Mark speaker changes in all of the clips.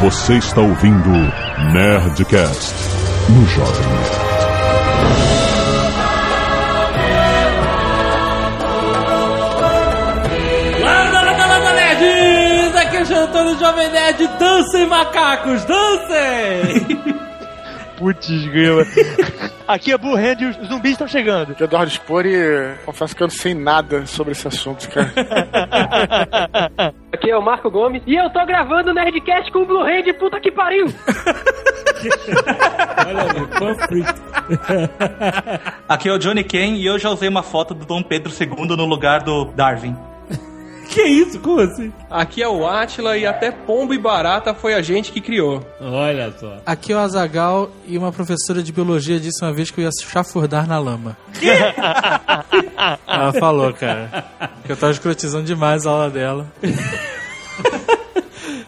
Speaker 1: Você está ouvindo Nerdcast no Jovem Nerd.
Speaker 2: Landa, landa, landa, nerds! Aqui é o Xantão do Jovem Nerd. Dancem, macacos, dancem!
Speaker 3: Putz, grila. Aqui é Burrand e os zumbis estão chegando.
Speaker 4: Eduardo Spori, confesso que eu não sei nada sobre esse assunto, cara.
Speaker 5: Aqui é o Marco Gomes e eu tô gravando o Nerdcast com o Blue Hand, puta que pariu!
Speaker 2: Olha.
Speaker 6: Aqui é o Johnny Ken e eu já usei uma foto do Dom Pedro II no lugar do Darwin.
Speaker 2: Que isso? Como assim?
Speaker 7: Aqui é o Atila e até pombo e barata foi a gente que criou.
Speaker 2: Olha só.
Speaker 8: Aqui é o Azagal e uma professora de biologia disse uma vez que eu ia chafurdar na lama. Ela falou, cara. Que eu tava escrotizando demais a aula dela.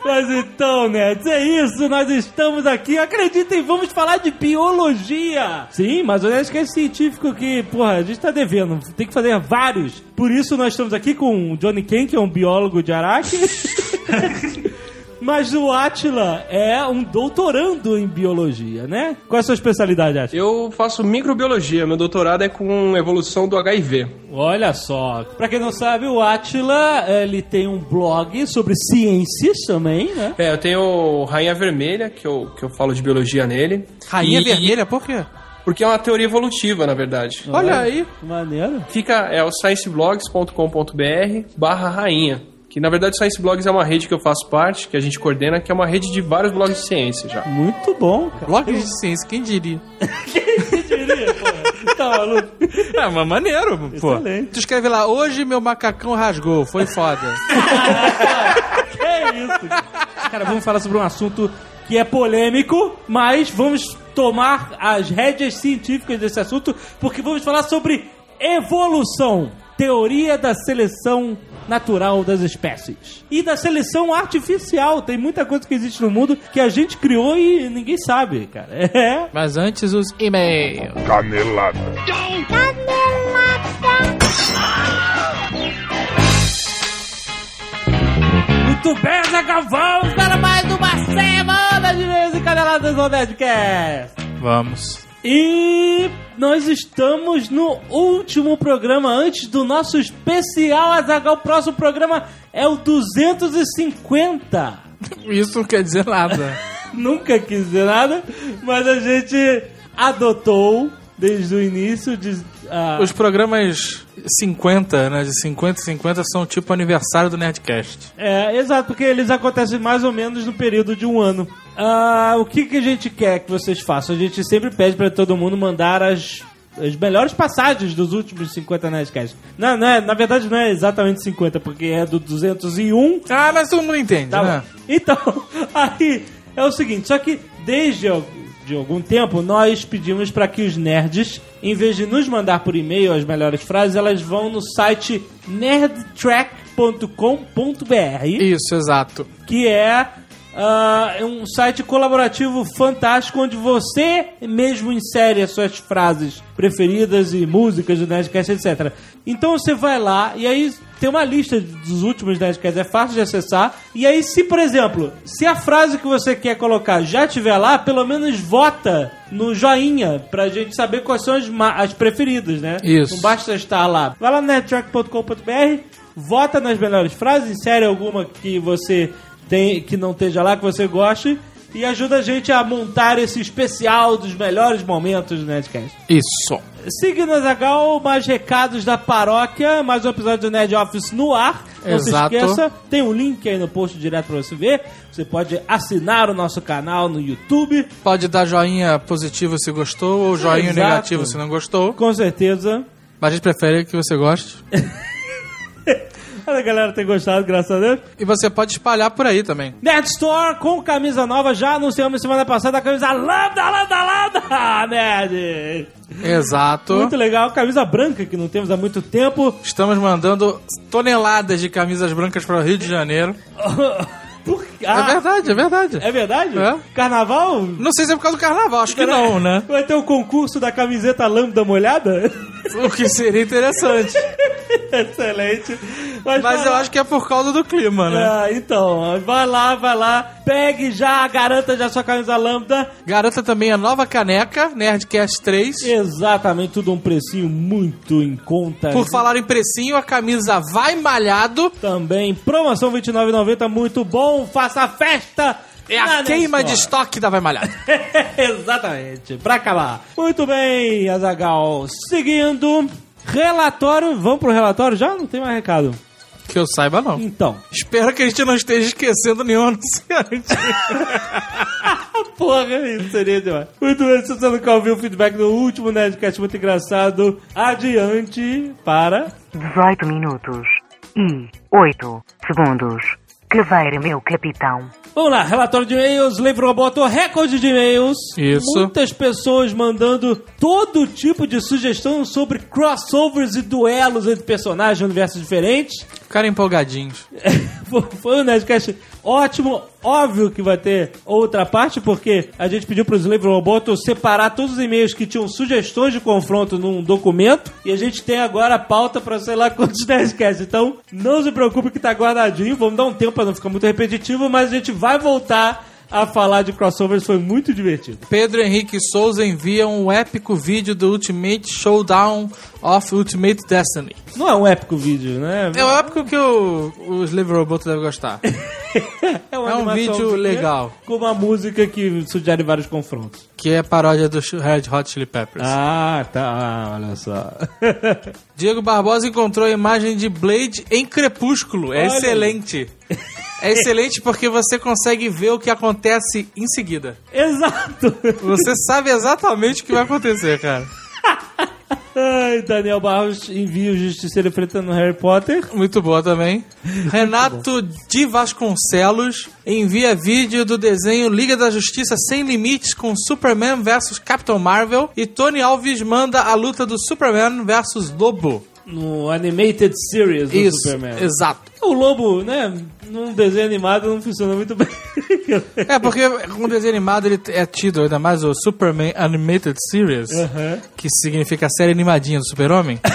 Speaker 2: Mas então, nerds, é isso. Nós estamos aqui. Acreditem, vamos falar de biologia. Sim, mas o Nerdcast científico que, porra, a gente tá devendo. Tem que fazer vários. Por isso nós estamos aqui com o Johnny Ken, que é um biólogo de Araque. Mas o Atila é um doutorando em biologia, né? Qual é a sua especialidade, Atila?
Speaker 7: Eu faço microbiologia, meu doutorado é com evolução do HIV.
Speaker 2: Olha só. Pra quem não sabe, o Atila, ele tem um blog sobre ciências também, né?
Speaker 7: É, eu tenho Rainha Vermelha, que eu, que eu falo de biologia nele.
Speaker 8: Rainha
Speaker 7: E-
Speaker 8: vermelha, por quê?
Speaker 7: Porque é uma teoria evolutiva, na verdade.
Speaker 8: Olha aí.
Speaker 2: Que maneiro.
Speaker 7: Fica, é o scienceblogs.com.br barra rainha. Que na verdade o Science Blogs é uma rede que eu faço parte, que a gente coordena, que é uma rede de vários blogs de ciência já.
Speaker 2: Muito bom, cara.
Speaker 8: Blog de ciência, quem diria?
Speaker 2: Quem diria, pô? Tá maluco?
Speaker 8: É, mas maneiro, pô.
Speaker 2: Excelente.
Speaker 8: Tu escreve lá, hoje meu macacão rasgou, foi foda.
Speaker 2: Que isso? Cara, vamos falar sobre um assunto que é polêmico, mas vamos tomar as rédeas científicas desse assunto, porque vamos falar sobre evolução, teoria da seleção natural das espécies e da seleção artificial. Tem muita coisa que existe no mundo que a gente criou e ninguém sabe, cara. É.
Speaker 8: Mas antes os e-mails.
Speaker 1: Canelada.
Speaker 2: Muito bem, Zagal, vamos para mais uma semana de e-mails e caneladas no Nerdcast.
Speaker 8: Vamos.
Speaker 2: E nós estamos no último programa antes do nosso especial Azagal. O próximo programa é o 250.
Speaker 8: Isso não quer dizer nada.
Speaker 2: Nunca quis dizer nada, mas a gente adotou desde o início de. ah,
Speaker 8: Os programas 50, né? De 50 e 50 são tipo aniversário do Nerdcast.
Speaker 2: É, exato, porque eles acontecem mais ou menos no período de um ano. Ah, o que, que a gente quer que vocês façam? A gente sempre pede pra todo mundo mandar as, as melhores passagens dos últimos 50 Nerdcasts. Não, não é, na verdade não é exatamente 50, porque é do 201
Speaker 8: Ah, mas todo mundo entende,
Speaker 2: Tá
Speaker 8: né?
Speaker 2: bom. Então, aí é o seguinte, só que desde de algum tempo nós pedimos para que os nerds, em vez de nos mandar por e-mail as melhores frases, elas vão no site nerdtrack.com.br,
Speaker 8: Isso, exato.
Speaker 2: que é ah, um site colaborativo fantástico onde você mesmo insere as suas frases preferidas e músicas do Nerdcast, etc. Então você vai lá e aí tem uma lista dos últimos Nerdcasts, é fácil de acessar. E aí, se, por exemplo, se a frase que você quer colocar já estiver lá, pelo menos vota no joinha pra gente saber quais são as, as preferidas, né?
Speaker 8: Isso.
Speaker 2: Não basta estar lá. Vai lá no nettrack.com.br, vota nas melhores frases, insere alguma que você tem que não esteja lá, que você goste, e ajuda a gente a montar esse especial dos melhores momentos do Nerdcast.
Speaker 8: Isso.
Speaker 2: Siga no Azagal, mais recados da paróquia, mais um episódio do Nerd Office no ar. Não
Speaker 8: Exato.
Speaker 2: se esqueça, tem um link aí no post direto pra você ver. Você pode assinar o nosso canal no YouTube.
Speaker 8: Pode dar joinha positivo se gostou ou joinha
Speaker 2: Exato.
Speaker 8: negativo se não gostou.
Speaker 2: Com certeza.
Speaker 8: Mas a gente prefere que você goste.
Speaker 2: A galera tem gostado, graças a Deus.
Speaker 8: E você pode espalhar por aí também.
Speaker 2: Nerd Store com camisa nova. Já anunciamos semana passada a camisa Lambda, Lambda, Lambda, Nerd.
Speaker 8: Exato.
Speaker 2: Muito legal. Camisa branca que não temos há muito tempo.
Speaker 8: Estamos mandando toneladas de camisas brancas para o Rio de Janeiro.
Speaker 2: Por...
Speaker 8: É
Speaker 2: Ah,
Speaker 8: verdade, é verdade.
Speaker 2: é verdade?
Speaker 8: É.
Speaker 2: Carnaval?
Speaker 8: Não sei se é por causa do carnaval, acho que não, né?
Speaker 2: Vai ter o concurso da camiseta Lambda molhada?
Speaker 8: O que seria interessante.
Speaker 2: Excelente. Mas,
Speaker 8: Mas eu acho que é por causa do clima, né?
Speaker 2: Ah, então, vai lá, vai lá, pegue já, garanta já sua camisa lambda.
Speaker 8: Garanta também a nova caneca, Nerdcast 3.
Speaker 2: Exatamente, tudo um precinho muito em conta.
Speaker 8: Por falar em precinho, a camisa vai malhado.
Speaker 2: Também, promoção R$ 29,90, muito bom, faça festa.
Speaker 8: É a queima de estoque da vai malhado.
Speaker 2: Exatamente, pra acabar. Muito bem, Azagal. Seguindo, relatório. Vamos pro relatório já? Não tem mais recado.
Speaker 8: Que eu saiba, não.
Speaker 2: Então,
Speaker 8: Espero que a gente não esteja esquecendo nenhum anunciante.
Speaker 2: porra, isso seria demais. Muito bem, se você não quer ouvir o feedback do último Nerdcast muito engraçado, adiante para.
Speaker 9: 18 minutos e 8 segundos. Caveira, meu capitão.
Speaker 2: Vamos lá, relatório de e-mails, Livro Roboto, recorde de e-mails.
Speaker 8: Isso.
Speaker 2: Muitas pessoas mandando todo tipo de sugestão sobre crossovers e duelos entre personagens de universos diferentes.
Speaker 8: Ficaram empolgadinhos.
Speaker 2: Foi- Foi um Nerdcast ótimo. Óbvio que vai ter outra parte, porque a gente pediu para o Slave Roboto separar todos os e-mails que tinham sugestões de confronto num documento. E a gente tem agora a pauta para sei lá quantos Nerdcasts. Então, não se preocupe que tá guardadinho. Vamos dar um tempo para não ficar muito repetitivo, mas a gente vai voltar a falar de crossovers. Foi muito divertido.
Speaker 8: Pedro Henrique Souza envia um épico vídeo do Ultimate Showdown of Ultimate Destiny.
Speaker 2: Não é um épico vídeo, né?
Speaker 8: É o épico que o, o Slave Robot deve gostar.
Speaker 2: É,
Speaker 8: é um vídeo legal.
Speaker 2: Com uma música que sugere vários confrontos.
Speaker 8: Que é paródia do Red Hot Chili Peppers.
Speaker 2: Ah, tá. Ah, olha só.
Speaker 8: Diego Barbosa encontrou a imagem de Blade em Crepúsculo. É
Speaker 2: Olha.
Speaker 8: excelente. É excelente porque você consegue ver o que acontece em seguida.
Speaker 2: Exato.
Speaker 8: Você sabe exatamente o que vai acontecer, cara.
Speaker 2: Ai, Daniel Barros envia o Justiceiro enfrentando Harry Potter.
Speaker 8: Muito boa também. Renato de Vasconcelos envia vídeo do desenho Liga da Justiça Sem Limites com Superman versus Capitão Marvel. E Tony Alves manda a luta do Superman versus Lobo.
Speaker 2: No Animated Series do
Speaker 8: Isso,
Speaker 2: Superman.
Speaker 8: exato.
Speaker 2: O Lobo, né, num desenho animado não funciona muito bem.
Speaker 8: É, porque com o desenho animado ele é tido, ainda mais o Superman Animated Series,
Speaker 2: Aham.
Speaker 8: que significa a série animadinha do Super-Homem,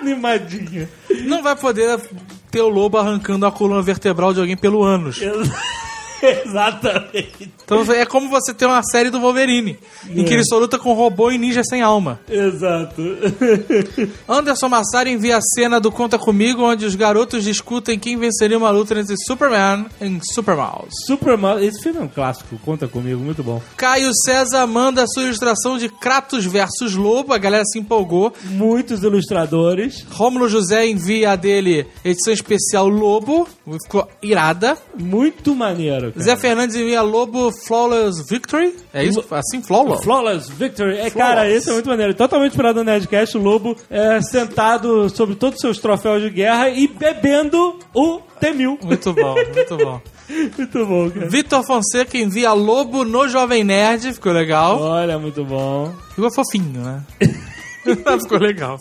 Speaker 2: Animadinho.
Speaker 8: não vai poder ter o lobo arrancando a coluna vertebral de alguém pelo ânus.
Speaker 2: Exatamente.
Speaker 8: Então é como você ter uma série do Wolverine, em que ele só luta com robô e ninja sem alma.
Speaker 2: Exato.
Speaker 8: Anderson Massari envia a cena do Conta Comigo, onde os garotos discutem quem venceria uma luta entre Superman e Supermouse.
Speaker 2: Superman, esse filme é um clássico, conta comigo, muito bom.
Speaker 8: Caio César manda a sua ilustração de Kratos versus Lobo, a galera se empolgou.
Speaker 2: Muitos ilustradores,
Speaker 8: Rômulo José envia a dele edição especial Lobo, ficou irada.
Speaker 2: muito maneiro. Cara.
Speaker 8: Zé Fernandes envia Lobo Flawless Victory. É isso? Assim, Flawless?
Speaker 2: Flawless Victory. É, cara, esse é muito maneiro. Totalmente inspirado no Nerdcast, o Lobo é, sentado sobre todos os seus troféus de guerra e bebendo o T-1000.
Speaker 8: Muito bom, muito bom.
Speaker 2: Muito bom, cara.
Speaker 8: Vitor Fonseca envia Lobo no Jovem Nerd, ficou legal.
Speaker 2: Olha, muito bom.
Speaker 8: Ficou fofinho, né? ficou legal.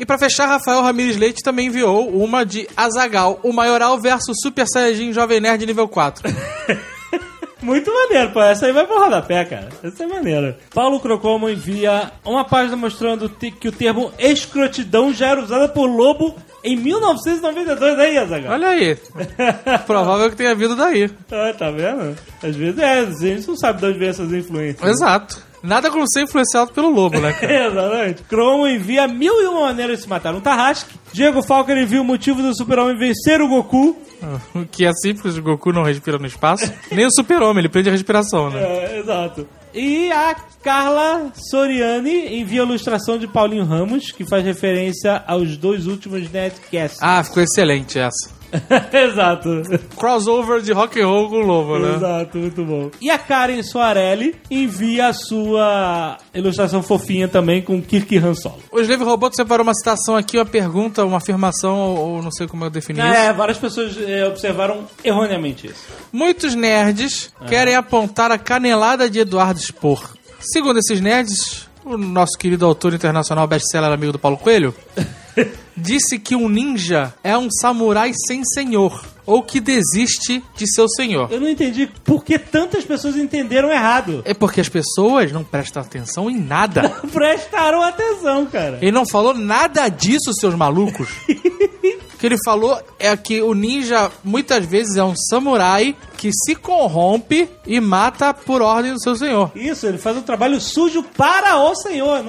Speaker 8: E pra fechar, Rafael Ramirez Leite também enviou uma de Azagal, o Maioral versus Super Saiyajin Jovem Nerd nível 4.
Speaker 2: Muito maneiro, pô. Essa aí vai pro rodapé, cara. Essa é maneira. Paulo Crocomo envia uma página mostrando que o termo escrotidão já era usado por Lobo em 1992, aí, Azaghal?
Speaker 8: Olha aí. Provável que tenha vindo daí.
Speaker 2: Ah, tá vendo? Às vezes é, a gente não sabe de onde vem essas influências.
Speaker 8: Exato. Nada como ser influenciado pelo lobo, né, cara?
Speaker 2: Exatamente. Cromo envia mil e uma maneiras de se matar um Tarrasque. Diego Falker envia o motivo do super-homem vencer o Goku.
Speaker 8: O que é simples, o Goku não respira no espaço. Nem o super-homem, ele prende a respiração, né?
Speaker 2: É, exato. E a Carla Soriani envia a ilustração de Paulinho Ramos, que faz referência aos dois últimos Netcasts.
Speaker 8: Ah, ficou excelente essa.
Speaker 2: exato.
Speaker 8: Crossover de rock and roll com lobo, né?
Speaker 2: Exato, muito bom. E a Karen Soarelli envia a sua ilustração fofinha também com Kirk Han Solo.
Speaker 8: O Slave Robot separou uma citação aqui, uma pergunta, uma afirmação, ou, não sei como eu defini isso.
Speaker 2: É, várias pessoas é, observaram erroneamente isso.
Speaker 8: Muitos nerds querem apontar a canelada de Eduardo Spor. Segundo esses nerds, o nosso querido autor internacional best-seller amigo do Paulo Coelho disse que um ninja é um samurai sem senhor. ou que desiste de seu senhor.
Speaker 2: Eu não entendi por que tantas pessoas entenderam errado.
Speaker 8: É porque as pessoas não prestam atenção em nada.
Speaker 2: Prestaram atenção, cara.
Speaker 8: Ele não falou nada disso, seus malucos. O que ele falou é que o ninja muitas vezes é um samurai que se corrompe e mata por ordem do seu senhor.
Speaker 2: Isso, ele faz um trabalho sujo para o senhor.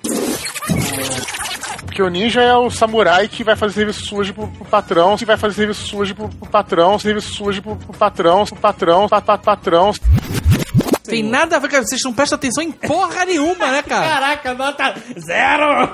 Speaker 4: Porque o ninja é o samurai que vai fazer serviço sujo pro, pro patrão, que vai fazer serviço sujo pro, pro patrão, serviço sujo pro, pro patrão, pro patrão, pa, pa, patrão.
Speaker 8: Tem nada a ver com vocês não prestam atenção em porra nenhuma, né, cara?
Speaker 2: Caraca, nota zero!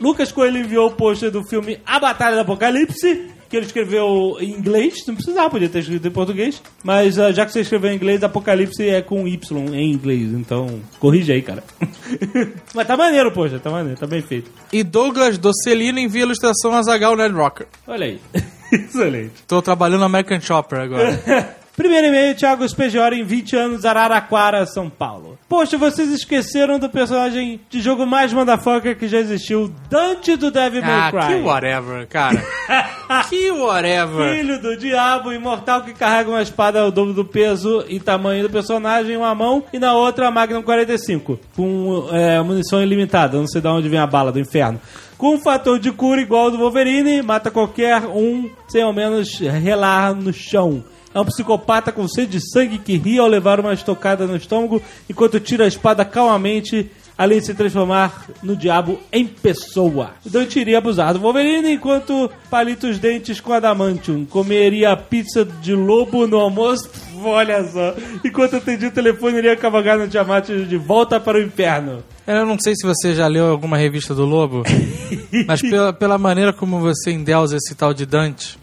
Speaker 2: Lucas Coelho enviou o pôster do filme A Batalha do Apocalipse, que ele escreveu em inglês, não precisava, podia ter escrito em português, mas ah, já que você escreveu em inglês, Apocalipse é com Y em inglês, então corrige aí, cara. mas tá maneiro pôster, tá maneiro, tá bem feito.
Speaker 8: E Douglas Docelino envia ilustração a Zagal Ned Rocker.
Speaker 2: Olha aí. Excelente.
Speaker 8: Tô trabalhando no American Chopper agora.
Speaker 2: Primeiro e-mail, Thiago Espegiori, em 20 anos, Araraquara, São Paulo. Poxa, vocês esqueceram do personagem de jogo mais motherfucker que já existiu, Dante do Devil May
Speaker 8: ah,
Speaker 2: Cry.
Speaker 8: que whatever, cara. que whatever.
Speaker 2: Filho do diabo, imortal que carrega uma espada ao dobro do peso e tamanho do personagem em uma mão e na outra a Magnum 45, com é, munição ilimitada, não sei de onde vem a bala do inferno. Com um fator de cura igual ao do Wolverine, mata qualquer um sem ao menos relar no chão. É um psicopata com sede de sangue que ri ao levar uma estocada no estômago enquanto tira a espada calmamente, além de se transformar no diabo em pessoa. Dante iria abusar do Wolverine enquanto palita os dentes com adamantium. Comeria pizza de lobo no almoço. Olha só. Enquanto atendia o telefone, iria cavalgar no Tiamat de volta para o inferno.
Speaker 8: Eu não sei se você já leu alguma revista do Lobo, mas pela, pela maneira como você endeusa esse tal de Dante,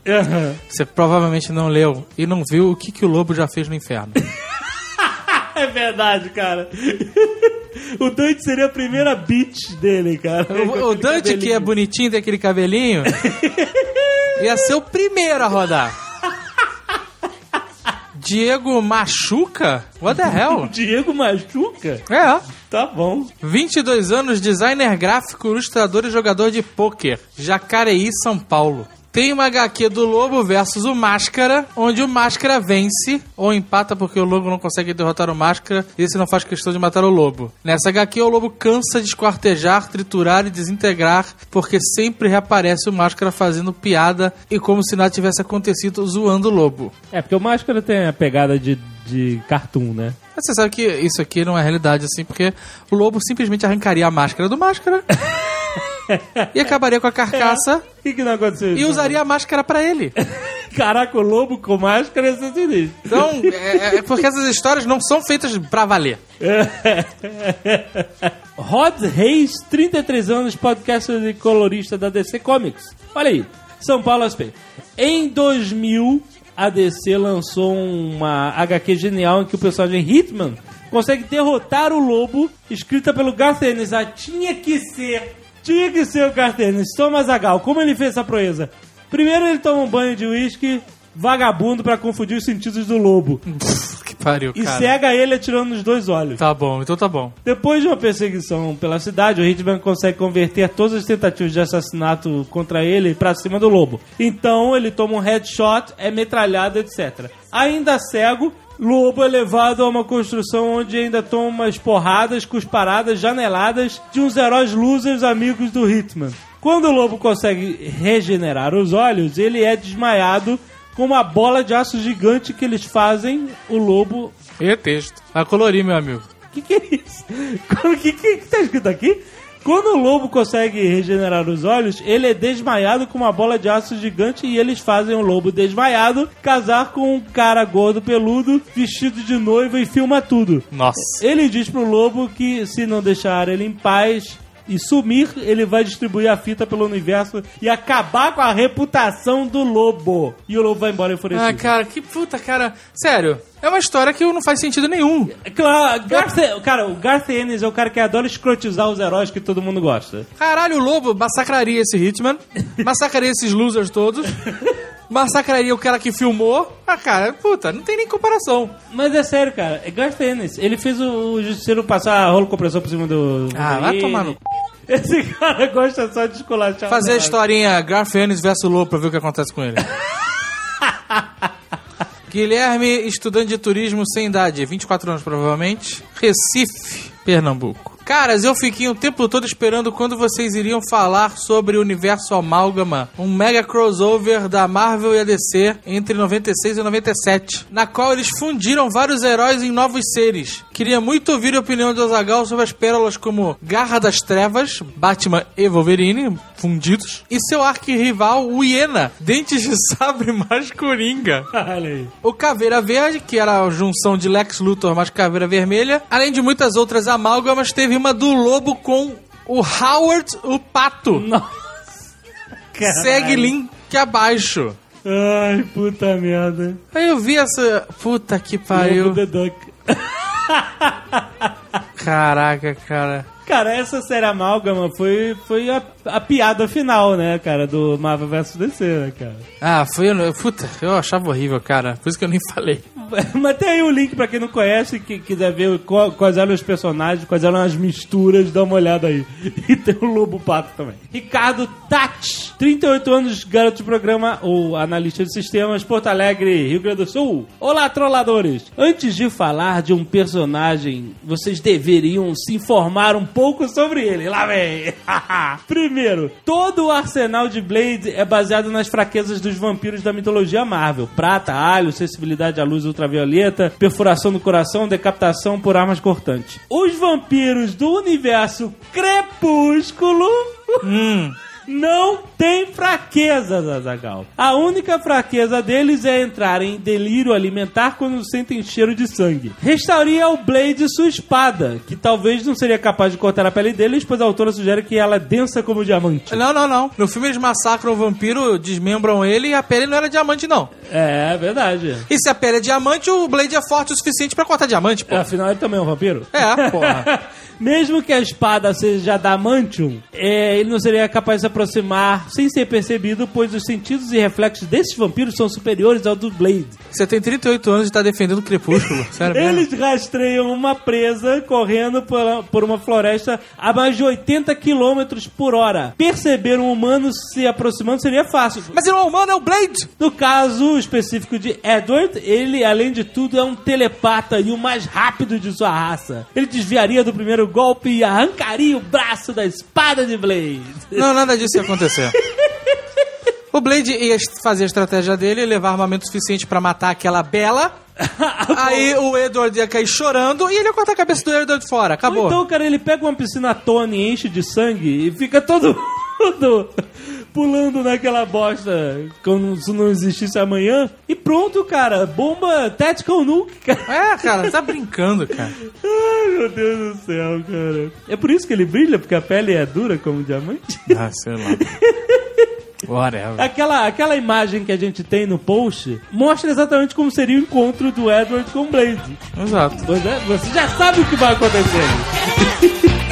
Speaker 8: você provavelmente não leu e não viu o que, que o Lobo já fez no inferno.
Speaker 2: É verdade, cara. O Dante seria a primeira beat dele, cara.
Speaker 8: O, o Dante, que é bonitinho, tem aquele cabelinho, ia ser o primeiro a rodar. Diego Machuca? What the hell?
Speaker 2: Diego Machuca?
Speaker 8: É.
Speaker 2: Tá bom.
Speaker 8: 22 anos, designer gráfico, ilustrador e jogador de pôquer. Jacareí, São Paulo. Tem uma HQ do Lobo versus o Máscara, onde o Máscara vence ou empata porque o Lobo não consegue derrotar o Máscara e esse não faz questão de matar o Lobo. Nessa HQ, o Lobo cansa de esquartejar, triturar e desintegrar porque sempre reaparece o Máscara fazendo piada e como se nada tivesse acontecido zoando o Lobo.
Speaker 2: É, porque o Máscara tem a pegada de, de cartoon, né?
Speaker 8: Mas você sabe que isso aqui não é realidade assim, porque o Lobo simplesmente arrancaria a máscara do Máscara e acabaria com a carcaça
Speaker 2: O que, que não aconteceu?
Speaker 8: e usaria a máscara pra ele.
Speaker 2: Caraca, o lobo com máscara é sinistro.
Speaker 8: Então, é, é porque essas histórias não são feitas pra valer.
Speaker 2: Rod Reis, 33 anos, podcaster e colorista da DC Comics. Olha aí, São Paulo SP. Em 2000, a DC lançou uma HQ genial em que o personagem Hitman consegue derrotar o lobo, escrita pelo Garth Ennis. Ah, tinha que ser, tinha que ser o Garth Ennis. Toma Zagal, como ele fez essa proeza? Primeiro ele toma um banho de uísque vagabundo pra confundir os sentidos do lobo.
Speaker 8: que pariu,
Speaker 2: E
Speaker 8: cara.
Speaker 2: cega ele atirando nos dois olhos.
Speaker 8: Tá bom, então tá bom.
Speaker 2: Depois de uma perseguição pela cidade, o Hitman consegue converter todas as tentativas de assassinato contra ele pra cima do lobo. Então ele toma um headshot, é metralhado, etc. Ainda cego, Lobo é levado a uma construção onde ainda toma umas porradas, cusparadas, janeladas de uns heróis losers amigos do Hitman. Quando o lobo consegue regenerar os olhos, ele é desmaiado com uma bola de aço gigante que eles fazem o lobo
Speaker 8: E texto. Vai colorir, meu amigo.
Speaker 2: o que, que é isso? O que, que, que tá escrito aqui? Quando o lobo consegue regenerar os olhos, ele é desmaiado com uma bola de aço gigante e eles fazem o lobo desmaiado casar com um cara gordo peludo vestido de noiva e filma tudo.
Speaker 8: Nossa.
Speaker 2: Ele diz pro lobo que se não deixar ele em paz e sumir, ele vai distribuir a fita pelo universo e acabar com a reputação do lobo. E o lobo vai embora enfurecido.
Speaker 8: Ah, cara, que puta, cara. Sério, é uma história que não faz sentido nenhum.
Speaker 2: Claro, Garth, cara, o Garth Ennis é o cara que adora escrotizar os heróis que todo mundo gosta.
Speaker 8: Caralho, o Lobo massacraria esse Hitman, massacraria esses losers todos, massacraria o cara que filmou. Ah, cara, puta, não tem nem comparação.
Speaker 2: Mas é sério, cara, é Garth Ennis. Ele fez o, o Justiceiro passar rolo compressor por cima do.
Speaker 8: Ah, vai tomar no...
Speaker 2: Esse cara gosta só de esculachar.
Speaker 8: Fazer a historinha Garth Ennis versus Lobo pra ver o que acontece com ele. Guilherme, estudante de turismo sem idade, 24 anos provavelmente. Recife, Pernambuco. Caras, eu fiquei um tempo todo esperando quando vocês iriam falar sobre o universo Amálgama, um mega crossover da Marvel e a DC entre 96 e 97, na qual eles fundiram vários heróis em novos seres. Queria muito ouvir a opinião de Azagal sobre as pérolas como Garra das Trevas, Batman e Wolverine, fundidos, e seu arquirrival, o Hiena, Dentes de Sabre mais Coringa. O Caveira Verde, que era a junção de Lex Luthor mais Caveira Vermelha, além de muitas outras amálgamas, teve uma do Lobo com o Howard o Pato.
Speaker 2: Caralho.
Speaker 8: Segue link abaixo.
Speaker 2: Ai, puta merda.
Speaker 8: Aí eu vi essa. Puta que pariu.
Speaker 2: Lobo the Duck.
Speaker 8: Caraca, cara.
Speaker 2: Cara, essa série Amálgama foi, foi a, a piada final, né, cara, do Marvel vs DC, né, cara?
Speaker 8: Ah, foi. Puta, eu achava horrível, cara. Por isso que eu nem falei.
Speaker 2: Mas tem aí o link pra quem não conhece, que quiser ver qual- quais eram os personagens, quais eram as misturas, dá uma olhada aí. E tem o Lobo Pato também. Ricardo Tati, 38 anos, garoto de programa, ou analista de sistemas, Porto Alegre, Rio Grande do Sul. Olá, trolladores! Antes de falar de um personagem, vocês deveriam se informar um pouco sobre ele. Lá vem! Primeiro, todo o arsenal de Blade é baseado nas fraquezas dos vampiros da mitologia Marvel: prata, alho, sensibilidade à luz ultravioleta, perfuração do coração, decapitação por armas cortantes. Os vampiros do universo Crepúsculo. Não tem fraquezas, Azagal. A única fraqueza deles é entrar em delírio alimentar quando sentem cheiro de sangue. Restauraria ao Blade sua espada, que talvez não seria capaz de cortar a pele deles, pois a autora sugere que ela é densa como diamante.
Speaker 8: Não, não, não. No filme eles massacram o vampiro, desmembram ele e a pele não era diamante, não.
Speaker 2: É, é verdade.
Speaker 8: E se a pele é diamante, o Blade é forte o suficiente pra cortar diamante, pô.
Speaker 2: Afinal, ele também é um vampiro?
Speaker 8: É, porra.
Speaker 2: Mesmo que a espada seja adamantium, é, ele não seria capaz de se aproximar sem ser percebido, pois os sentidos e reflexos desses vampiros são superiores ao do Blade.
Speaker 8: Você tem 38 anos e tá defendendo o Crepúsculo. Sério mesmo?
Speaker 2: Eles rastreiam uma presa correndo por, por uma floresta a mais de 80 km por hora. Perceber um humano se aproximando seria fácil.
Speaker 8: Mas ele não é humano, é o Blade!
Speaker 2: No caso específico de Edward, ele, além de tudo, é um telepata e o mais rápido de sua raça. Ele desviaria do primeiro golpe e arrancaria o braço da espada de Blade.
Speaker 8: Não, nada disso ia acontecer. O Blade ia fazer a estratégia dele e levar armamento suficiente pra matar aquela bela. Aí o Edward ia cair chorando e ele ia cortar a cabeça do Edward fora. Acabou.
Speaker 2: Ou então, cara, ele pega uma piscina Tony, enche de sangue e fica todo mundo pulando naquela bosta como se não existisse amanhã. E pronto, cara. Bomba Tactical Nuke, cara.
Speaker 8: É, cara, tá brincando, cara.
Speaker 2: Ai, meu Deus do céu, cara. É por isso que ele brilha, porque a pele é dura como diamante?
Speaker 8: Ah, sei lá. Whatever.
Speaker 2: Aquela, aquela imagem que a gente tem no post mostra exatamente como seria o encontro do Edward com o Blade.
Speaker 8: Exato.
Speaker 2: Pois é, você já sabe o que vai acontecer.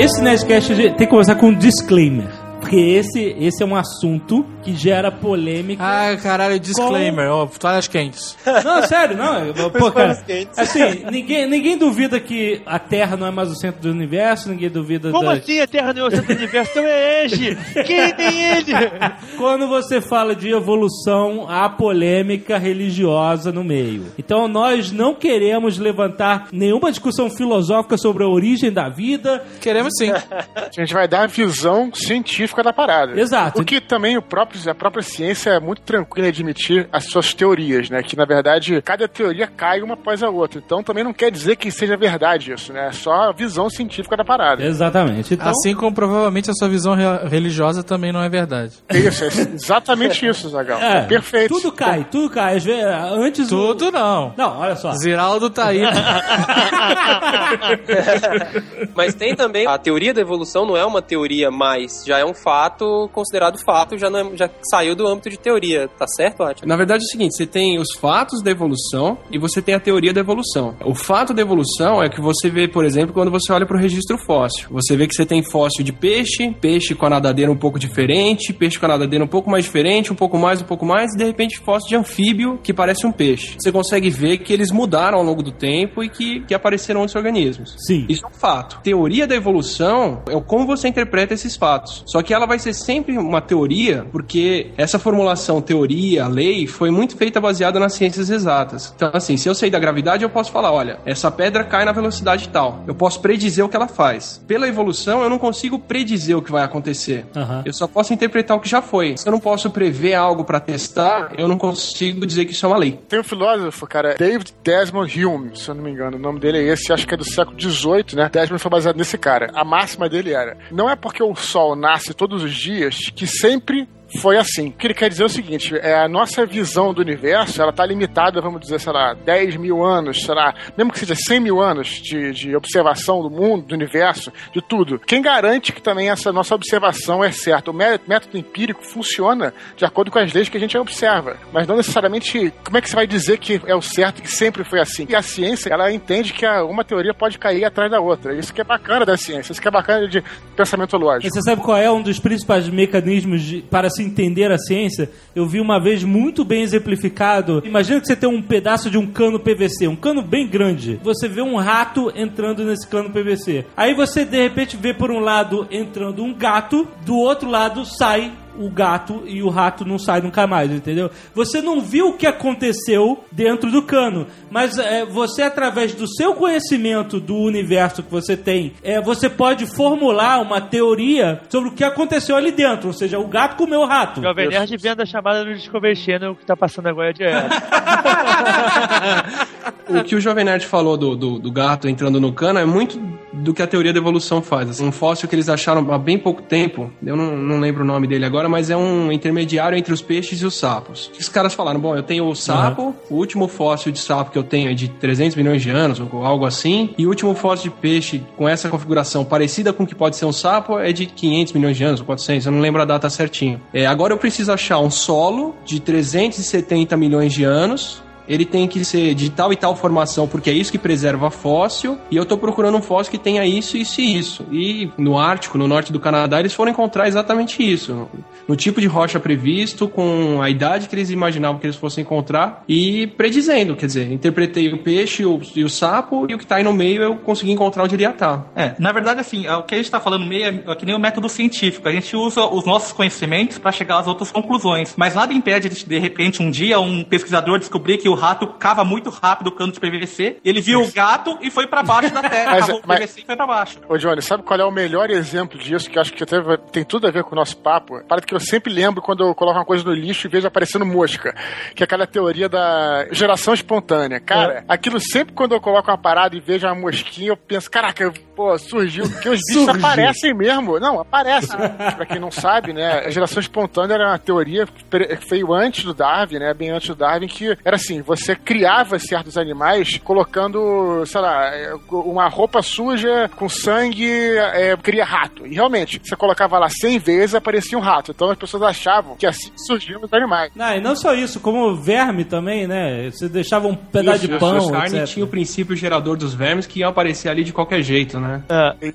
Speaker 2: Esse Nerdcast tem que começar com um disclaimer. Porque esse, esse é um assunto que gera polêmica.
Speaker 8: Ai, caralho, disclaimer. Ó, toalhas quentes.
Speaker 2: Não, sério, não. eu- Pô, cara, assim, ninguém, ninguém duvida que a Terra não é mais o centro do universo, ninguém duvida
Speaker 3: Como
Speaker 2: da...
Speaker 3: assim a Terra não é o centro do universo? Então é Edge! Quem tem ele?
Speaker 2: Quando você fala de evolução, há polêmica religiosa no meio. Então nós não queremos levantar nenhuma discussão filosófica sobre a origem da vida.
Speaker 8: Queremos sim.
Speaker 4: A gente vai dar a visão científica da parada.
Speaker 2: Exato.
Speaker 4: O que também o próprio, a própria ciência é muito tranquila em admitir as suas teorias, né? Que na verdade cada teoria cai uma após a outra. Então também não quer dizer que seja verdade isso, né? É só a visão científica da parada.
Speaker 2: Exatamente. Então,
Speaker 8: Assim como provavelmente a sua visão re- religiosa também não é verdade.
Speaker 4: É isso, é exatamente isso, Zagal.
Speaker 2: é,
Speaker 4: Perfeito.
Speaker 2: Tudo cai, tudo cai. Às vezes, Antes o-
Speaker 8: Tudo não.
Speaker 2: Não, olha só.
Speaker 8: Ziraldo tá aí.
Speaker 10: Mas tem também a teoria da evolução não é uma teoria mais, já é um fato considerado fato, já, não é- já saiu do âmbito de teoria, tá certo, Atila?
Speaker 7: Na verdade é o seguinte, você tem os fatos da evolução e você tem a teoria da evolução. O fato da evolução é que você vê, por exemplo, quando você olha para o registro fóssil. Você vê que você tem fóssil de peixe, peixe com a nadadeira um pouco diferente, peixe com a nadadeira um pouco mais diferente, um pouco mais, um pouco mais, e de repente fóssil de anfíbio que parece um peixe. Você consegue ver que eles mudaram ao longo do tempo e que, que apareceram outros organismos.
Speaker 2: Sim.
Speaker 7: Isso é um fato. Teoria da evolução é como você interpreta esses fatos. Só que ela vai ser sempre uma teoria, porque essa formulação teoria, lei, foi muito feita baseada nas ciências exatas. Então, assim, se eu sei da gravidade, eu posso falar, olha, essa pedra cai na velocidade tal. Eu posso predizer o que ela faz. Pela evolução, eu não consigo predizer o que vai acontecer.
Speaker 2: Aham.
Speaker 7: Eu só posso interpretar o que já foi. Se eu não posso prever algo para testar, eu não consigo dizer que isso é uma lei.
Speaker 4: Tem um filósofo, cara, David Desmond Hume, se eu não me engano, o nome dele é esse, acho que é do século XVIII, né? Desmond foi baseado nesse cara. A máxima dele era: não é porque o Sol nasce todos os dias que sempre foi assim. O que ele quer dizer é o seguinte: é a nossa visão do universo, ela tá limitada, vamos dizer, sei lá, 10 mil anos, sei lá, mesmo que seja 100 mil anos de, de observação do mundo, do universo, de tudo. Quem garante que também essa nossa observação é certa? O mé- método empírico funciona de acordo com as leis que a gente observa, mas não necessariamente. Como é que você vai dizer que é o certo, que sempre foi assim? E a ciência, ela entende que uma teoria pode cair atrás da outra. Isso que é bacana da ciência, isso que é bacana de pensamento lógico.
Speaker 2: Você sabe qual é um dos principais mecanismos de- para se entender a ciência? Eu vi uma vez muito bem exemplificado. Imagina que você tem um pedaço de um cano PVC, um cano bem grande. Você vê um rato entrando nesse cano PVC. Aí você de repente vê por um lado entrando um gato, do outro lado sai o gato e o rato não sai nunca mais, entendeu? Você não viu o que aconteceu dentro do cano, mas é, você, através do seu conhecimento do universo que você tem, é, você pode formular uma teoria sobre o que aconteceu ali dentro, ou seja, o gato comeu o rato.
Speaker 3: Jovem Nerd vendo a chamada no Discovery Channel que tá passando agora direto.
Speaker 7: O que o Jovem Nerd falou do, do, do gato entrando no cano é muito do que a teoria da evolução faz. Assim, um fóssil que eles acharam há bem pouco tempo, eu não, não lembro o nome dele agora, mas é um intermediário entre os peixes e os sapos. Os caras falaram, bom, eu tenho o sapo, o último fóssil de sapo que eu tenho é de 300 milhões de anos, ou algo assim, e o último fóssil de peixe com essa configuração parecida com o que pode ser um sapo é de 500 milhões de anos, ou 400, eu não lembro a data certinho. É, agora eu preciso achar um solo de 370 milhões de anos, ele tem que ser de tal e tal formação, porque é isso que preserva fóssil, e eu tô procurando um fóssil que tenha isso, isso e isso. E no Ártico, no norte do Canadá, eles foram encontrar exatamente isso. No tipo de rocha previsto, com a idade que eles imaginavam que eles fossem encontrar, e predizendo, quer dizer, interpretei o peixe e o sapo, e o que tá aí no meio eu consegui encontrar onde ele ia estar.
Speaker 6: É, na verdade, assim, é, o que a gente tá falando meio é, é que nem o método científico. A gente usa os nossos conhecimentos para chegar às outras conclusões. Mas nada impede de, de repente, um dia, um pesquisador descobrir que o rato cava muito rápido o cano de PVC. Ele viu o gato e foi para baixo da terra.
Speaker 4: Mas-
Speaker 6: cavou o
Speaker 4: mas-
Speaker 6: PVC e foi para baixo.
Speaker 4: Ô, Johnny, sabe qual é o melhor exemplo disso? Que eu acho que até tem tudo a ver com o nosso papo. Parada que eu sempre lembro quando eu coloco uma coisa no lixo e vejo aparecendo mosca. Que é aquela teoria da geração espontânea. Cara, aquilo sempre quando eu coloco uma parada e vejo uma mosquinha, eu penso, caraca, pô, surgiu. Porque os bichos aparecem mesmo. Não, aparecem. pra quem não sabe, né, a geração espontânea era uma teoria que veio antes do Darwin, né, bem antes do Darwin, que era assim, você criava certos animais colocando, sei lá, uma roupa suja com sangue, é, cria rato. E realmente, você colocava lá 100 vezes, aparecia um rato. Então as pessoas achavam que assim surgiam os animais.
Speaker 2: Não, e não só isso, como verme também, né? Você deixava um pedaço de
Speaker 7: Isso,
Speaker 2: pão,
Speaker 7: a carne
Speaker 2: etc.
Speaker 7: tinha o princípio gerador dos vermes que iam aparecer ali de qualquer jeito, né?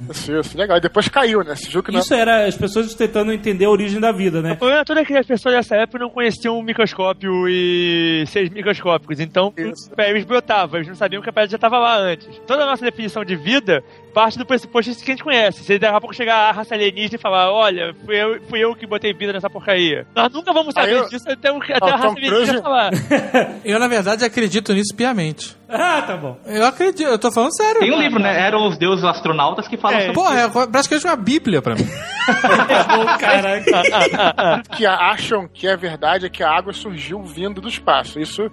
Speaker 4: Isso, isso, legal. E depois caiu, né? Viu que não...
Speaker 2: Isso era as pessoas tentando entender a origem da vida, né?
Speaker 3: O problema todo é que as pessoas dessa época não conheciam o microscópio e seis microscópicos. Então, eles brotavam, eles não sabiam que a pedra já estava lá antes. Toda a nossa definição de vida parte do pressuposto que a gente conhece. Se daqui a pouco chegar a raça alienígena e falar, olha, fui eu, fui eu que botei vida nessa porcaria. Nós nunca vamos saber
Speaker 4: eu-
Speaker 3: disso até, o- até
Speaker 4: Ah,
Speaker 3: a raça alienígena falar.
Speaker 8: Eu, na verdade, acredito nisso piamente.
Speaker 2: Ah, tá bom.
Speaker 8: Eu acredito, eu tô falando sério.
Speaker 6: Tem um livro, né? Eram os deuses astronautas que falam
Speaker 3: É.
Speaker 6: sobre
Speaker 8: Porra, é praticamente uma bíblia pra mim.
Speaker 2: Caraca.
Speaker 4: que acham que é verdade é que a água surgiu vindo do espaço. Isso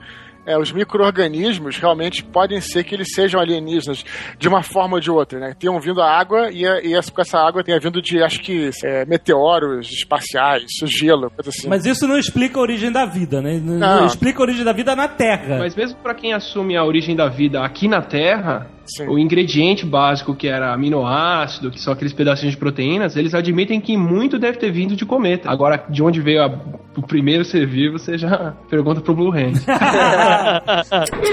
Speaker 4: é, os micro-organismos realmente podem ser que eles sejam alienígenas de uma forma ou de outra, né? Tenham vindo a água e, a- e essa, com essa água tenha vindo de, acho que, é, meteoros espaciais, gelo, coisa assim.
Speaker 2: Mas isso não explica a origem da vida, né? Não,
Speaker 4: Não.
Speaker 2: explica a origem da vida na Terra.
Speaker 7: Mas mesmo pra quem assume a origem da vida aqui na Terra, o ingrediente básico que era aminoácido, que são aqueles pedacinhos de proteínas, eles admitem que muito deve ter vindo de cometa. Agora, de onde veio a- o primeiro ser vivo, você já pergunta pro Blue Hand.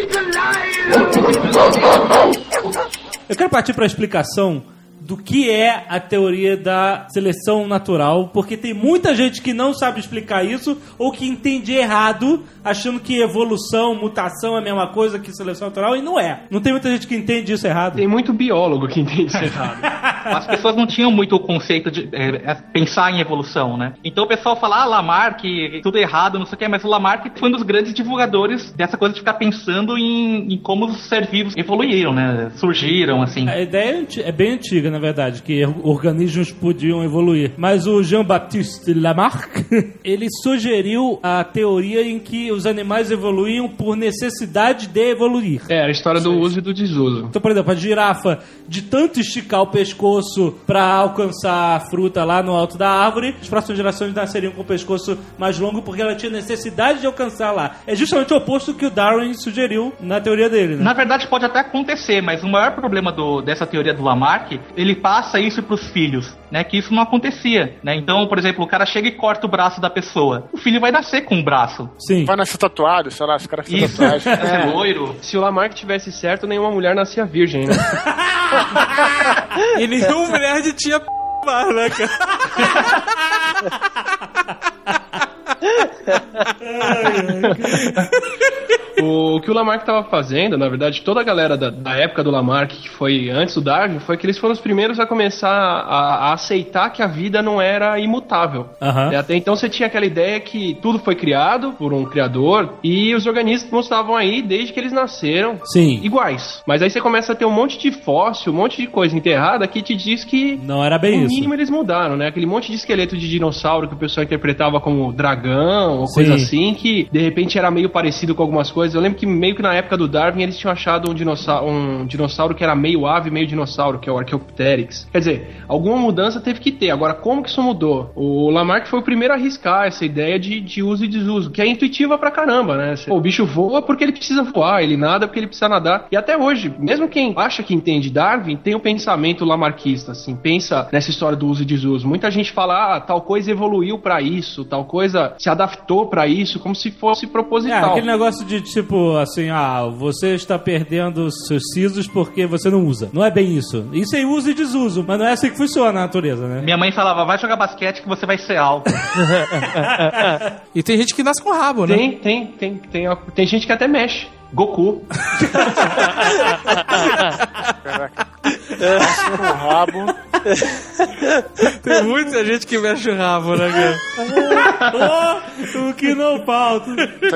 Speaker 2: Eu quero partir para a explicação do que é a teoria da seleção natural, porque tem muita gente que não sabe explicar isso ou que entende errado, achando que evolução, mutação é a mesma coisa que seleção natural e não é. Não tem muita gente que entende isso errado.
Speaker 7: Tem muito biólogo que entende isso errado.
Speaker 6: As pessoas não tinham muito o conceito de é, é, pensar em evolução, né? Então o pessoal fala, ah, Lamarck, tudo errado, não sei o que, mas o Lamarck foi um dos grandes divulgadores dessa coisa de ficar pensando em, em como os seres vivos evoluíram, né? Surgiram, assim.
Speaker 2: A ideia é é bem antiga, na verdade, que organismos podiam evoluir. Mas o Jean-Baptiste Lamarck, ele sugeriu a teoria em que os animais evoluíam por necessidade de evoluir.
Speaker 7: É, a história do uso e do desuso.
Speaker 2: Então, por exemplo, a girafa, de tanto esticar o pescoço para alcançar a fruta lá no alto da árvore, as próximas gerações nasceriam com o pescoço mais longo porque ela tinha necessidade de alcançar lá. É justamente o oposto que o Darwin sugeriu na teoria dele, né?
Speaker 6: Na verdade, pode até acontecer, mas o maior problema do- dessa teoria do Lamarck, ele passa isso para os filhos, né? Que isso não acontecia, né? Então, por exemplo, o cara chega e corta o braço da pessoa. O filho vai nascer com um braço.
Speaker 2: Sim.
Speaker 4: Vai nascer tatuado, sei lá, se o cara fizer
Speaker 6: Isso,
Speaker 4: tatuagem.
Speaker 6: é loiro.
Speaker 7: Se o Lamarck tivesse certo, nenhuma mulher nascia virgem, né?
Speaker 8: E nenhum nerd tinha p... né, cara?
Speaker 7: O que o Lamarck estava fazendo, na verdade, toda a galera da, da época do Lamarck, que foi antes do Darwin, foi que eles foram os primeiros a começar a, a aceitar que a vida não era imutável. E Até então você tinha aquela ideia que tudo foi criado por um criador e os organismos estavam aí desde que eles nasceram
Speaker 2: Sim.
Speaker 7: iguais. Mas aí você começa a ter um monte de fóssil, um monte de coisa enterrada que te diz que
Speaker 2: Não era bem
Speaker 7: no
Speaker 2: isso.
Speaker 7: mínimo eles mudaram, né? Aquele monte de esqueleto de dinossauro que o pessoal interpretava como dragão ou coisa
Speaker 2: Sim.
Speaker 7: assim, que de repente era meio parecido com algumas coisas. Eu lembro que meio que na época do Darwin eles tinham achado um dinossauro, um dinossauro que era meio ave, meio dinossauro, que é o Archaeopteryx. Quer dizer, alguma mudança teve que ter. Agora, como que isso mudou? O Lamarck foi o primeiro a arriscar essa ideia de, de uso e desuso, que é intuitiva pra caramba, né? Pô, o bicho voa porque ele precisa voar, ele nada porque ele precisa nadar. E até hoje, mesmo quem acha que entende Darwin, tem o pensamento lamarquista, assim, pensa nessa história do uso e desuso. Muita gente fala, ah, tal coisa evoluiu pra isso, tal coisa se adaptou pra isso, como se fosse
Speaker 2: É,
Speaker 7: proposital.
Speaker 2: aquele negócio de tipo assim, ah, você está perdendo seus sisos porque você não usa. Não é bem isso. Isso é uso e desuso, mas não é assim que funciona a natureza, né?
Speaker 6: Minha mãe falava, vai jogar basquete que você vai ser alto.
Speaker 8: E tem gente que nasce com rabo, né?
Speaker 7: Tem, tem, tem, tem, tem gente que até mexe. Goku.
Speaker 4: Com o rabo.
Speaker 8: Tem muita gente que mexe o rabo, né, cara?
Speaker 2: Oh, o que não falta.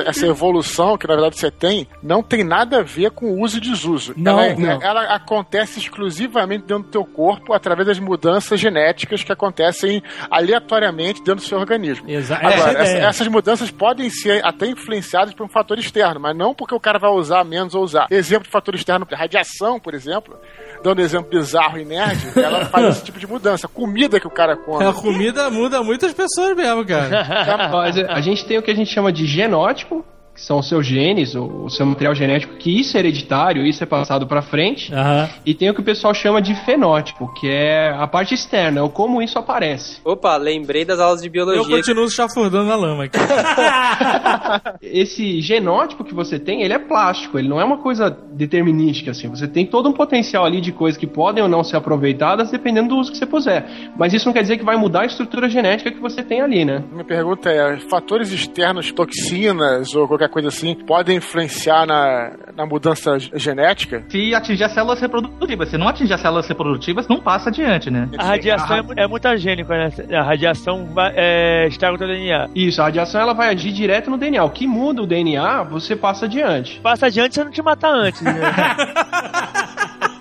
Speaker 4: Essa evolução que na verdade você tem não tem nada a ver com uso e desuso.
Speaker 2: Não,
Speaker 4: ela,
Speaker 2: não.
Speaker 4: ela acontece exclusivamente dentro do teu corpo através das mudanças genéticas que acontecem aleatoriamente dentro do seu organismo.
Speaker 2: Exa- essa é a
Speaker 4: Agora, essa-
Speaker 2: ideia.
Speaker 4: essas mudanças podem ser até influenciadas por um fator externo, mas não porque o cara vai usar menos ou usar. Exemplo de fator externo, radiação, por exemplo, dando exemplo bizarro e nerd, ela faz esse tipo de mudança. Comida que o cara come.
Speaker 8: A comida muda muitas pessoas mesmo, cara.
Speaker 7: Mas a gente tem o que a gente chama de genótipo, que são os seus genes, o o seu material genético, que isso é hereditário, isso é passado pra frente.
Speaker 2: Aham.
Speaker 7: E tem o que o pessoal chama de fenótipo, que é a parte externa, é o como isso aparece.
Speaker 10: Opa, lembrei das aulas de
Speaker 8: Eu
Speaker 10: biologia.
Speaker 8: continuo chafurdando na lama aqui.
Speaker 7: Esse genótipo que você tem, ele é plástico, ele não é uma coisa determinística, assim. Você tem todo um potencial ali de coisas que podem ou não ser aproveitadas, dependendo do uso que você puser. Mas isso não quer dizer que vai mudar a estrutura genética que você tem ali, né?
Speaker 4: Minha pergunta é: fatores externos, toxinas ou qualquer coisa assim, podem influenciar na, na mudança genética?
Speaker 6: Se atingir as células reprodutivas. Se não atingir as células reprodutivas, não passa adiante, né?
Speaker 3: A radiação é, mu- é mutagênica, né? A radiação vai, é, estraga o teu DNA.
Speaker 7: Isso, a radiação ela vai agir direto no DNA. O que muda o DNA, você passa adiante.
Speaker 3: Passa adiante se eu não te matar antes, né?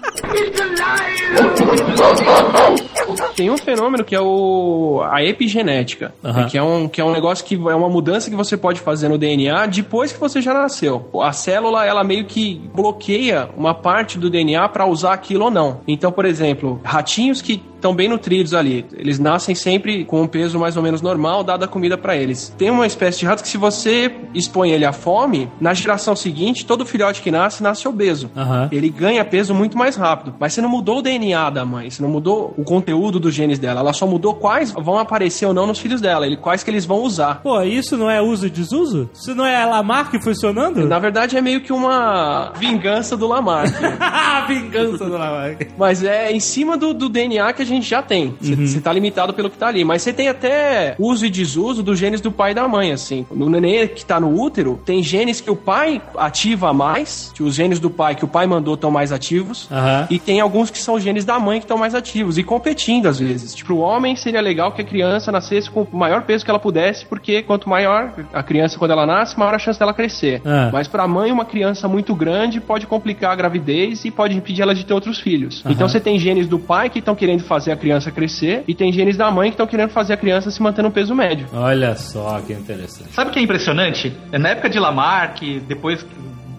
Speaker 7: Tem um fenômeno que é o a epigenética,
Speaker 2: Aham.
Speaker 7: que é um que é um negócio que é uma mudança que você pode fazer no DNA depois que você já nasceu. A célula ela meio que bloqueia uma parte do DNA para usar aquilo ou não. Então, por exemplo, ratinhos que estão bem nutridos ali. Eles nascem sempre com um peso mais ou menos normal, dada a comida para eles. Tem uma espécie de rato que se você expõe ele à fome, na geração seguinte, todo filhote que nasce, nasce obeso.
Speaker 2: Aham.
Speaker 7: Ele ganha peso muito mais rápido. Mas você não mudou o DNA da mãe, você não mudou o conteúdo dos genes dela. Ela só mudou quais vão aparecer ou não nos filhos dela, ele, quais que eeles vão usar.
Speaker 2: Pô, isso não é uso e desuso? Isso não é Lamarck funcionando?
Speaker 7: Na verdade, é meio que uma vingança do Lamarck.
Speaker 2: A vingança do Lamarck.
Speaker 7: Mas é em cima do, do DNA que a gente já tem. Você tá limitado pelo que tá ali. Mas você tem até uso e desuso dos genes do pai e da mãe, assim. No neném que tá no útero, tem genes que o pai ativa mais, que os genes do pai que o pai mandou estão mais ativos.
Speaker 2: Aham.
Speaker 7: E tem alguns que são genes da mãe que estão mais ativos e competindo às vezes. Tipo, o homem seria legal que a criança nascesse com o maior peso que ela pudesse, porque quanto maior a criança quando ela nasce, maior a chance dela crescer.
Speaker 2: Ah.
Speaker 7: Mas pra mãe, uma criança muito grande pode complicar a gravidez e pode impedir ela de ter outros filhos. Então você tem genes do pai que estão querendo fazer a criança crescer e tem genes da mãe que estão querendo fazer a criança se manter no peso médio.
Speaker 2: Olha só que interessante.
Speaker 6: Sabe o que é impressionante? Na época de Lamarck, depois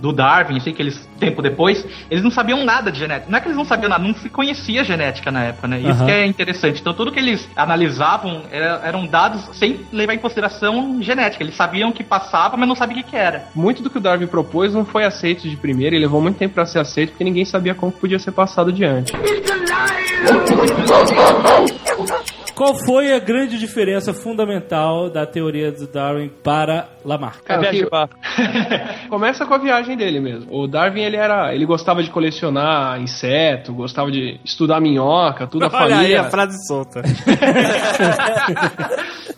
Speaker 6: do Darwin, sei que eles, tempo depois, eles não sabiam nada de genética. Não é que eles não sabiam nada, não se conhecia genética na época, né? Isso
Speaker 2: Aham.
Speaker 6: que é interessante. Então tudo que eles analisavam era- eram dados sem levar em consideração genética. Eles sabiam que passava, mas não sabiam o que, que era.
Speaker 7: Muito do que o Darwin propôs não foi aceito de primeira e levou muito tempo pra ser aceito porque ninguém sabia como podia ser passado adiante.
Speaker 2: Qual foi a grande diferença fundamental da teoria do Darwin para Lamarck?
Speaker 3: É
Speaker 7: Cara, que-
Speaker 3: de barco.
Speaker 7: Começa com a viagem dele mesmo. O Darwin, ele era, ele gostava de colecionar inseto, gostava de estudar minhoca, tudo a
Speaker 8: Olha aí
Speaker 7: família.
Speaker 8: a frase solta.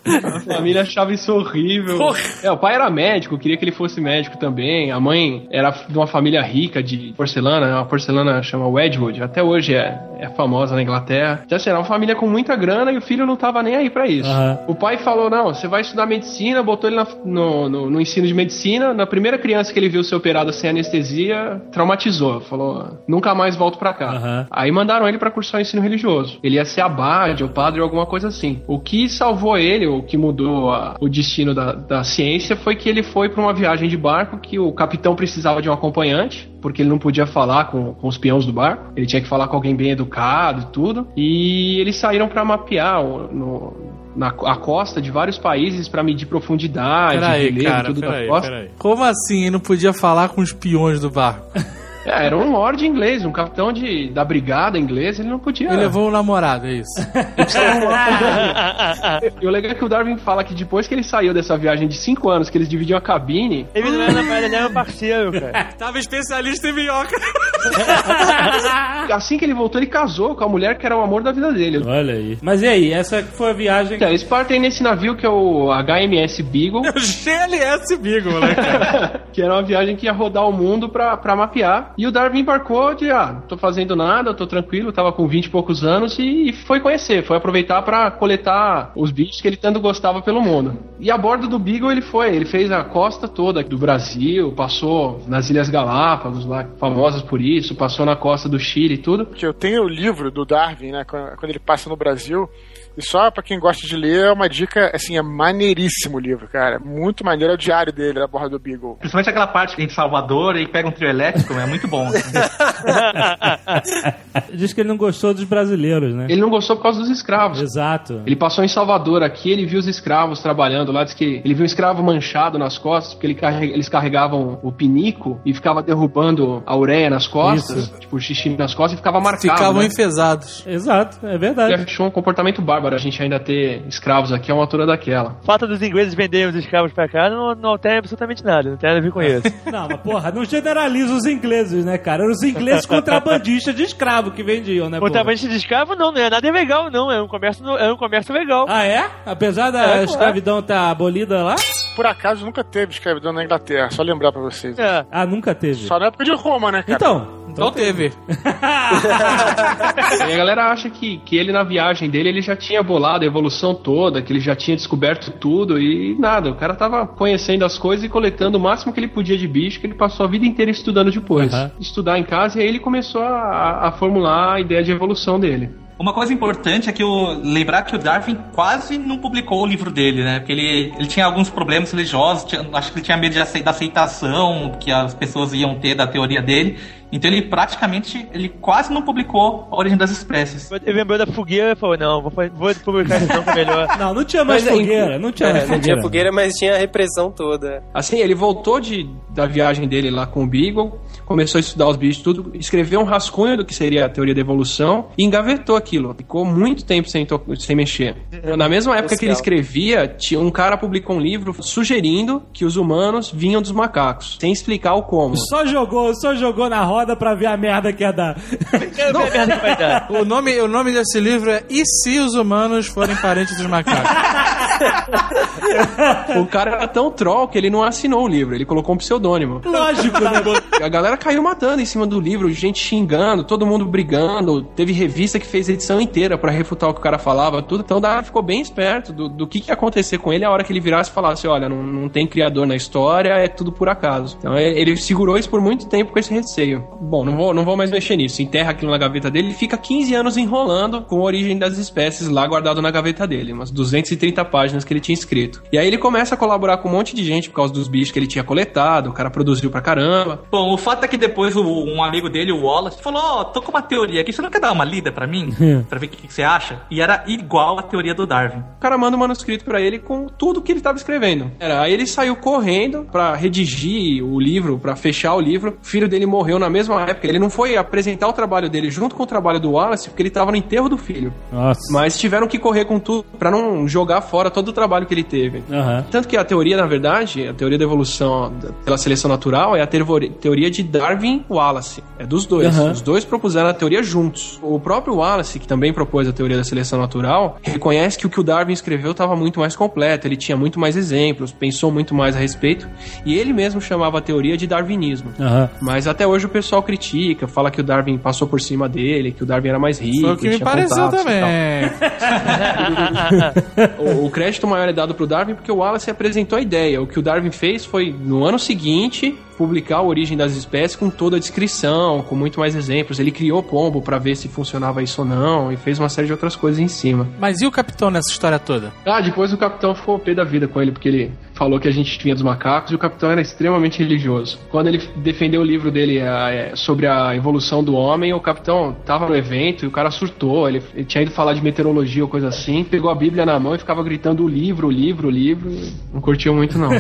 Speaker 7: A família achava isso horrível.
Speaker 8: Porra.
Speaker 7: É, o pai era médico, queria que ele fosse médico também. A mãe era de uma família rica de porcelana, né? uma porcelana chama Wedgwood. Até hoje é, é famosa na Inglaterra. Então, assim, era uma família com muita grana e o filho não tava nem aí pra isso.
Speaker 2: Aham.
Speaker 7: O pai falou: não, você vai estudar medicina, botou ele na- no, no- no ensino de medicina. Na primeira criança que ele viu ser operada sem anestesia, traumatizou. Falou: nunca mais volto pra cá.
Speaker 2: Aham.
Speaker 7: Aí mandaram ele pra cursar o ensino religioso. Ele ia ser abade ou padre ou alguma coisa assim. O que salvou ele, o que mudou a- o destino da, da ciência, foi que ele foi pra uma viagem de barco que o capitão precisava de um acompanhante, porque ele não podia falar com, com os peões do barco. Ele tinha que falar com alguém bem educado e tudo. E eles saíram pra mapear o- no- na a costa de vários países pra medir profundidade,
Speaker 8: Peraí,
Speaker 7: relevo,
Speaker 8: cara,
Speaker 7: tudo da
Speaker 8: peraí,
Speaker 7: costa.
Speaker 8: peraí. Como assim ele não podia falar com os peões do barco?
Speaker 7: É, era um lord inglês, um capitão de, da brigada inglesa, ele não podia.
Speaker 8: Ele levou o namorado, é isso.
Speaker 7: E o legal é que o Darwin fala que depois que ele saiu dessa viagem de 5 anos, que eles dividiam a cabine,
Speaker 3: Ele não era na ele era um parceiro, cara.
Speaker 8: Tava especialista em minhoca.
Speaker 7: assim que ele voltou, ele casou com a mulher que era o amor da vida dele.
Speaker 2: Olha aí. Mas e aí, essa foi a viagem.
Speaker 7: Então, eles partem nesse navio que é o HMS Beagle,
Speaker 8: O GLS Beagle, né, cara?
Speaker 7: que era uma viagem que ia rodar o mundo pra, pra mapear. E o Darwin embarcou de, ah, tô fazendo nada, tô tranquilo, tava com 20 e poucos anos e, e foi conhecer, foi aproveitar pra coletar os bichos que ele tanto gostava pelo mundo. E a bordo do Beagle ele foi, ele fez a costa toda do Brasil, passou nas Ilhas Galápagos, lá, famosas por isso, passou na costa do Chile e tudo.
Speaker 4: Eu tenho o livro do Darwin, né? Quando ele passa no Brasil. E só pra quem gosta de ler, é uma dica, assim, é maneiríssimo o livro, cara. Muito maneiro. É o diário dele, da borda do Beagle.
Speaker 6: Principalmente aquela parte que em Salvador e pega um trio elétrico, é muito bom.
Speaker 2: Diz que ele não gostou dos brasileiros, né?
Speaker 7: Ele não gostou por causa dos escravos.
Speaker 2: Exato.
Speaker 7: Ele passou em Salvador aqui, ele viu os escravos trabalhando lá, diz que ele viu um escravo manchado nas costas, porque ele carrega- eles carregavam o pinico e ficava derrubando a ureia nas costas, tipo xixi nas costas e ficava marcado.
Speaker 8: Ficavam
Speaker 7: né?
Speaker 8: enfesados.
Speaker 2: Exato, é
Speaker 7: Ele
Speaker 2: verdade.
Speaker 7: achou um comportamento bárbaro a gente ainda ter escravos aqui a uma altura daquela.
Speaker 3: O fato dos ingleses venderem os escravos pra cá não, não altera absolutamente nada, não tem nada a ver com isso.
Speaker 2: Não, mas porra, não generaliza os ingleses, né, cara? Eram os ingleses contrabandistas de escravo que vendiam, né, porra?
Speaker 3: Contrabandista de escravo não, não é nada ilegal, não. É um comércio, é um comércio legal.
Speaker 2: Ah, é? Apesar da
Speaker 3: É,
Speaker 2: escravidão estar abolida lá?
Speaker 4: Por acaso nunca teve escravidão na Inglaterra, só lembrar pra vocês.
Speaker 3: É.
Speaker 2: Ah, nunca teve.
Speaker 4: Só na época de Roma, né, cara?
Speaker 2: Então,
Speaker 8: Então teve.
Speaker 7: E a galera acha que, que ele, na viagem dele, ele já tinha bolado a evolução toda, que ele já tinha descoberto tudo e nada. O cara tava conhecendo as coisas e coletando o máximo que ele podia de bicho, que ele passou a vida inteira estudando depois.
Speaker 2: Aham.
Speaker 7: Estudar em casa e aí ele começou a, a formular a ideia de evolução dele.
Speaker 6: Uma coisa importante é que o, lembrar que o Darwin quase não publicou o livro dele, né? Porque ele, ele tinha alguns problemas religiosos, tinha- acho que ele tinha medo de da aceitação que as pessoas iam ter da teoria dele. Então ele praticamente, ele quase não publicou a origem das espécies.
Speaker 3: Ele lembrou da fogueira e falou, não, vou, vou publicar isso não, que é melhor.
Speaker 2: Não, não tinha mais
Speaker 10: Mas
Speaker 2: fogueira, não tinha
Speaker 10: É,
Speaker 2: mais
Speaker 10: não tinha
Speaker 2: fogueira.
Speaker 10: fogueira, mas tinha a repressão toda.
Speaker 7: Assim, ele voltou de, da viagem dele lá com o Beagle, começou a estudar os bichos, tudo, escreveu um rascunho do que seria a teoria da evolução e engavetou aquilo. Ficou muito tempo sem, sem mexer. Na mesma época que ele escrevia, tinha um cara publicou um livro sugerindo que os humanos vinham dos macacos, sem explicar o como.
Speaker 2: Só jogou, só jogou na roda pra ver a merda que ia dar.
Speaker 3: Quero ver a merda que vai dar.
Speaker 8: O nome, o nome desse livro é E se os humanos forem parentes dos macacos?
Speaker 7: O cara era tão troll que ele não assinou o livro, ele colocou um pseudônimo.
Speaker 2: Lógico, né?
Speaker 7: A galera caiu matando em cima do livro, gente xingando, todo mundo brigando. Teve revista que fez edição inteira pra refutar o que o cara falava, tudo. Então o Dara ficou bem esperto do, do que, que ia acontecer com ele a hora que ele virasse e falasse: olha, não, não tem criador na história, é tudo por acaso. Então ele ele segurou isso por muito tempo com esse receio. Bom, não vou, não vou mais mexer nisso. Enterra aquilo na gaveta dele e fica 15 anos enrolando com a origem das espécies lá guardado na gaveta dele. Umas 230 páginas que ele tinha escrito. E aí ele começa a colaborar com um monte de gente por causa dos bichos que ele tinha coletado. O cara produziu pra caramba.
Speaker 6: Bom, o fato é que depois o- um amigo dele, o Wallace, falou: Ó, tô com uma teoria aqui, você não quer dar uma lida pra mim? pra ver o que, que você acha? E era igual à teoria do Darwin.
Speaker 7: O cara manda um manuscrito pra ele com tudo que ele tava escrevendo. Era, aí ele saiu correndo pra redigir o livro, pra fechar o livro. O filho dele morreu na mesma época. Ele não foi apresentar o trabalho dele junto com o trabalho do Wallace, porque ele tava no enterro do filho.
Speaker 2: Nossa.
Speaker 7: Mas tiveram que correr com tudo pra não jogar fora todo o trabalho que ele teve.
Speaker 2: Aham.
Speaker 7: Tanto que a teoria, na verdade, a teoria da evolução pela seleção natural é a teoria de Darwin Wallace. É dos dois.
Speaker 2: Aham.
Speaker 7: Os dois propuseram a teoria juntos. O próprio Wallace, que também propôs a teoria da seleção natural, reconhece que o que o Darwin escreveu estava muito mais completo, ele tinha muito mais exemplos, pensou muito mais a respeito, e ele mesmo chamava a teoria de darwinismo.
Speaker 2: Aham.
Speaker 7: Mas até hoje o pessoal critica, fala que o Darwin passou por cima dele, que o Darwin era mais rico.
Speaker 8: Foi o que me
Speaker 7: tinha
Speaker 8: pareceu também.
Speaker 7: o, o crédito maior é dado pro Darwin porque o Wallace apresentou a ideia. O que o Darwin fez foi, no ano seguinte, publicar a origem das espécies com toda a descrição, com muito mais exemplos. Ele criou pombo pra ver se funcionava isso ou não e fez uma série de outras coisas em cima.
Speaker 8: Mas e o capitão nessa história toda?
Speaker 7: Ah, depois o capitão ficou pé da vida com ele, porque ele falou que a gente vinha dos macacos e o capitão era extremamente religioso. Quando ele defendeu o livro dele ah, é, sobre a evolução do homem, o capitão tava no evento e o cara surtou. Ele, ele tinha ido falar de meteorologia ou coisa assim, pegou a Bíblia na mão e ficava gritando o livro, o livro, o livro. Não curtiu muito, não.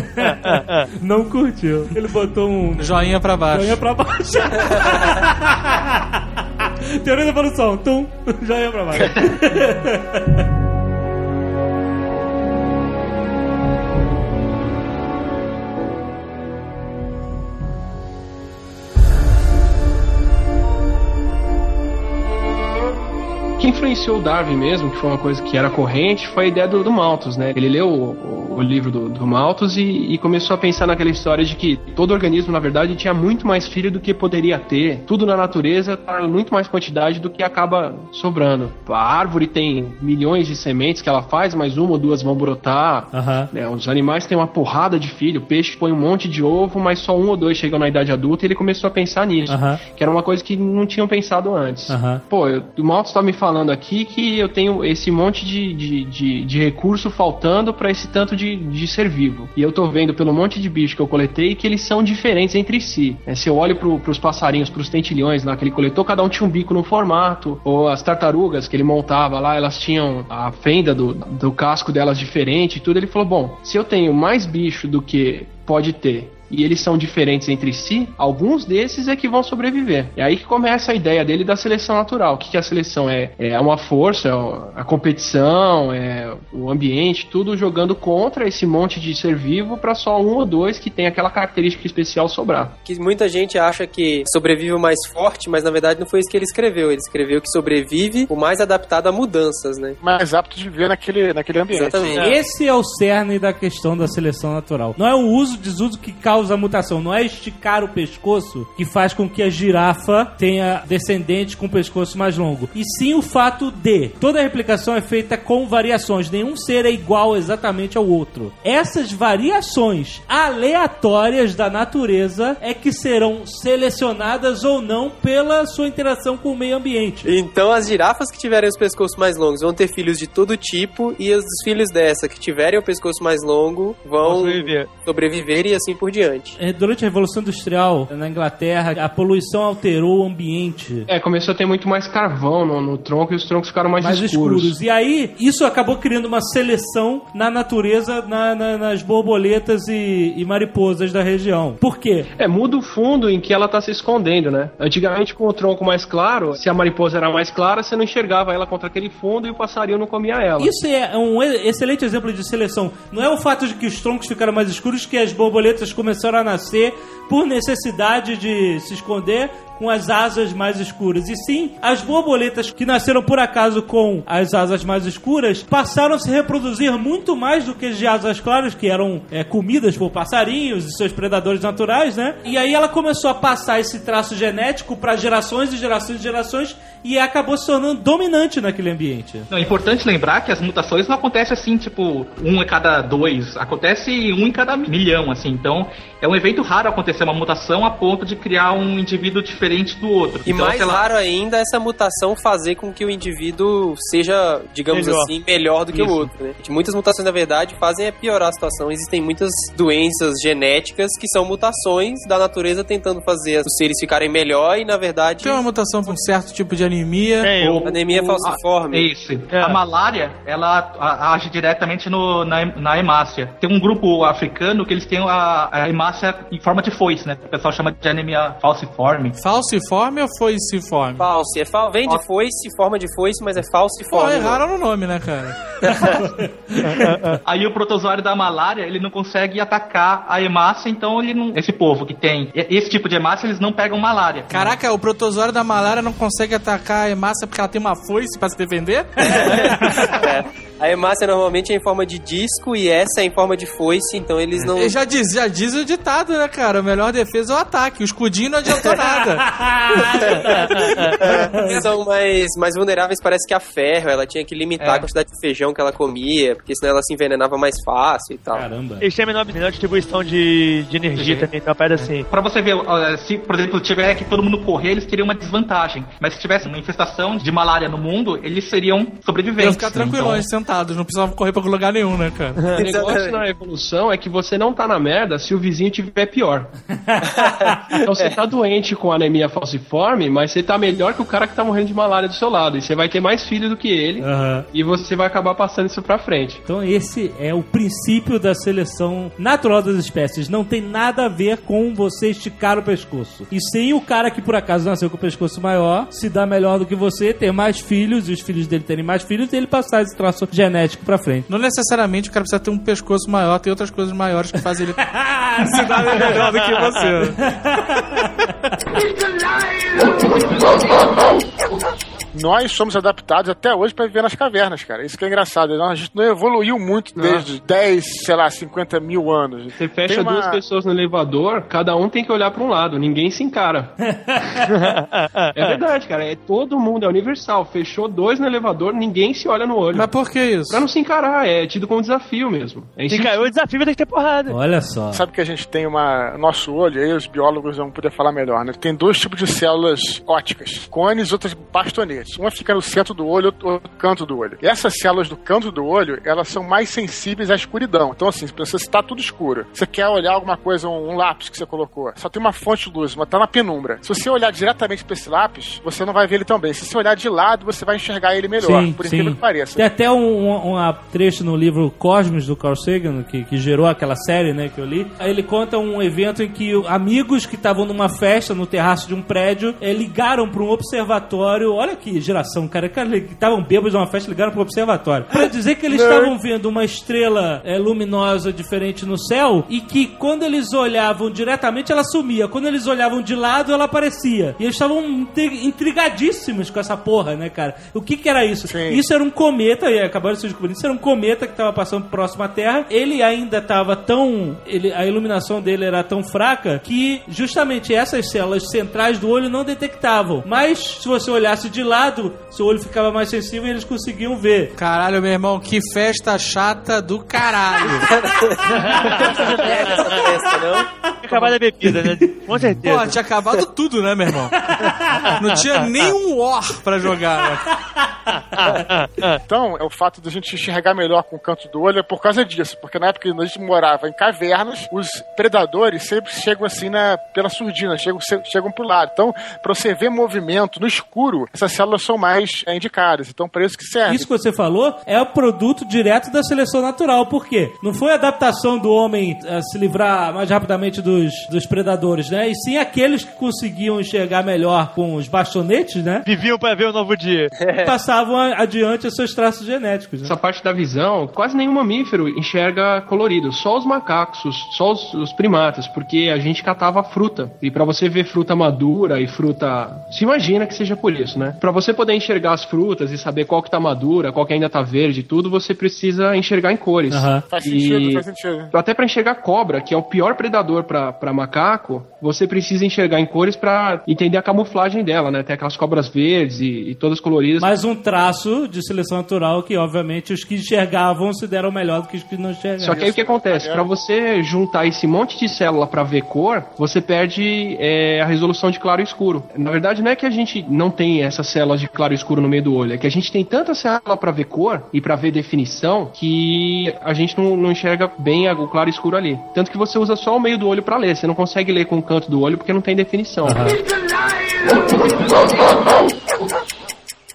Speaker 2: Não curtiu. Ele botou um
Speaker 8: Joinha pra baixo.
Speaker 2: joinha pra baixo. Teoria da evolução. Tum. Joinha pra baixo.
Speaker 7: influenciou o Darwin mesmo, que foi uma coisa que era corrente, foi a ideia do, do Malthus, né? Ele leu o, o- livro do, do Malthus e, e começou a pensar naquela história de que todo organismo, na verdade, tinha muito mais filho do que poderia ter. Tudo na natureza tá em muito mais quantidade do que acaba sobrando. A árvore tem milhões de sementes que ela faz, mas uma ou duas vão brotar.
Speaker 2: Aham.
Speaker 7: né? Os animais têm uma porrada de filho, o peixe põe um monte de ovo, mas só um ou dois chegam na idade adulta e ele começou a pensar nisso.
Speaker 2: Aham.
Speaker 7: Que era uma coisa que não tinham pensado antes.
Speaker 2: Aham.
Speaker 7: Pô, eu, o Maltos tá me falando aqui que eu tenho esse monte de, de, de, de recurso faltando pra esse tanto de, de ser vivo. E eu tô vendo pelo monte de bicho que eu coletei que eles são diferentes entre si. É, se eu olho pro, pros passarinhos, pros tentilhões lá que ele coletou, cada um tinha um bico num formato. Ou as tartarugas que ele montava lá, elas tinham a fenda do, do casco delas diferente e tudo. Ele falou: bom, se eu tenho mais bicho do que pode ter e eles são diferentes entre si, alguns desses é que vão sobreviver. É aí que começa a ideia dele da seleção natural. O que, que a seleção é? É uma força, é a competição, é o ambiente, tudo jogando contra esse monte de ser vivo para só um ou dois que tem aquela característica especial sobrar.
Speaker 10: Que muita gente acha que sobrevive o mais forte, mas na verdade não foi isso que ele escreveu. Ele escreveu que sobrevive o mais adaptado a mudanças, né?
Speaker 4: Mais apto de viver naquele, naquele ambiente.
Speaker 10: Exatamente.
Speaker 2: Esse é o cerne da questão da seleção natural. Não é o uso desuso que causa a mutação, não é esticar o pescoço que faz com que a girafa tenha descendentes com o pescoço mais longo. E sim o fato de toda a replicação é feita com variações, nenhum ser é igual exatamente ao outro. Essas variações aleatórias da natureza é que serão selecionadas ou não pela sua interação com o meio ambiente.
Speaker 10: Então as girafas que tiverem os pescoços mais longos vão ter filhos de todo tipo e os filhos dessa que tiverem o pescoço mais longo vão
Speaker 3: sobreviver.
Speaker 10: sobreviver e assim por diante. Diante.
Speaker 2: É, Durante a Revolução Industrial na Inglaterra, a poluição alterou o ambiente.
Speaker 7: É, começou a ter muito mais carvão no, no tronco e os troncos ficaram mais,
Speaker 2: mais
Speaker 7: escuros.
Speaker 2: escuros. E aí, isso acabou criando uma seleção na natureza, na- na- nas borboletas e, e mariposas da região. Por quê?
Speaker 7: É, muda o fundo em que ela tá se escondendo, né? Antigamente, com o tronco mais claro, se a mariposa era mais clara, você não enxergava ela contra aquele fundo e o passarinho não comia ela.
Speaker 2: Isso é um excelente exemplo de seleção. Não é o fato de que os troncos ficaram mais escuros que as borboletas começaram a nascer por necessidade de se esconder com as asas mais escuras. E sim, as borboletas que nasceram por acaso com as asas mais escuras passaram a se reproduzir muito mais do que as de asas claras, que eram é, comidas por passarinhos e seus predadores naturais, né? E aí ela começou a passar esse traço genético para gerações e gerações e gerações e acabou se tornando dominante naquele ambiente.
Speaker 6: Não, é importante lembrar que as mutações não acontecem assim, tipo, um em cada dois. Acontece um em cada milhão, assim. Então, é um evento raro acontecer uma mutação a ponto de criar um indivíduo diferente do outro.
Speaker 10: E
Speaker 6: então,
Speaker 10: mais raro ainda essa mutação fazer com que o indivíduo seja, digamos
Speaker 3: Melhor.
Speaker 10: assim, melhor do que
Speaker 6: Isso.
Speaker 10: o outro. Né? Muitas mutações, na verdade, fazem é piorar a situação. Existem muitas doenças genéticas que são mutações da natureza tentando fazer os seres ficarem melhor e, na verdade,
Speaker 8: Tem uma mutação pra um certo tipo de anemia.
Speaker 3: É, eu,
Speaker 10: anemia
Speaker 6: o-
Speaker 10: falciforme.
Speaker 6: É isso.
Speaker 3: É.
Speaker 6: A malária, ela a- age diretamente no, na, na hemácia. Tem um grupo africano que eles têm a, a hemácia em forma de foice, né? O pessoal chama de anemia falciforme.
Speaker 8: Falciforme ou foiciforme?
Speaker 10: False. É fal... Vem de foice, forma de foice, mas é
Speaker 8: Pô,
Speaker 10: falciforme.
Speaker 8: erraram no nome, né, cara?
Speaker 6: Aí o protozoário da malária, ele não consegue atacar a hemácia, então ele não... Esse povo que tem esse tipo de hemácia, eles não pegam malária.
Speaker 8: Caraca, o protozoário da malária não consegue atacar a hemácia porque ela tem uma foice pra se defender?
Speaker 10: É. A hemácia normalmente é em forma de disco e essa é em forma de foice, então eles não...
Speaker 8: Já diz, já diz o ditado, né, cara? A melhor defesa é o ataque. O escudinho não adiantou nada.
Speaker 10: Eles são mais, mais vulneráveis, parece que a ferro. Ela tinha que limitar
Speaker 6: É.
Speaker 10: a quantidade de feijão que ela comia, porque senão ela se envenenava mais fácil e tal.
Speaker 2: Caramba.
Speaker 3: Eles têm menor, menor distribuição de, de energia também, uma parada assim.
Speaker 6: Pra você ver, se, por exemplo, tiver que todo mundo correr, eles teriam uma desvantagem. Mas se tivesse uma infestação de malária no mundo, eles seriam sobreviventes.
Speaker 8: Iam ficar tranquilões, sentados. Não precisavam correr pra lugar nenhum, né, cara?
Speaker 7: O negócio na evolução é que você não tá na merda se o vizinho tiver pior. então você tá doente com anemia falciforme, mas você tá melhor que o cara que tá morrendo de malária do seu lado. E você vai ter mais filho do que ele.
Speaker 2: Aham.
Speaker 7: E você vai acabar passando isso pra frente.
Speaker 2: Então esse é o princípio da seleção natural das espécies. Não tem nada a ver com você esticar o pescoço. E sim o cara que por acaso nasceu com o pescoço maior, se dá melhor do que você, ter mais filhos, e os filhos dele terem mais filhos, e ele passar esse traço genético pra frente.
Speaker 8: Não necessariamente o cara precisa ter um pescoço maior, tem outras coisas maiores que fazem ele se dar melhor do que você.
Speaker 4: Nós somos adaptados até hoje pra viver nas cavernas, cara. Isso que é engraçado. A gente não evoluiu muito desde 10, sei lá, 50 mil anos.
Speaker 7: Você fecha
Speaker 4: uma-
Speaker 7: duas pessoas no elevador, cada um tem que olhar pra um lado, ninguém se encara. é verdade, cara. É todo mundo, é universal. Fechou dois no elevador, ninguém se olha no olho.
Speaker 8: Mas por que isso?
Speaker 7: Pra não se encarar, é tido como desafio mesmo. É
Speaker 3: Se caiu o desafio, vai ter que ter porrada.
Speaker 2: Olha só.
Speaker 4: Sabe que a gente tem uma. Nosso olho, aí os biólogos vão poder falar melhor, né? Tem dois tipos de células ópticas: cones e outras bastonetes. Uma fica no centro do olho, outro no canto do olho. E essas células do canto do olho, elas são mais sensíveis à escuridão. Então, assim, se você está tudo escuro, você quer olhar alguma coisa, um, lápis que você colocou, só tem uma fonte de luz, mas tá na penumbra. Se você olhar diretamente para esse lápis, você não vai ver ele tão bem. Se você olhar de lado, você vai enxergar ele melhor,
Speaker 2: Sim,
Speaker 4: por
Speaker 2: sim.
Speaker 4: incrível que pareça.
Speaker 2: Tem até um, um, um trecho no livro Cosmos do Carl Sagan, que, que gerou aquela série né, que eu li. Aí ele conta um evento em que amigos que estavam numa festa no terraço de um prédio eh, ligaram para um observatório. Olha que geração, cara. cara que estavam bêbados numa festa ligaram um observatório. Para dizer que eles estavam vendo uma estrela eh, luminosa diferente no céu e que quando eles olhavam diretamente ela sumia. Quando eles olhavam de lado ela aparecia. E eles estavam intri- intrigadíssimos com essa porra, né, cara? O que que era isso?
Speaker 4: Sim.
Speaker 2: Isso era um cometa, e acabaram de se descobrir, isso era um cometa que estava passando próximo à Terra. Ele ainda estava tão. Ele, a iluminação dele era tão fraca que justamente essas células centrais do olho não detectavam. Mas se você olhasse de lado, lado, seu olho ficava mais sensível e eles conseguiam ver.
Speaker 8: Caralho, meu irmão, que festa chata do caralho.
Speaker 10: essa festa, não?
Speaker 3: Acabada a bebida, né? Com certeza.
Speaker 8: Pô, tinha acabado tudo, né, meu irmão? Não tinha nem um War pra jogar, né?
Speaker 4: Então, é o fato de a gente enxergar melhor com o canto do olho é por causa disso. Porque na época que a gente morava em cavernas, os predadores sempre chegam assim na, pela surdina, chegam, chegam pro lado. Então, pra você ver movimento no escuro, essas células são mais é, indicadas. Então, para isso que serve.
Speaker 2: Isso que você falou é o produto direto da seleção natural. Por quê? Não foi a adaptação do homem a se livrar mais rapidamente dos, dos predadores, né? E sim aqueles que conseguiam enxergar melhor com os bastonetes, né?
Speaker 3: Viviam pra ver o novo dia.
Speaker 2: Passavam adiante os seus traços genéticos. Né?
Speaker 7: Essa parte da visão, quase nenhum mamífero enxerga colorido, só os macacos, os- só os, os primatas, porque a gente catava fruta. E pra você ver fruta madura e fruta. Se imagina que seja por isso, né? Pra você poder enxergar as frutas e saber qual que tá madura, qual que ainda tá verde e tudo, você precisa enxergar em cores.
Speaker 2: Aham.
Speaker 4: Faz
Speaker 7: E-
Speaker 4: sentido, faz sentido.
Speaker 7: Até pra enxergar cobra, que é o pior predador pra pra macaco, você precisa enxergar em cores pra entender a camuflagem dela, né? Tem aquelas cobras verdes e, e todas coloridas.
Speaker 2: Mais um traço de seleção natural que, obviamente, os que enxergavam se deram melhor do que os que não enxergavam.
Speaker 7: Só que aí o que acontece? Pra você juntar esse monte de célula pra ver cor, você perde é, a resolução de claro e escuro. Na verdade, não é que a gente não tem essas células de claro e escuro no meio do olho, é que a gente tem tanta célula pra ver cor e pra ver definição que a gente não, não enxerga bem o claro e escuro ali. Tanto que você usa só o meio do olho pra ler, você não consegue ler com o canto do olho porque não tem definição.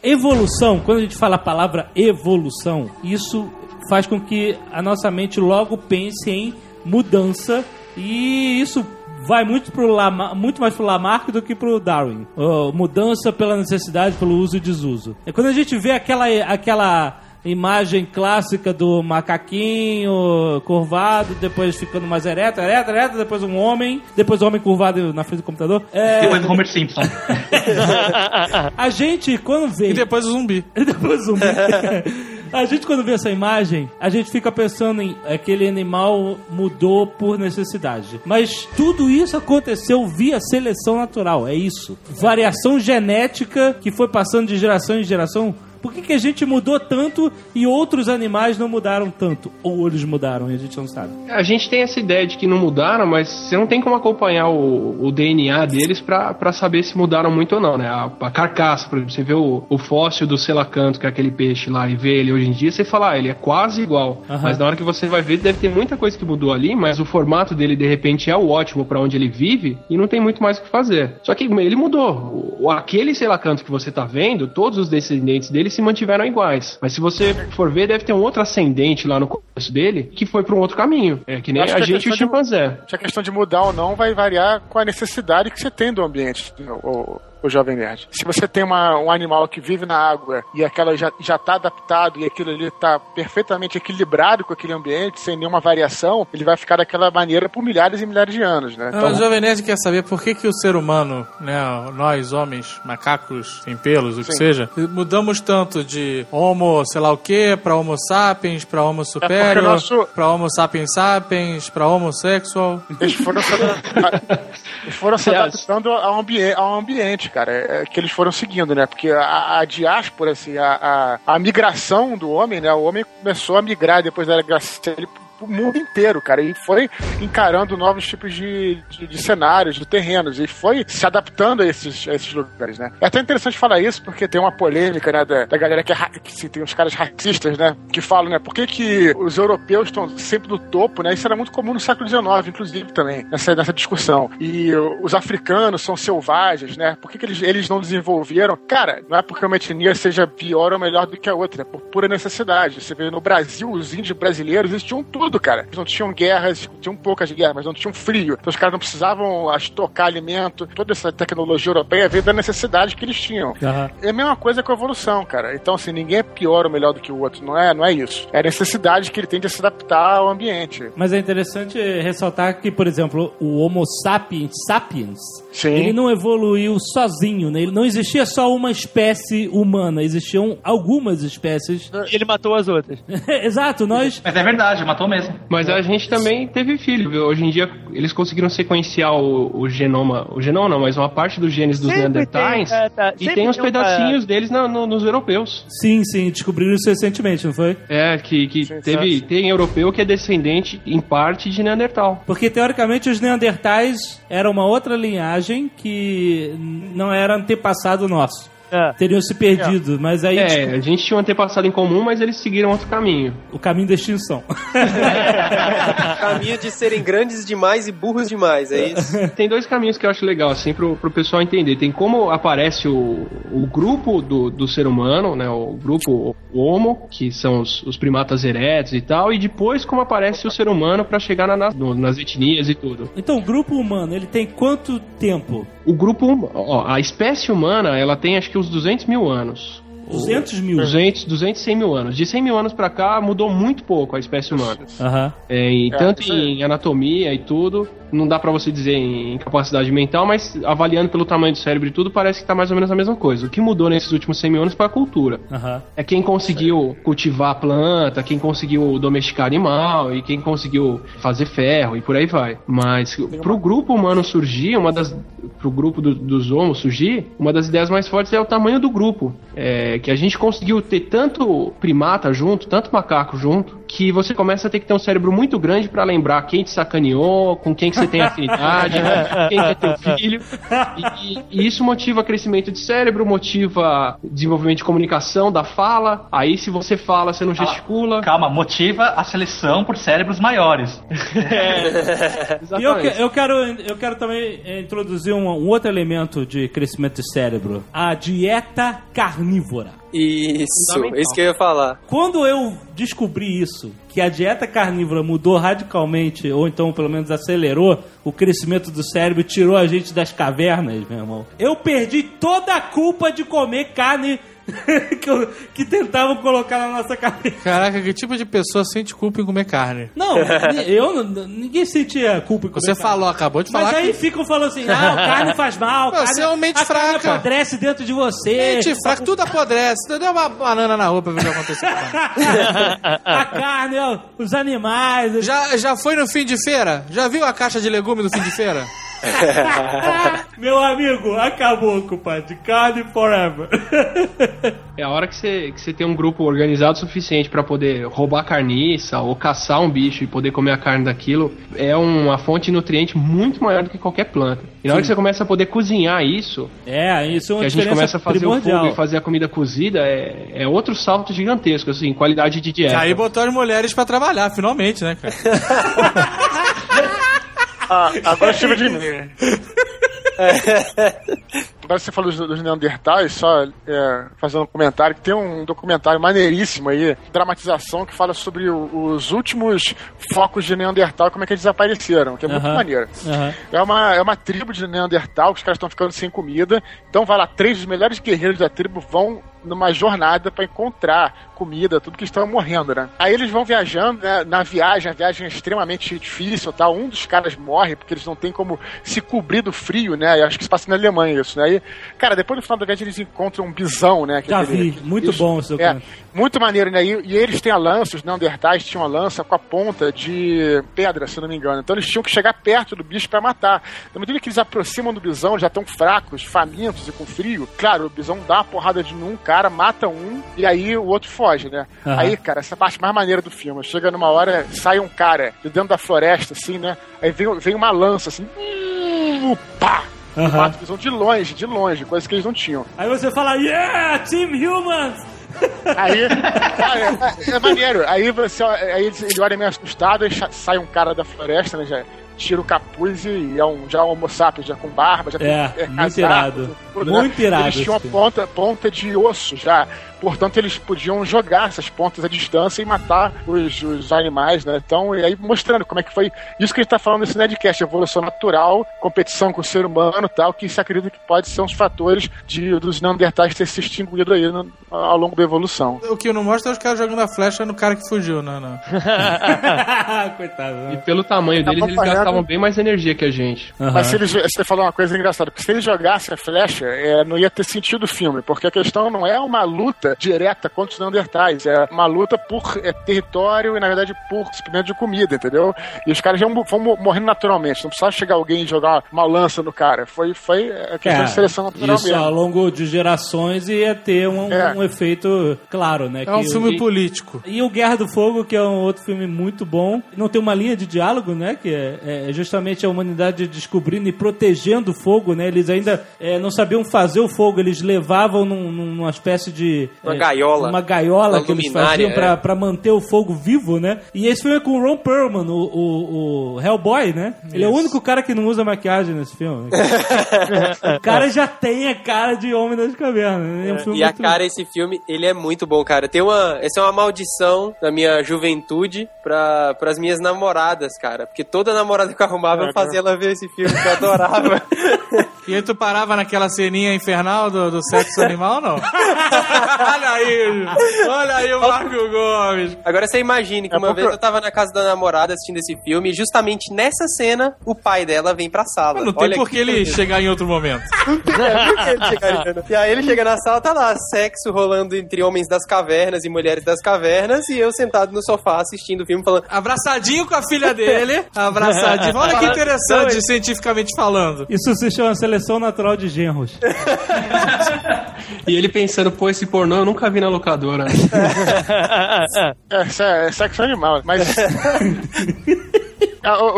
Speaker 2: Evolução, quando a gente fala a palavra evolução, isso faz com que a nossa mente logo pense em mudança e isso vai muito, pro Lama, muito mais pro Lamarck do que pro Darwin. Mudança pela necessidade, pelo uso e desuso. É quando a gente vê aquela, aquela imagem clássica do macaquinho curvado, depois ficando mais ereto, ereto, ereto, depois um homem, depois um homem curvado na frente do computador. É,
Speaker 6: Depois do Homer Simpson.
Speaker 2: a gente, quando vê
Speaker 8: E depois o zumbi.
Speaker 2: e depois zumbi. A gente, quando vê essa imagem, a gente fica pensando em aquele animal mudou por necessidade. Mas tudo isso aconteceu via seleção natural, é isso. Variação genética que foi passando de geração em geração. Por que, que a gente mudou tanto e outros animais não mudaram tanto? Ou eles mudaram e a gente não sabe?
Speaker 7: A gente tem essa ideia de que não mudaram, mas você não tem como acompanhar o, o DNA deles pra saber se mudaram muito ou não, né? A, a carcaça, por exemplo, você vê o, o fóssil do selacanto, que é aquele peixe lá, e vê ele hoje em dia, você fala, ah, ele é quase igual. Mas na hora que você vai ver, deve ter muita coisa que mudou ali, mas o formato dele, de repente, é o ótimo pra onde ele vive, e não tem muito mais o que fazer. Só que ele mudou. O, aquele selacanto que você tá vendo, todos os descendentes dele se mantiveram iguais. Mas se você for ver, deve ter um outro ascendente lá no começo dele, que foi pra um outro caminho. É que nem a gente e o
Speaker 4: questão de-
Speaker 7: chimpanzé.
Speaker 4: Se a questão de mudar ou não vai variar com a necessidade que você tem do ambiente, o, o, jovem nerd. Se você tem uma, um animal que vive na água e aquela já, já tá adaptado e aquilo ali tá perfeitamente equilibrado com aquele ambiente, sem nenhuma variação, ele vai ficar daquela maneira por milhares e milhares de anos, né?
Speaker 8: Mas o Jovem Nerd quer saber por que, que o ser humano, né, nós, homens, macacos, sem pelos, o que
Speaker 4: Sim.
Speaker 8: seja, mudamos tanto de homo sei lá o que pra homo sapiens, pra homo superior,
Speaker 4: nosso-
Speaker 8: pra homo sapiens sapiens, pra homossexual.
Speaker 4: Eles foram eles foram se adaptando ao, ambi ao ambiente, cara, é, que eles foram seguindo, né? Porque a, a diáspora, assim, a, a, a migração do homem, né? O homem começou a migrar depois da migração ele pro mundo inteiro, cara, e foi encarando novos tipos de, de, de cenários, de terrenos, e foi se adaptando a esses, a esses lugares, né? É até interessante falar isso, porque tem uma polêmica, né, da, da galera que, é, que se- tem uns caras racistas, né, que falam, né, por que que os europeus estão sempre no topo, né, isso era muito comum no século XIX, inclusive, também, nessa, nessa discussão, e os africanos são selvagens, né, por que que eles, eles não desenvolveram? Cara, não é porque uma etnia seja pior ou melhor do que a outra, é por pura necessidade, você vê no Brasil, os índios brasileiros, eles tinham tudo, cara, eles não tinham guerras, tinham poucas guerras, mas não tinham frio, então os caras não precisavam estocar alimento, toda essa tecnologia europeia veio da necessidade que eles tinham.
Speaker 2: Aham.
Speaker 4: É a mesma coisa com a evolução, cara. Então, assim, ninguém é pior ou melhor do que o outro, não é, não é isso. É a necessidade que ele tem de se adaptar ao ambiente.
Speaker 2: Mas é interessante ressaltar que, por exemplo, o Homo sapiens sapiens,
Speaker 4: Sim.
Speaker 2: ele não evoluiu sozinho, né? Ele não existia só uma espécie humana, existiam algumas espécies.
Speaker 3: E ele matou as outras.
Speaker 2: Exato, nós
Speaker 6: Mas é verdade, matou mesmo. Mesmo.
Speaker 7: Mas a gente também teve filho, viu? Hoje em dia eles conseguiram sequenciar o, o genoma, o genoma não, mas uma parte dos genes dos
Speaker 3: Sempre
Speaker 7: Neandertais
Speaker 3: tem, é, tá,
Speaker 7: e tem uns
Speaker 3: tem
Speaker 7: pedacinhos deles na- no- nos europeus.
Speaker 2: Sim, sim, descobriram isso recentemente, não foi?
Speaker 7: É, que, que
Speaker 4: Sim,
Speaker 7: teve, tem europeu que é descendente, em parte, de Neandertal.
Speaker 2: Porque teoricamente os Neandertais eram uma outra linhagem que não era antepassado nosso.
Speaker 3: É.
Speaker 2: Teriam se perdido, mas aí
Speaker 7: É,
Speaker 2: desco-
Speaker 7: a gente tinha um antepassado em comum, mas eles seguiram outro caminho.
Speaker 2: o caminho da extinção.
Speaker 10: Caminho de serem grandes demais e burros demais, é isso?
Speaker 7: Tem dois caminhos que eu acho legal, assim, pro, pro pessoal entender. Tem como aparece o, o grupo do, do ser humano, né? O grupo Homo, que são os, os primatas eretos e tal, e depois como aparece o ser humano pra chegar na- nas- no- nas etnias e tudo.
Speaker 2: então, o grupo humano, ele tem quanto tempo?
Speaker 7: O grupo, hum- ó, a espécie humana, ela tem acho que uns 200 mil anos.
Speaker 2: 200 mil.
Speaker 7: 200, 200, 100 mil anos. De 100 mil anos pra cá, mudou muito pouco a espécie humana.
Speaker 2: Aham.
Speaker 7: É, e
Speaker 4: É,
Speaker 7: tanto
Speaker 4: aí.
Speaker 7: em anatomia e tudo, não dá pra você dizer em capacidade mental, mas avaliando pelo tamanho do cérebro e tudo, parece que tá mais ou menos a mesma coisa. O que mudou nesses últimos 100 mil anos foi a cultura.
Speaker 2: Aham.
Speaker 7: É quem conseguiu cultivar a planta, quem conseguiu domesticar animal e quem conseguiu fazer ferro e por aí vai. Mas pro grupo humano surgir, uma das pro grupo do- dos homos surgir, uma das ideias mais fortes é o tamanho do grupo. É, que a gente conseguiu ter tanto primata junto, tanto macaco junto, que você começa a ter que ter um cérebro muito grande pra lembrar quem te sacaneou, com quem que você tem afinidade, quem que é teu filho. E, e isso motiva crescimento de cérebro, motiva desenvolvimento de comunicação, da fala. Aí se você fala, você não gesticula.
Speaker 6: Calma, motiva a seleção por cérebros maiores.
Speaker 2: E eu, eu quero, eu quero também eh, introduzir um, um outro elemento de crescimento de cérebro: a dieta carnívora.
Speaker 10: Isso, isso que eu ia falar.
Speaker 2: Quando eu descobri isso, que a dieta carnívora mudou radicalmente, ou então pelo menos acelerou o crescimento do cérebro e tirou a gente das cavernas, meu irmão, eu perdi toda a culpa de comer carne que, eu- que tentavam colocar na nossa cabeça.
Speaker 8: Caraca, que tipo de pessoa sente culpa em comer carne?
Speaker 2: Não, eu ninguém sentia culpa em comer
Speaker 8: Você
Speaker 2: carne.
Speaker 8: falou, acabou de
Speaker 2: Mas
Speaker 8: falar
Speaker 2: aí
Speaker 8: que...
Speaker 2: ficam falando assim, ah, carne faz mal,
Speaker 8: Você
Speaker 2: carne,
Speaker 8: é uma mente
Speaker 2: a carne
Speaker 8: fraca.
Speaker 2: apodrece dentro de você.
Speaker 8: Gente fraca, tudo apodrece. Deu uma banana na roupa pra ver o que aconteceu.
Speaker 2: a carne, os animais.
Speaker 8: Já, já foi no fim de feira? Já viu a caixa de legume do fim de feira?
Speaker 2: Meu amigo, acabou, compadre. Carne forever.
Speaker 7: É a hora que você, que você tem um grupo organizado o suficiente pra poder roubar carniça ou caçar um bicho e poder comer a carne daquilo, é uma fonte de nutriente muito maior do que qualquer planta. E na hora que você começa a poder cozinhar isso,
Speaker 2: É, isso é uma
Speaker 7: que a gente começa a fazer o
Speaker 2: primordial.
Speaker 7: fogo e fazer a comida cozida, é, é outro salto gigantesco, assim, qualidade de dieta.
Speaker 8: Aí botou as mulheres pra trabalhar, finalmente, né, cara?
Speaker 4: Ah, agora chega de mim. Agora você falou dos, dos Neandertais, só é, fazendo um comentário, que tem um documentário maneiríssimo aí, dramatização, que fala sobre o- os últimos focos de Neandertal, como é que eles desapareceram, que é muito maneiro.
Speaker 2: Aham.
Speaker 4: É uma, é uma tribo de Neandertal, que os caras estão ficando sem comida. Então vai lá, três dos melhores guerreiros da tribo vão numa jornada pra encontrar comida, tudo que estão morrendo, né? Aí eles vão viajando, né? Na viagem, a viagem é extremamente difícil, tá? Um dos caras morre porque eles não têm como se cobrir do frio, né? Eu acho que se passa na Alemanha isso, né? Aí, cara, depois no final da viagem eles encontram um bisão, né? Que é
Speaker 2: Já
Speaker 4: aquele-
Speaker 2: vi, muito bom seu
Speaker 4: É,
Speaker 2: canto.
Speaker 4: muito maneiro, né? E, e eles têm a lança, os Neandertais tinham a lança com a ponta de pedra, se não me engano. Então eles tinham que chegar perto do bicho pra matar. Na medida que eles aproximam do bisão, já estão fracos, famintos e com frio, claro, o bisão dá uma porrada de um cara, mata um, e aí o outro foge, né?
Speaker 2: Aham.
Speaker 4: Aí, cara, essa parte mais maneira do filme. Chega numa hora, sai um cara de dentro da floresta, assim, né? Aí vem, vem uma lança, assim, uh, pá! E mata bisão de longe, de longe, coisa que eles não tinham.
Speaker 2: Aí você fala, yeah, Team Humans!
Speaker 4: Aí, cara, é, é maneiro. Aí você, aí ele, olha meio assustado, aí cha- sai um cara da floresta, né? Já tira o capuz e é um, já é um homo sapiens, já com barba, já
Speaker 2: É,
Speaker 4: tem
Speaker 2: muito irado. Muito irado
Speaker 4: Eles tinham uma ponta, ponta de osso já. Portanto, eles podiam jogar essas pontas à distância e matar os, os animais, né? Então, e aí mostrando como é que foi isso que a gente tá falando nesse Nedcast, evolução natural, competição com o ser humano e tal, que se acredita que pode ser uns fatores de, dos Neandertais ter se extinguido aí no- ao longo da evolução.
Speaker 8: O que não mostra é os caras jogando a flecha no cara que fugiu, não, não.
Speaker 2: Coitado,
Speaker 7: E
Speaker 2: né?
Speaker 7: pelo tamanho deles, eles gastavam bem mais energia que a gente.
Speaker 2: Aham.
Speaker 4: Mas se eles, você falou uma coisa engraçada, porque se eles jogassem a flecha, é, não ia ter sentido o filme, porque a questão não é uma luta direta contra os Neandertais. É uma luta por é, território e, na verdade, por suprimento de comida, entendeu? E os caras já vão morrendo naturalmente. Não precisava chegar alguém e jogar uma lança no cara. Foi, foi a questão
Speaker 2: É,
Speaker 4: de seleção natural
Speaker 2: Isso
Speaker 4: mesmo.
Speaker 2: ao longo de gerações ia ter um,
Speaker 4: É.
Speaker 2: um efeito claro, né?
Speaker 8: É um filme político.
Speaker 2: E o Guerra do Fogo, que é um outro filme muito bom. Não tem uma linha de diálogo, né? Que é, é justamente a humanidade descobrindo e protegendo o fogo, né? Eles ainda é, não sabiam fazer o fogo, eles levavam num- numa espécie de...
Speaker 10: Uma
Speaker 2: é,
Speaker 10: gaiola.
Speaker 2: Uma gaiola
Speaker 10: Uma
Speaker 2: que eles faziam pra,
Speaker 10: é.
Speaker 2: pra manter o fogo vivo, né? E esse filme é com o Ron Perlman, o, o, o Hellboy, né? Ele é o único cara que não usa maquiagem nesse filme. o cara já tem a cara de Homem das Cavernas. né? É um filme
Speaker 10: E a cara, esse filme, ele é muito bom, cara. Tem uma. Essa é uma maldição da minha juventude pra, pras minhas namoradas, cara. Porque toda namorada que eu arrumava, eu fazia ela ver esse filme, que eu adorava.
Speaker 8: E aí tu parava naquela ceninha infernal do, do sexo animal, não? olha aí, olha aí o Marco Gomes.
Speaker 10: Agora você imagine que
Speaker 4: É
Speaker 10: uma vez eu tava na casa da namorada assistindo esse filme e justamente nessa cena o pai dela vem pra sala.
Speaker 8: Não tem
Speaker 10: Olha
Speaker 8: por que
Speaker 10: que
Speaker 8: ele
Speaker 10: coisa.
Speaker 8: chegar em outro momento.
Speaker 10: Ele chegaria. E aí ele chega na sala, tá lá, sexo rolando entre homens das cavernas e mulheres das cavernas, e eu sentado no sofá assistindo o filme falando.
Speaker 8: Abraçadinho com a filha dele. Abraçadinho. Olha que interessante, cientificamente falando.
Speaker 2: Isso se chama seleção natural de genros.
Speaker 7: E ele pensando, pô, esse pornô eu nunca vi na locadora.
Speaker 4: É, é, é sexo animal, mas. Ah, o,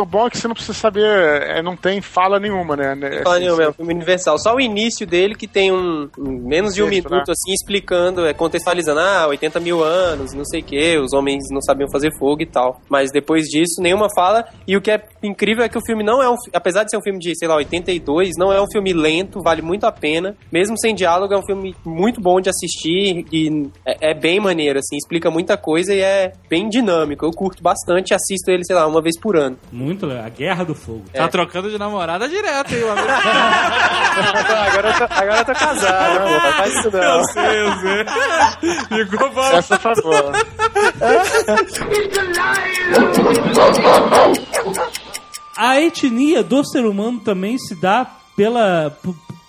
Speaker 4: o bom é que você não precisa saber, é, não tem fala nenhuma, né? né,
Speaker 10: Fala
Speaker 4: assim,
Speaker 10: nenhuma, é um filme universal. Só o início dele que tem um, um- menos de um
Speaker 4: Texto,
Speaker 10: minuto,
Speaker 4: né?
Speaker 10: assim, explicando, é, contextualizando, ah, 80 mil anos, não sei o que, os homens não sabiam fazer fogo e tal. Mas depois disso, nenhuma fala. E o que é incrível é que o filme não é um. Apesar de ser um filme de, sei lá, 82, não é um filme lento, vale muito a pena. Mesmo sem diálogo, é um filme muito bom de assistir e é, é bem maneiro, assim, explica muita coisa e é bem dinâmico. Eu curto bastante, assisto ele, sei lá, uma vez por ano.
Speaker 2: Muito legal. A Guerra do Fogo.
Speaker 8: Tá trocando de namorada direto, hein, amigo?
Speaker 10: agora, eu tô, agora eu tô casado, pô, faz isso não.
Speaker 8: Eu sei, eu sei. Ficou bom.
Speaker 4: Foi boa.
Speaker 2: A etnia do ser humano também se dá pela,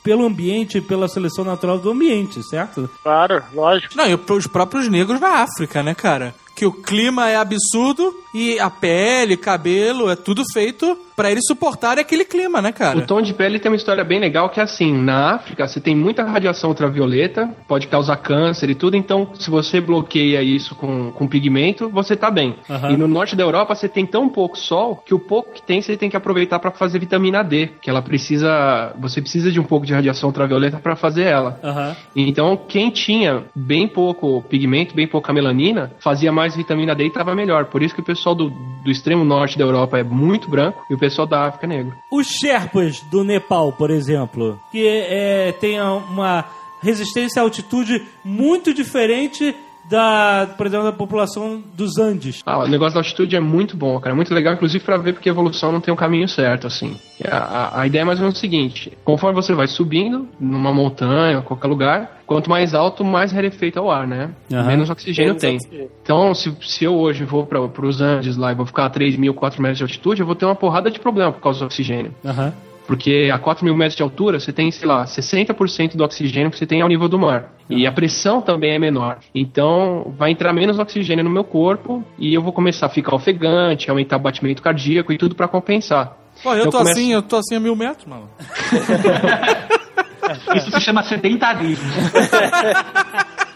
Speaker 2: pelo ambiente, pela seleção natural do ambiente, certo?
Speaker 4: Claro, lógico.
Speaker 8: Não, e os próprios negros na África, né, cara? Que o clima é absurdo e a pele, cabelo, é tudo feito pra eles suportarem aquele clima, né, cara?
Speaker 7: O tom de pele tem uma história bem legal que é assim, na África você tem muita radiação ultravioleta, pode causar câncer e tudo, então se você bloqueia isso com, com pigmento, você tá bem.
Speaker 2: Aham.
Speaker 7: E no norte da Europa você tem tão pouco sol que o pouco que tem você tem que aproveitar para fazer vitamina D, que ela precisa, você precisa de um pouco de radiação ultravioleta para fazer ela.
Speaker 2: Aham.
Speaker 7: Então, quem tinha bem pouco pigmento, bem pouca melanina, fazia mais vitamina D e estava melhor. Por isso que o pessoal do, do extremo norte da Europa é muito branco e o pessoal da África é negro.
Speaker 2: Os Sherpas do Nepal, por exemplo, que é, tem uma resistência à altitude muito diferente da, por exemplo, da população dos Andes.
Speaker 7: Ah, o negócio da altitude é muito bom, cara. É muito legal, inclusive, pra ver porque a evolução não tem um caminho certo, assim. A, a- a ideia é mais ou menos o seguinte: conforme você vai subindo, numa montanha, qualquer lugar, quanto mais alto, mais rarefeito é o ar, né?
Speaker 2: Aham.
Speaker 7: Menos oxigênio
Speaker 10: Menos
Speaker 7: tem.
Speaker 10: oxigênio.
Speaker 7: Então, se, se eu hoje vou para os Andes lá e vou ficar a 3 mil, 4 metros de altitude, eu vou ter uma porrada de problema por causa do oxigênio.
Speaker 2: Aham.
Speaker 7: Porque a 4 mil metros de altura, você tem, sei lá, 60% do oxigênio que você tem ao nível do mar. E a pressão também é menor. Então, vai entrar menos oxigênio no meu corpo e eu vou começar a ficar ofegante, aumentar o batimento cardíaco e tudo pra compensar.
Speaker 8: Pô, eu
Speaker 7: Eu
Speaker 8: tô
Speaker 7: começo-
Speaker 8: assim, eu tô assim a mil metros, mano.
Speaker 6: Isso se chama sedentarismo.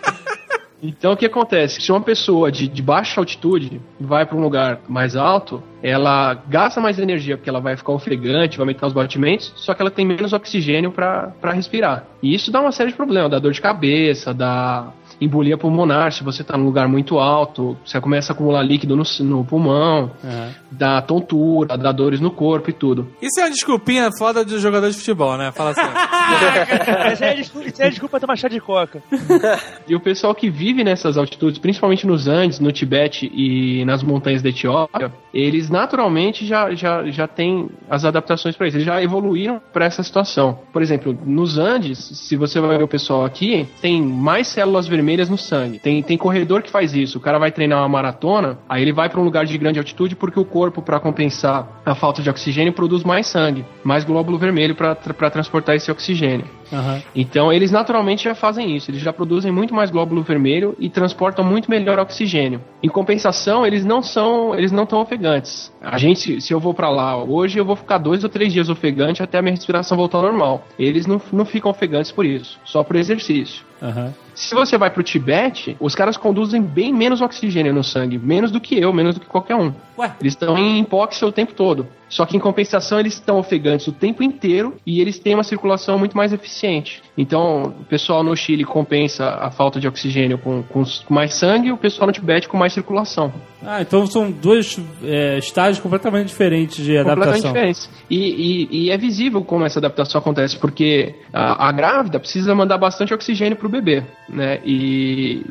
Speaker 7: Então, o que acontece? Se uma pessoa de, de baixa altitude vai para um lugar mais alto, ela gasta mais energia porque ela vai ficar ofegante, vai aumentar os batimentos, só que ela tem menos oxigênio para respirar. E isso dá uma série de problemas, dá dor de cabeça, dá embolia pulmonar se você está num lugar muito alto, você começa a acumular líquido no, no pulmão,
Speaker 2: Aham.
Speaker 7: dá tontura, dá dores no corpo e tudo.
Speaker 8: Isso é uma desculpinha foda de jogador de futebol, né? Fala assim.
Speaker 3: Essa é desculpa, é desculpa tomar chá de coca.
Speaker 7: E o pessoal que vive nessas altitudes, principalmente nos Andes, no Tibete e nas montanhas da Etiópia, eles naturalmente já, já, já têm as adaptações para isso, eles já evoluíram para essa situação. Por exemplo, nos Andes, se você vai ver o pessoal aqui, tem mais células vermelhas no sangue. Tem, tem corredor que faz isso. O cara vai treinar uma maratona, aí ele vai para um lugar de grande altitude porque o corpo, para compensar a falta de oxigênio, produz mais sangue, mais glóbulo vermelho para transportar esse oxigênio. Então eles naturalmente já fazem isso, eles já produzem muito mais glóbulo vermelho e transportam muito melhor oxigênio. Em compensação, eles não são, eles não estão ofegantes. A gente, se eu vou pra lá hoje, eu vou ficar dois ou três dias ofegante até a minha respiração voltar ao normal. Eles não, não ficam ofegantes por isso, só por exercício.
Speaker 2: Aham.
Speaker 7: Se você vai pro Tibete, os caras conduzem bem menos oxigênio no sangue, menos do que eu, menos do que qualquer um.
Speaker 2: Ué?
Speaker 7: Eles estão em hipóxia o tempo todo. Só que em compensação eles estão ofegantes o tempo inteiro e eles têm uma circulação muito mais eficiente. Então, o pessoal no Chile compensa a falta de oxigênio com, com mais sangue e o pessoal no Tibete com mais circulação.
Speaker 2: Ah, então são dois é, estágios completamente diferentes de
Speaker 7: completamente
Speaker 2: adaptação.
Speaker 7: diferentes. E, e- e é visível como essa adaptação acontece, porque a, a grávida precisa mandar bastante oxigênio para o bebê, né? E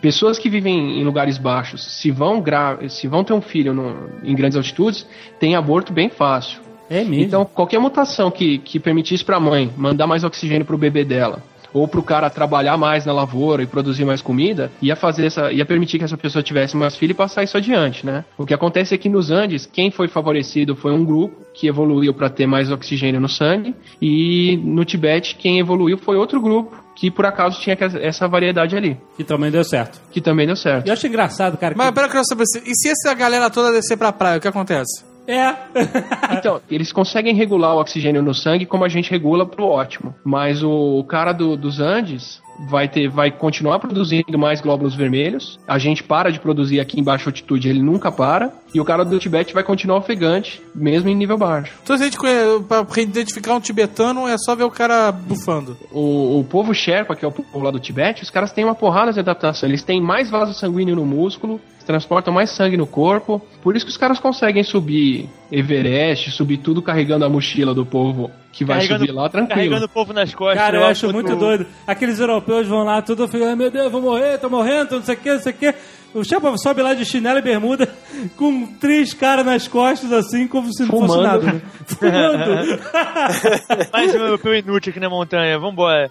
Speaker 7: pessoas que vivem em lugares baixos, se vão, gra se vão ter um filho no- em grandes altitudes, tem aborto bem fácil.
Speaker 2: É mesmo.
Speaker 7: Então, qualquer mutação que, que permitisse para a mãe mandar mais oxigênio para o bebê dela, ou para o cara trabalhar mais na lavoura e produzir mais comida, ia fazer essa, ia permitir que essa pessoa tivesse mais filho e passar isso adiante, né? O que acontece é que nos Andes, quem foi favorecido foi um grupo que evoluiu para ter mais oxigênio no sangue, e no Tibete quem evoluiu foi outro grupo que por acaso tinha que- essa variedade ali,
Speaker 2: Que também deu certo.
Speaker 7: que também deu certo.
Speaker 2: E eu acho engraçado, cara. que-
Speaker 8: Mas pera que eu quero saber, se- e se essa galera toda descer pra praia, o que acontece?
Speaker 2: É.
Speaker 7: Então, eles conseguem regular o oxigênio no sangue como a gente regula pro ótimo. Mas o cara do- dos Andes vai ter, vai continuar produzindo mais glóbulos vermelhos. A gente para de produzir aqui em baixa altitude, ele nunca para. E o cara do Tibete vai continuar ofegante, mesmo em nível baixo.
Speaker 8: Então, se a gente pra identificar um tibetano, é só ver o cara bufando.
Speaker 7: O, o povo Sherpa, que é o povo lá do Tibete, os caras têm uma porrada de adaptação. Eles têm mais vaso sanguíneo no músculo, transportam mais sangue no corpo. Por isso que os caras conseguem subir Everest, subir tudo carregando a mochila do povo que vai subir lá tranquilo.
Speaker 3: Carregando o povo nas costas.
Speaker 2: Cara, eu
Speaker 3: lá,
Speaker 2: acho muito doido. Aqueles europeus vão lá, tudo ficando, meu Deus, vou morrer, tô morrendo, não sei o que, não sei o que. O Chapa sobe lá de chinelo e bermuda com três caras nas costas, assim, como se não fosse
Speaker 7: Fumando.
Speaker 2: nada. Né? Fumando.
Speaker 3: Mais um europeu inútil aqui na montanha, vambora.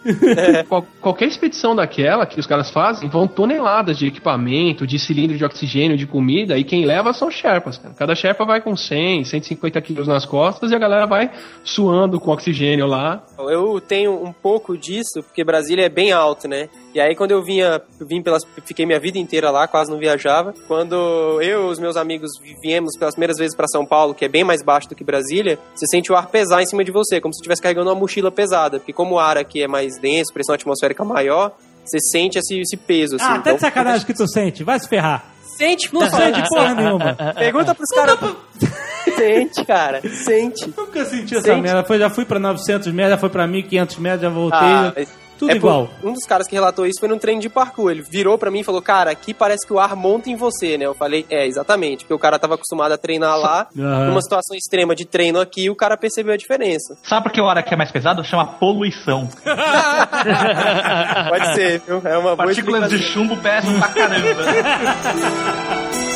Speaker 7: Qual- qualquer expedição daquela que os caras fazem vão toneladas de equipamento, de cilindro de oxigênio, de comida, e quem leva são Sherpas. Cara. Cada Sherpa vai com 100, 150 quilos nas costas e a galera vai suando com oxigênio lá.
Speaker 10: Eu tenho um pouco disso, porque Brasília é bem alto, né? E aí quando eu vinha, vim pelas, fiquei minha vida inteira lá, quase não viajava. Quando eu e os meus amigos viemos pelas primeiras vezes para São Paulo, que é bem mais baixo do que Brasília, você sente o ar pesar em cima de você, como se estivesse carregando uma mochila pesada, porque como o ar aqui é mais denso, pressão atmosférica maior, você sente esse, esse peso assim.
Speaker 2: Ah, tá de sacanagem que tu sente. Vai se ferrar.
Speaker 10: Sente,
Speaker 2: Não sente porra nenhuma.
Speaker 10: Pergunta pros caras. Sente, cara, sente.
Speaker 2: Nunca senti essa
Speaker 10: Sente.
Speaker 2: merda. Foi, já fui pra 900 metros, já fui pra 1500 metros, já voltei.
Speaker 10: Ah,
Speaker 2: tudo
Speaker 10: é por-
Speaker 2: igual.
Speaker 10: Um dos caras que relatou isso foi num treino de parkour. Ele virou pra mim e falou: Cara, aqui parece que o ar monta em você, né? Eu falei: É, exatamente. Porque o cara tava acostumado a treinar lá.
Speaker 2: Aham.
Speaker 10: Numa situação extrema de treino aqui, o cara percebeu a diferença.
Speaker 6: Sabe por que o ar aqui é mais pesado? Chama poluição.
Speaker 10: Pode ser, viu? É uma boa
Speaker 6: Partículas de chumbo pesam pra caramba.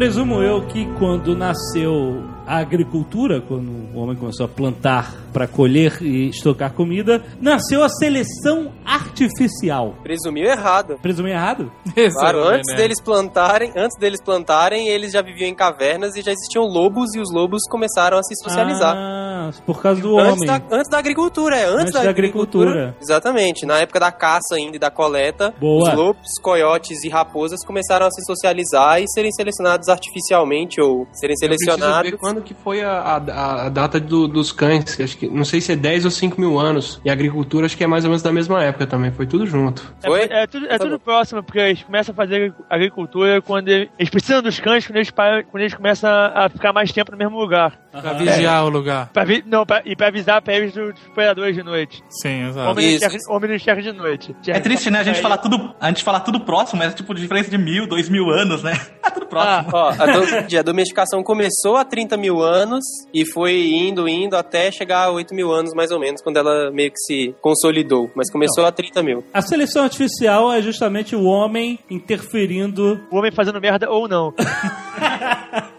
Speaker 2: Presumo eu que quando nasceu a agricultura, quando o homem começou a plantar para colher e estocar comida, nasceu a seleção artificial.
Speaker 10: Presumiu errado.
Speaker 2: Presumi errado?
Speaker 10: Claro,
Speaker 8: é,
Speaker 10: antes
Speaker 8: né?
Speaker 10: deles plantarem, antes deles plantarem, eles já viviam em cavernas e já existiam lobos e os lobos começaram a se socializar.
Speaker 2: Ah, por causa do
Speaker 10: Antes
Speaker 2: homem.
Speaker 10: da, antes da agricultura, é. Antes,
Speaker 2: Antes
Speaker 10: da,
Speaker 2: da
Speaker 10: agricultura,
Speaker 2: agricultura.
Speaker 10: Exatamente. Na época da caça ainda e da coleta,
Speaker 2: Boa.
Speaker 10: os lobos, coiotes e raposas começaram a se socializar e serem selecionados artificialmente ou serem
Speaker 7: Eu preciso
Speaker 10: selecionados.
Speaker 7: ver quando que foi a, a, a data do- dos cães, que acho que não sei se é 10 ou 5 mil anos. E a agricultura acho que é mais ou menos da mesma época também, foi tudo junto.
Speaker 10: Foi?
Speaker 3: É, é tudo, é
Speaker 10: Tá
Speaker 3: tudo próximo, porque eles começam a fazer agricultura quando eles, eles precisam dos cães quando eles, param- quando eles começam a ficar mais tempo no mesmo lugar.
Speaker 8: Pra vigiar o lugar.
Speaker 3: Pra vi- não, pra- e pra avisar pra eles dos predadores de noite.
Speaker 8: Sim, exato.
Speaker 3: Homem
Speaker 10: Isso.
Speaker 3: enxerga, homem não enxerga de noite.
Speaker 6: É triste, né? A gente falar tudo, a gente falar tudo próximo, mas é tipo diferença de mil, dois mil anos, né? É tudo próximo.
Speaker 10: Ó, a, do- a domesticação começou há 30 mil anos e foi indo, indo até chegar a 8 mil anos, mais ou menos, quando ela meio que se consolidou. Mas começou há 30 mil.
Speaker 2: A seleção artificial é justamente o homem interferindo.
Speaker 3: O homem fazendo merda ou não.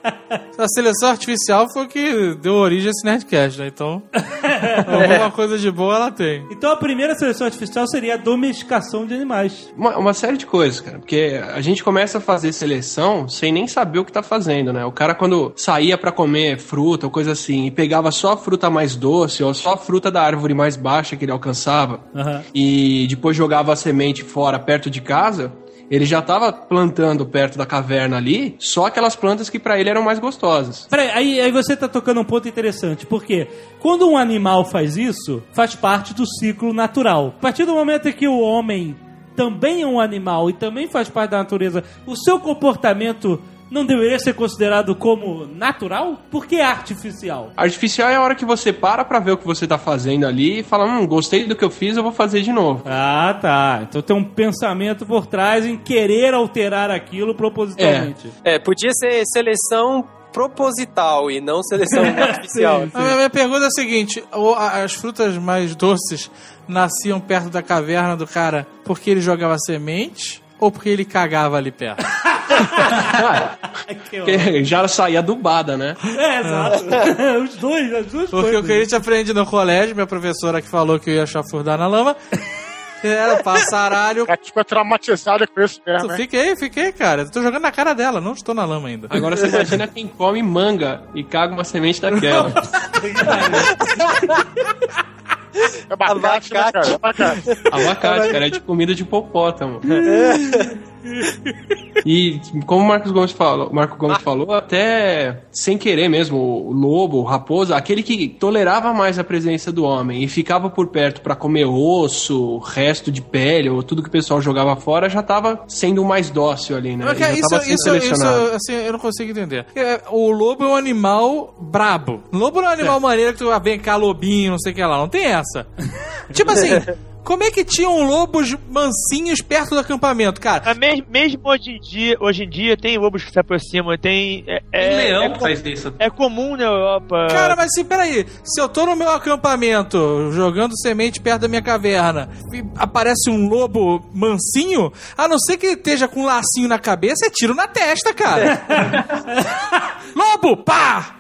Speaker 8: A seleção artificial foi o que deu origem a esse Nerdcast, né? Então, Alguma coisa de boa ela tem.
Speaker 2: Então a primeira seleção artificial seria a domesticação de animais.
Speaker 7: Uma, uma série de coisas, cara. Porque a gente começa a fazer seleção sem nem saber o que tá fazendo, né? O cara, quando saía pra comer fruta ou coisa assim, e pegava só a fruta mais doce ou só a fruta da árvore mais baixa que ele alcançava,
Speaker 2: Aham.
Speaker 7: e depois jogava a semente fora perto de casa, ele já tava plantando perto da caverna ali só aquelas plantas que pra ele eram mais gostosas.
Speaker 2: Peraí, aí, aí você tá tocando um ponto interessante, porque quando um animal faz isso, faz parte do ciclo natural. A partir do momento em que o homem também é um animal e também faz parte da natureza, o seu comportamento não deveria ser considerado como natural? Por que artificial?
Speaker 7: Artificial é a hora que você para pra ver o que você tá fazendo ali e fala, hum, gostei do que eu fiz, eu vou fazer de novo.
Speaker 2: Ah, tá. Então tem um pensamento por trás em querer alterar aquilo propositalmente.
Speaker 10: É, podia ser seleção proposital e não seleção artificial.
Speaker 2: Sim,
Speaker 8: A minha, pergunta é a seguinte: as frutas mais doces nasciam perto da caverna do cara porque ele jogava semente ou porque ele cagava ali perto?
Speaker 2: Que
Speaker 7: Porque já saía adubada, né?
Speaker 2: É, exato. Os dois, as duas
Speaker 8: Porque o
Speaker 2: coisas.
Speaker 8: que a gente aprende no colégio, minha professora que falou que eu ia chafurdar na lama, era passaralho.
Speaker 4: Ela ficou traumatizada com isso mesmo, né?
Speaker 8: Fiquei, fiquei, cara. Tô jogando na cara dela, não estou na lama ainda.
Speaker 7: Agora você imagina quem come manga e caga uma semente daquela.
Speaker 4: É abacate, né, cara? É abacate.
Speaker 7: Abacate, cara, é de comida de hipopótamo. E como o Marcos Gomes falou, o Marco Gomes falou, até sem querer mesmo, o lobo, o raposa, aquele que tolerava mais a presença do homem e ficava por perto pra comer osso, resto de pele ou tudo que o pessoal jogava fora, já tava sendo o mais dócil ali, né? Já
Speaker 8: isso, isso, isso, assim, eu não consigo entender. É, O lobo é um animal brabo. Lobo não é um animal maneiro que tu ah, vem cá, lobinho, não sei o que lá. Não tem essa. tipo assim, como é que tinham lobos mansinhos perto do acampamento, cara?
Speaker 3: Mas mesmo, mesmo hoje em dia, hoje em dia tem lobos que se aproximam, tem. É, é,
Speaker 6: Tem leão
Speaker 3: é,
Speaker 6: que faz isso.
Speaker 3: é comum na Europa.
Speaker 8: Cara, mas assim, peraí. Se eu tô no meu acampamento, jogando semente perto da minha caverna, e aparece um lobo mansinho, a não ser que ele esteja com um lacinho na cabeça, é tiro na testa, cara. lobo, pá!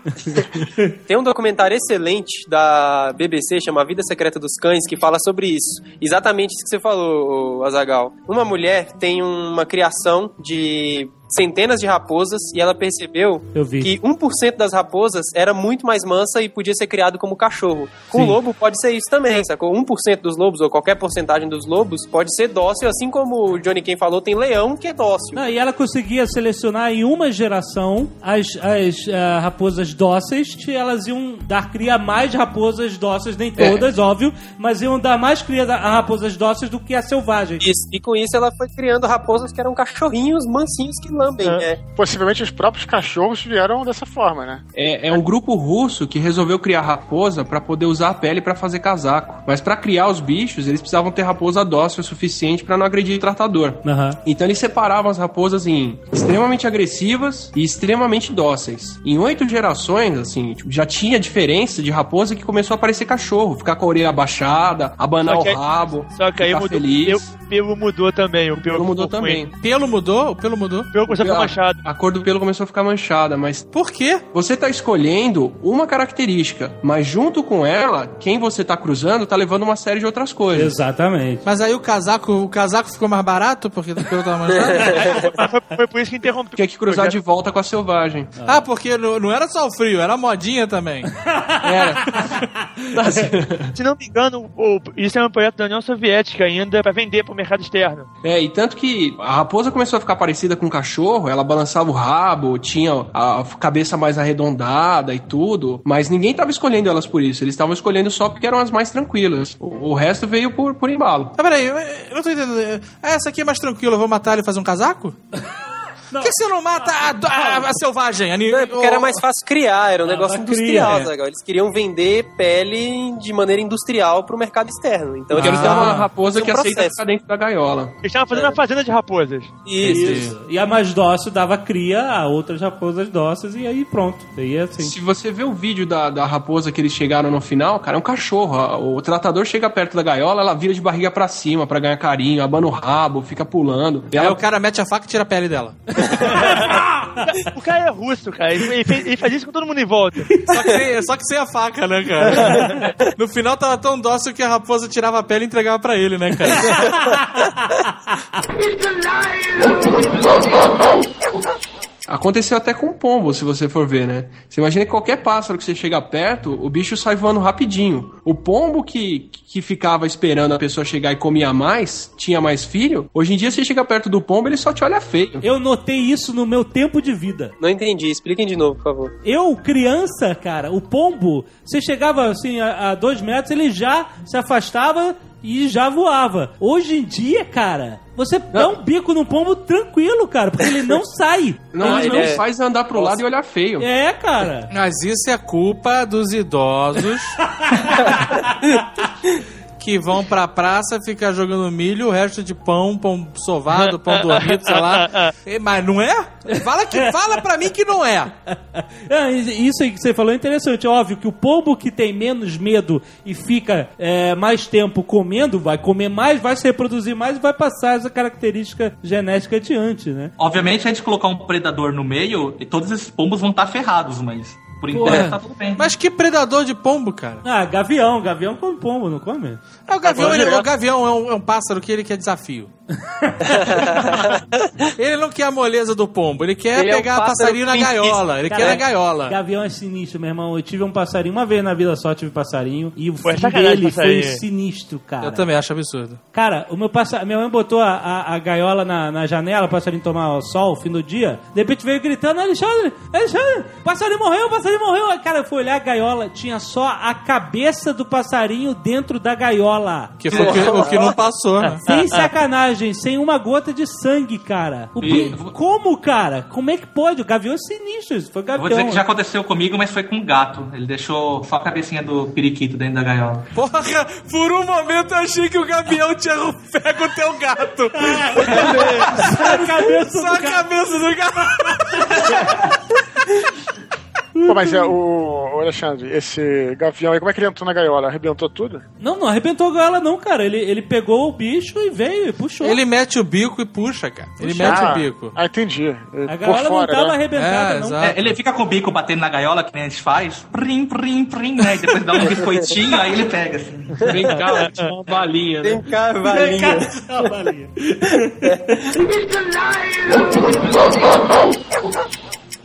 Speaker 10: Tem um documentário excelente da BBC, chama A Vida Secreta dos Cães, que fala sobre isso. Exatamente isso que você falou, Azagal. Uma mulher tem uma criação de centenas de raposas e ela percebeu que 1% das raposas era muito mais mansa e podia ser criado como cachorro. Com
Speaker 2: Sim.
Speaker 10: o lobo pode ser isso também, sacou? 1% dos lobos, ou qualquer porcentagem dos lobos, pode ser dócil, assim como o Johnny Ken falou, tem leão que é dócil.
Speaker 2: Não, e ela conseguia selecionar em uma geração as, as ah, raposas dóceis, que elas iam dar cria a mais raposas dóceis, nem todas, óbvio, mas iam dar mais cria a raposas dóceis do que a selvagem.
Speaker 10: Isso. E com isso ela foi criando raposas que eram cachorrinhos mansinhos que lambem. É.
Speaker 4: Possivelmente os próprios cachorros vieram dessa forma, né?
Speaker 7: É, é um grupo russo que resolveu criar raposa pra poder usar a pele pra fazer casaco. Mas pra criar os bichos, eles precisavam ter raposa dócil o suficiente pra não agredir o tratador.
Speaker 2: Aham.
Speaker 7: Então eles separavam as raposas em extremamente agressivas e extremamente dóceis. Em oito gerações, assim, tipo, já tinha diferença de raposa que começou a parecer cachorro, ficar com a orelha abaixada, abanar o rabo,
Speaker 3: Só que aí
Speaker 7: ficar
Speaker 3: mudou.
Speaker 7: feliz.
Speaker 3: O pelo mudou também. O pelo,
Speaker 7: Pelo mudou também.
Speaker 8: Pelo mudou? O pelo mudou?
Speaker 3: Pelo começou a ficar
Speaker 7: A-
Speaker 3: manchado.
Speaker 7: A cor do pelo começou a ficar manchada, mas
Speaker 8: Por quê?
Speaker 7: você tá escolhendo uma característica, mas junto com ela, quem você tá cruzando tá levando uma série de outras coisas.
Speaker 2: Exatamente.
Speaker 8: Mas aí o casaco, o casaco ficou mais barato porque o pelo tava manchado?
Speaker 3: foi, foi por isso que interrompeu.
Speaker 7: Tinha que cruzar de volta com a selvagem.
Speaker 8: ah, porque não, não era só o frio, era a modinha também.
Speaker 7: Era.
Speaker 3: Se não me engano, o- isso é um projeto da União Soviética ainda pra vender pro mercado externo.
Speaker 7: É, e tanto que a raposa começou a ficar parecida com um cachorro, ela balançava o rabo, tinha a cabeça mais arredondada e tudo, mas ninguém tava escolhendo elas por isso, eles estavam escolhendo só porque eram as mais tranquilas. O, o resto veio por, por embalo.
Speaker 8: Ah, peraí, eu eu não tô entendendo. Essa aqui é mais tranquila, eu vou matar ele e fazer um casaco? Por que você não mata a, a- a selvagem? A, ni-
Speaker 10: Não, é porque era mais fácil criar, era um
Speaker 2: Ah,
Speaker 10: negócio industrial,
Speaker 2: cria, é.
Speaker 10: Zagal. Eles queriam vender pele de maneira industrial pro mercado externo. Então
Speaker 7: Porque eles
Speaker 8: Ah.
Speaker 7: uma raposa
Speaker 10: um
Speaker 7: que aceita
Speaker 10: processo.
Speaker 7: ficar dentro da gaiola.
Speaker 3: Eles estavam fazendo uma fazenda de raposas.
Speaker 10: Isso.
Speaker 2: E a mais dócil dava cria a outras raposas dóceis e aí pronto. E assim.
Speaker 7: Se você vê o vídeo da, da raposa que eles chegaram no final, cara, é um cachorro. O tratador chega perto da gaiola, ela vira de barriga pra cima pra ganhar carinho, abana o rabo, fica pulando. E
Speaker 8: Aí
Speaker 7: ela
Speaker 8: o cara mete a faca e tira a pele dela.
Speaker 3: O cara é russo, cara. Ele, ele fez- ele faz isso com todo mundo em volta.
Speaker 8: Só que, sem, só que sem a faca, né, cara? No final tava tão dócil que a raposa tirava a pele e entregava pra ele, né, cara?
Speaker 7: Aconteceu até com o pombo, se você for ver, né? Você imagina que qualquer pássaro que você chega perto, o bicho sai voando rapidinho. O pombo que, que ficava esperando a pessoa chegar e comia mais, tinha mais filho, hoje em dia você chega perto do pombo, ele só te olha feio.
Speaker 2: Eu notei isso no meu tempo de vida.
Speaker 10: Não entendi, expliquem de novo, por favor.
Speaker 2: Eu, criança, cara, o pombo, você chegava assim a, a dois metros, ele já se afastava e já voava. Hoje em dia, cara, você dá um bico no pombo tranquilo, cara, porque ele não sai.
Speaker 7: Não,
Speaker 2: ele
Speaker 7: ele
Speaker 10: é-
Speaker 7: faz andar pro lado e olhar feio.
Speaker 2: É, cara.
Speaker 8: Mas isso é culpa dos idosos que vão pra praça ficar jogando milho, o resto de pão, pão sovado, pão dormido, sei lá. Mas não é? Fala, que, fala pra mim que não é.
Speaker 2: É, isso aí que você falou é interessante. É óbvio que o pombo que tem menos medo e fica é, mais tempo comendo, vai comer mais, vai se reproduzir mais e vai passar essa característica genética adiante, né?
Speaker 6: Obviamente, a gente colocar um predador no meio e todos esses pombos vão estar ferrados, mas por enquanto tá tudo bem.
Speaker 8: Mas que predador de pombo, cara?
Speaker 2: Ah, gavião. Gavião come pombo, não come?
Speaker 8: É, o gavião, ele- o gavião é um, é um pássaro que ele quer desafio. ele não quer a moleza do pombo, ele quer
Speaker 10: Ele é um
Speaker 8: pegar passarinho na gaiola. Ele
Speaker 2: Cara,
Speaker 8: quer na gaiola.
Speaker 2: Gavião é sinistro, meu irmão. Eu tive um passarinho, uma vez na vida só tive passarinho. E o fim
Speaker 3: sacanagem
Speaker 2: dele foi sinistro, cara.
Speaker 8: Eu também acho absurdo.
Speaker 2: Cara, o meu passarinho. Minha mãe botou a, a, a gaiola na, na janela, o passarinho tomar o sol, fim do dia. De repente veio gritando: Alexandre, Alexandre, passarinho morreu, passarinho morreu. Aí, Cara, eu fui olhar a gaiola, tinha só a cabeça do passarinho dentro da gaiola.
Speaker 8: Que foi o que, o que não passou, né?
Speaker 2: Sem sacanagem, sem uma gota de sangue, cara. O
Speaker 6: E-
Speaker 2: Como, cara? Como é que pode? O gavião é sinistro, isso foi gavião.
Speaker 6: vou dizer que já aconteceu comigo, mas foi com um gato. Ele deixou só a cabecinha do periquito dentro da gaiola.
Speaker 8: Porra, por um momento eu achei que o gavião tinha pego o teu gato.
Speaker 2: a cabeça
Speaker 8: Só a cabeça do gato.
Speaker 4: Pô, mas é o, o Alexandre, esse gavião aí, como é que ele entrou na gaiola? Arrebentou tudo?
Speaker 2: Não, não arrebentou a gaiola, não, cara. Ele, ele pegou o bicho e veio e puxou.
Speaker 8: Ele mete o bico e puxa, cara. Ele
Speaker 2: Puxa.
Speaker 8: mete
Speaker 4: ah,
Speaker 8: o bico.
Speaker 4: Ah, entendi.
Speaker 2: A
Speaker 4: Por
Speaker 2: gaiola não
Speaker 4: fora,
Speaker 2: tava
Speaker 4: né?
Speaker 2: arrebentada,
Speaker 8: É,
Speaker 2: não.
Speaker 8: exato.
Speaker 6: É, ele fica com o bico batendo na gaiola, que nem a gente faz. Prim, prim, prim, né? E depois dá um biscoitinho, aí ele pega, assim.
Speaker 7: Vem cá, uma balinha, né?
Speaker 10: Vem cá, valinha.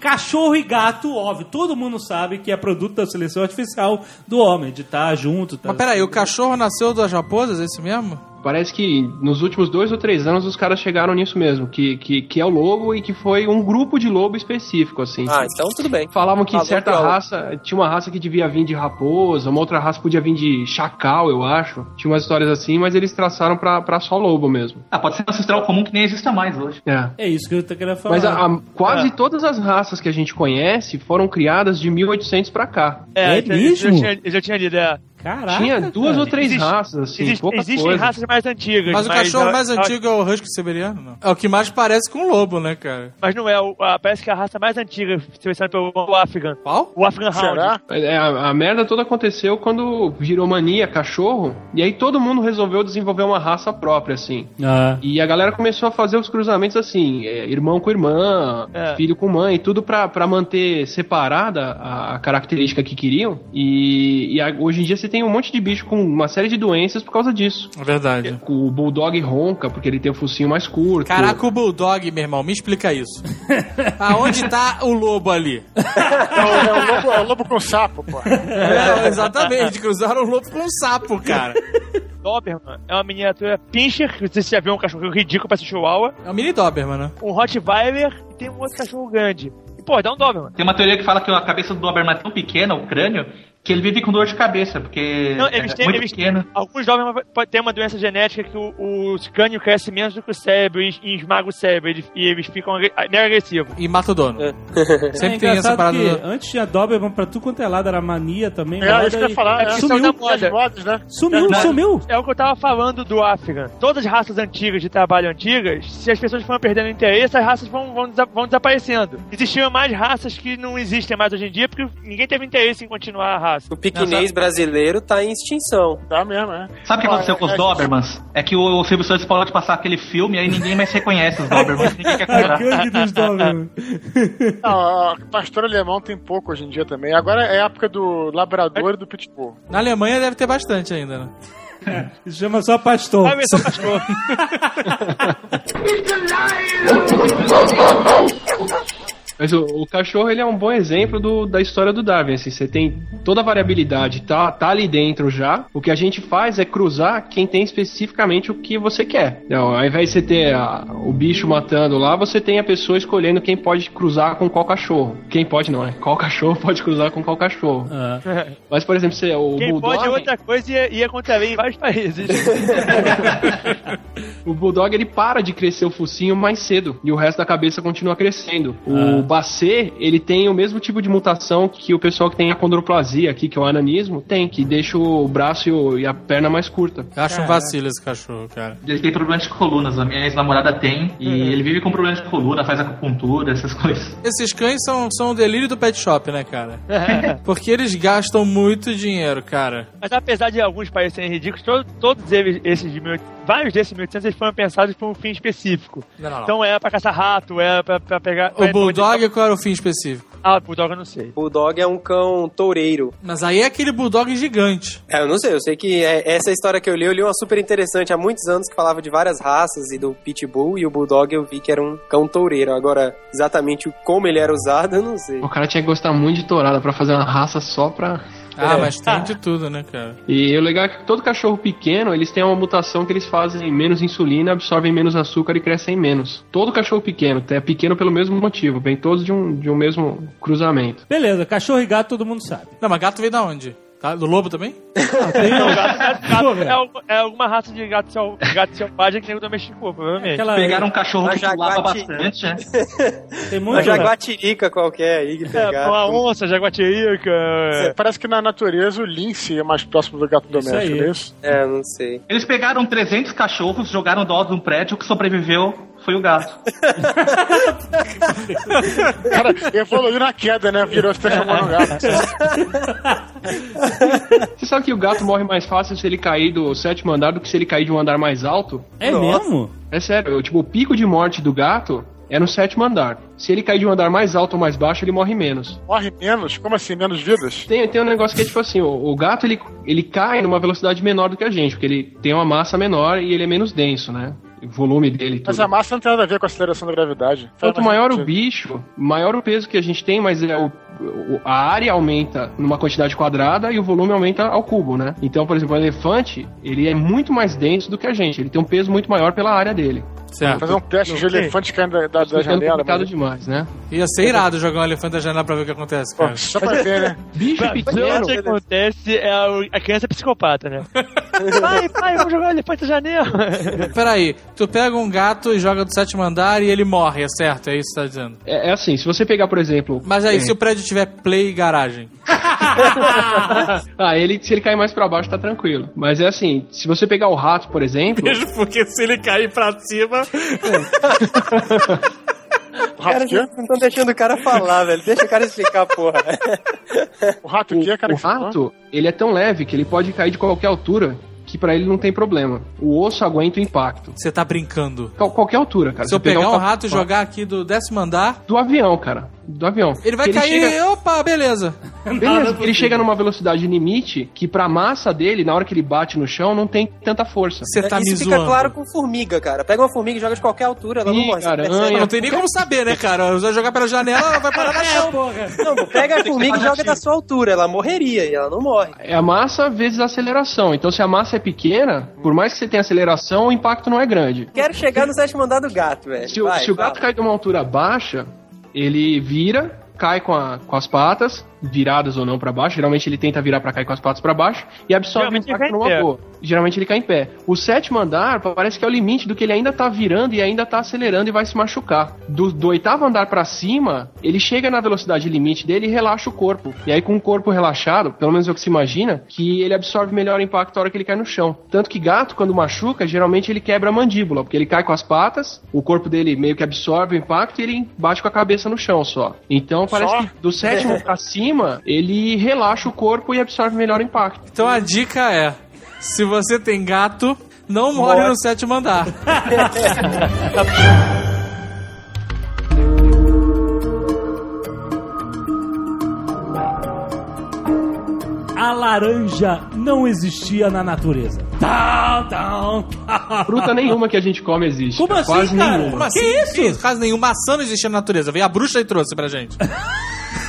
Speaker 2: Cachorro e gato, óbvio, todo mundo sabe que é produto da seleção artificial do homem, de estar junto. Tá...
Speaker 8: Mas peraí, o cachorro nasceu das raposas, é esse mesmo?
Speaker 7: Parece que nos últimos dois ou três anos os caras chegaram nisso mesmo, que, que, que é o lobo e que foi um grupo de lobo específico, assim.
Speaker 10: Ah, então tudo bem.
Speaker 7: Falavam que
Speaker 10: Falou
Speaker 7: certa
Speaker 10: é
Speaker 7: raça, tinha uma raça que devia vir de raposa, uma outra raça podia vir de chacal, eu acho. Tinha umas histórias assim, mas eles traçaram pra, pra só lobo mesmo.
Speaker 6: Ah, pode ser um ancestral comum que nem exista mais hoje.
Speaker 7: É.
Speaker 2: É isso que eu tô querendo falar.
Speaker 7: Mas a- a- quase todas as raças que a gente conhece foram criadas de 1800 pra cá.
Speaker 2: É
Speaker 3: então,
Speaker 2: mesmo?
Speaker 3: Eu já tinha, eu já tinha lido, é.
Speaker 2: Caraca,
Speaker 7: Tinha duas
Speaker 2: cara.
Speaker 7: ou três
Speaker 3: Existe-
Speaker 7: raças, assim,
Speaker 3: Existe-
Speaker 7: pouca
Speaker 3: existem
Speaker 7: coisa.
Speaker 3: raças mais antigas.
Speaker 8: Mas o cachorro mais
Speaker 3: a-
Speaker 8: antigo é o husky siberiano, não? É o que mais parece com um lobo, né, cara?
Speaker 3: Mas não é, o- a- parece que a raça mais antiga selecionada pelo Afghan.
Speaker 8: Qual?
Speaker 3: O Afghan Hound.
Speaker 4: Será?
Speaker 7: É, a, a merda toda aconteceu quando virou mania cachorro, e aí todo mundo resolveu desenvolver uma raça própria, assim.
Speaker 2: Ah.
Speaker 7: E a galera começou a fazer os cruzamentos assim, é, irmão com irmã,
Speaker 3: É.
Speaker 7: filho com mãe, tudo pra, pra manter separada a, a característica que queriam. E, e a- hoje em dia você tem um monte de bicho com uma série de doenças por causa disso.
Speaker 8: É verdade.
Speaker 7: O bulldog ronca porque ele tem o focinho mais curto.
Speaker 8: Caraca, o Bulldog, meu irmão, me explica isso. Aonde tá o lobo ali?
Speaker 4: É o, é o lobo, é o lobo com sapo, pô.
Speaker 8: É, exatamente, cruzaram o lobo com um sapo, cara.
Speaker 3: Doberman é uma miniatura pincher, que você já viu um cachorro ridículo pra ser chihuahua.
Speaker 8: É um mini Doberman, né?
Speaker 3: Um Rottweiler e tem um outro cachorro grande. E, pô, dá um Doberman.
Speaker 6: Tem uma teoria que fala que a cabeça do Doberman é tão pequena, o crânio, que ele vive com dor de cabeça, porque
Speaker 3: Não, eles
Speaker 6: é
Speaker 3: têm,
Speaker 6: muito
Speaker 3: eles
Speaker 6: pequeno.
Speaker 3: Alguns Doberman podem ter uma doença genética que o, o crânio cresce menos do que o cérebro e, e esmaga o cérebro. Eles- e eles ficam mega agressivos.
Speaker 8: E mata o dono.
Speaker 2: É
Speaker 8: Sempre tem essa parada.
Speaker 2: que
Speaker 8: do-
Speaker 2: antes tinha Doberman pra tudo quanto é lado, era mania também.
Speaker 4: É, isso que eu
Speaker 2: e-
Speaker 4: ia falar. É,
Speaker 3: Sumiu.
Speaker 4: sumiu
Speaker 3: moda.
Speaker 4: das modas, né?
Speaker 2: Sumiu,
Speaker 3: Não,
Speaker 2: sumiu.
Speaker 3: É o que eu tava falando do Afghan. Todas as raças antigas de trabalho antigas, se as pessoas foram perdendo interesse, as raças vão, vão, desa- vão desaparecendo. Existiam mais raças que não existem mais hoje em dia, porque ninguém teve interesse em continuar a raça. Fácil.
Speaker 10: O piquinês brasileiro tá em extinção.
Speaker 4: Tá mesmo, é.
Speaker 6: Sabe o que aconteceu com os
Speaker 4: é-
Speaker 6: Dobermans? É que o Silvio Santos pode passar aquele filme e aí ninguém mais reconhece os Dobermans. Ninguém quer
Speaker 2: A
Speaker 6: comprar.
Speaker 2: dos Doberman.
Speaker 4: Não, ó, pastor alemão tem pouco hoje em dia também. Agora é a época do labrador e do pitbull.
Speaker 8: Na Alemanha deve ter bastante ainda, né?
Speaker 2: Isso chama só pastor.
Speaker 3: Vai ver seu pastor.
Speaker 7: Mas o, o cachorro ele é um bom exemplo do- da história do Darwin. Assim, você tem toda a variabilidade, tá, tá ali dentro já. O que a gente faz é cruzar quem tem especificamente o que você quer. Então, ao invés de você ter a- o bicho matando lá, você tem a pessoa escolhendo quem pode cruzar com qual cachorro. Quem pode não, é? Qual cachorro pode cruzar com qual cachorro.
Speaker 2: Ah.
Speaker 7: Mas, por exemplo, você, o
Speaker 3: Quem
Speaker 7: Bulldog...
Speaker 3: pode é outra coisa e ia, ia contra a lei em vários países.
Speaker 7: O Bulldog ele para de crescer o focinho mais cedo e o resto da cabeça continua crescendo. O Basset, ele tem o mesmo tipo de mutação que o pessoal que tem a condroplasia aqui, que é o ananismo, tem, que deixa o braço e, o- e a perna mais curta.
Speaker 8: Eu acho um vacilo esse cachorro, cara.
Speaker 6: Ele tem problemas de colunas, a minha ex-namorada tem, e ele vive com problemas de coluna, faz acupuntura, essas coisas.
Speaker 8: Esses cães são, são o delírio do pet shop, né, cara? Porque eles gastam muito dinheiro, cara.
Speaker 3: Mas apesar de alguns parecerem ridículos, to- todos eles, esses de 1800, vários desses 1800 eles foram pensados por um fim específico.
Speaker 8: Não, não, não.
Speaker 3: Então era pra caçar rato, era pra, pra pegar.
Speaker 8: O Bulldog, qual era o fim específico?
Speaker 3: Ah, o Bulldog eu não sei.
Speaker 10: Bulldog é um cão toureiro.
Speaker 8: Mas aí é aquele Bulldog gigante.
Speaker 10: É, eu não sei, eu sei que é- essa história que eu li, eu li uma super interessante há muitos anos que falava de várias raças e do Pitbull, e o Bulldog eu vi que era um cão toureiro. Agora, exatamente como ele era usado, eu não sei.
Speaker 7: O cara tinha que gostar muito de tourada pra fazer uma raça só pra...
Speaker 8: Ah,
Speaker 10: É.
Speaker 8: mas tem de tudo, né, cara?
Speaker 7: E o legal é que todo cachorro pequeno, eles têm uma mutação que eles fazem menos insulina, absorvem menos açúcar e crescem menos. Todo cachorro pequeno, é pequeno pelo mesmo motivo, vem todos de um, de um mesmo cruzamento.
Speaker 2: Beleza, cachorro e gato todo mundo sabe.
Speaker 8: Não, mas gato veio da onde? Tá? Do lobo também?
Speaker 2: Tem
Speaker 3: Não, gato, gato, gato é, é alguma raça de gato, sel, gato selvagem que nego domesticou, provavelmente.
Speaker 2: Aquela-
Speaker 6: Pegaram um cachorro que pulava
Speaker 10: jaguati-
Speaker 6: bastante, né?
Speaker 2: Tem
Speaker 10: Uma
Speaker 2: muito.
Speaker 10: jaguatirica qualquer aí que
Speaker 3: É, uma onça, jaguatirica.
Speaker 4: É, parece que na natureza o lince é mais próximo do gato doméstico,
Speaker 2: aí.
Speaker 4: não é isso?
Speaker 10: É, não sei.
Speaker 6: Eles pegaram 300 cachorros, jogaram dó de um prédio, o que sobreviveu foi o gato.
Speaker 4: Cara evoluiu na queda, né? Virou se transformou no gato.
Speaker 7: Você sabe que o gato morre mais fácil se ele cair do sétimo andar do que se ele cair de um andar mais alto?
Speaker 2: É
Speaker 10: Nossa.
Speaker 2: mesmo?
Speaker 7: É sério, eu, tipo, o pico de morte do gato é no sétimo andar. Se ele cair de um andar mais alto ou mais baixo, ele morre menos.
Speaker 4: Morre menos? Como assim? Menos vidas?
Speaker 7: Tem, tem um negócio que é tipo assim, o, o gato ele, ele cai numa velocidade menor do que a gente, porque ele tem uma massa menor e ele é menos denso, né? O volume dele
Speaker 4: Mas
Speaker 7: tudo.
Speaker 4: a massa não tem nada a ver com a aceleração da gravidade.
Speaker 7: Quanto maior o
Speaker 4: sentido.
Speaker 7: bicho, maior o peso que a gente tem, mas é o, o- a área aumenta numa quantidade quadrada e o volume aumenta ao cubo, né? Então, por exemplo, o elefante, ele é muito mais denso do que a gente. Ele tem um peso muito maior pela área dele.
Speaker 8: Certo.
Speaker 4: Fazer um teste de elefante caindo da, da, da janela.
Speaker 7: complicado
Speaker 4: Mas...
Speaker 7: demais, né?
Speaker 8: Ia ser irado jogar um elefante da janela pra ver o que acontece, cara.
Speaker 4: Pô, só pra ver, né?
Speaker 7: Bicho pequeno.
Speaker 3: o que acontece é a, a criança psicopata, né? pai, pai, vamos jogar o elefante da janela.
Speaker 8: Peraí, tu pega um gato e joga do sétimo andar e ele morre, é certo? É isso que você tá dizendo.
Speaker 7: É, é assim, se você pegar, por exemplo.
Speaker 8: Mas aí,
Speaker 7: é,
Speaker 8: se o prédio tiver play e garagem?
Speaker 7: Ah, ele, se ele cair mais pra baixo, tá tranquilo. Mas é assim, se você pegar o rato, por exemplo.
Speaker 8: Mesmo porque se ele cair pra cima.
Speaker 4: O
Speaker 10: Cara,
Speaker 4: rato
Speaker 10: vocês
Speaker 4: quê?
Speaker 10: não estão deixando o cara falar, velho. Deixa o cara explicar, porra.
Speaker 4: O rato cara?
Speaker 7: o
Speaker 4: que você falou?
Speaker 7: rato, ele é tão leve que ele pode cair de qualquer altura que pra ele não tem problema. O osso aguenta o impacto.
Speaker 8: Você tá brincando.
Speaker 7: Qual- qualquer altura, cara.
Speaker 8: Se eu
Speaker 7: pegar
Speaker 8: pegar um rato e jogar aqui do décimo andar,
Speaker 7: Do avião, cara. Do avião.
Speaker 8: ele vai
Speaker 7: Porque
Speaker 8: cair.
Speaker 7: chega-
Speaker 8: Opa, beleza.
Speaker 7: Beleza, ele chega numa velocidade limite que pra massa dele, na hora que ele bate no chão, não tem tanta força.
Speaker 8: Você tá me
Speaker 10: Isso fica
Speaker 8: zoando.
Speaker 10: claro com formiga, cara. Pega uma formiga e joga de qualquer altura, ela não
Speaker 7: Ih,
Speaker 10: morre. você
Speaker 7: aranha.
Speaker 10: percebe?
Speaker 8: Não tem nem como saber, né, cara? Se eu jogar pela janela, ela vai parar no chão.
Speaker 10: Não, pega a formiga e joga da sua altura, ela morreria e ela não morre.
Speaker 7: É a massa vezes a aceleração. Então, se a massa é pequena, por mais que você tenha aceleração, o impacto não é grande.
Speaker 10: Quero chegar no sétimo andar do gato, velho.
Speaker 7: Se, o-
Speaker 10: Vai,
Speaker 7: se o gato
Speaker 10: fala.
Speaker 7: cai de uma altura baixa, ele vira, cai com, a- com as patas, viradas ou não pra baixo. Geralmente ele tenta virar pra cá e com as patas pra baixo e absorve o
Speaker 3: Geralmente ele
Speaker 7: impacto numa boa. Geralmente ele cai em pé. O sétimo andar parece que é o limite do que ele ainda tá virando e ainda tá acelerando e vai se machucar. Do, do oitavo andar pra cima, ele chega na velocidade limite dele e relaxa o corpo. E aí com o corpo relaxado, pelo menos é o que se imagina, que ele absorve melhor o impacto na hora que ele cai no chão. Tanto que gato, quando machuca, geralmente ele quebra a mandíbula, porque ele cai com as patas, o corpo dele meio que absorve o impacto e ele bate com a cabeça no chão só. Então parece
Speaker 4: Só?
Speaker 7: que do sétimo pra cima cima, ele relaxa o corpo e absorve melhor o impacto.
Speaker 8: Então a dica é: se você tem gato, não more
Speaker 10: More.
Speaker 8: no sétimo andar.
Speaker 2: A laranja não existia na natureza. Tá, tá, tá.
Speaker 7: Fruta nenhuma que a gente come existe.
Speaker 2: Como assim,
Speaker 7: Quase
Speaker 2: cara?
Speaker 7: nenhuma.
Speaker 8: Como assim?
Speaker 2: Que isso?
Speaker 8: Que Caso nenhum, maçã não existia na natureza. Veio a bruxa e trouxe pra gente.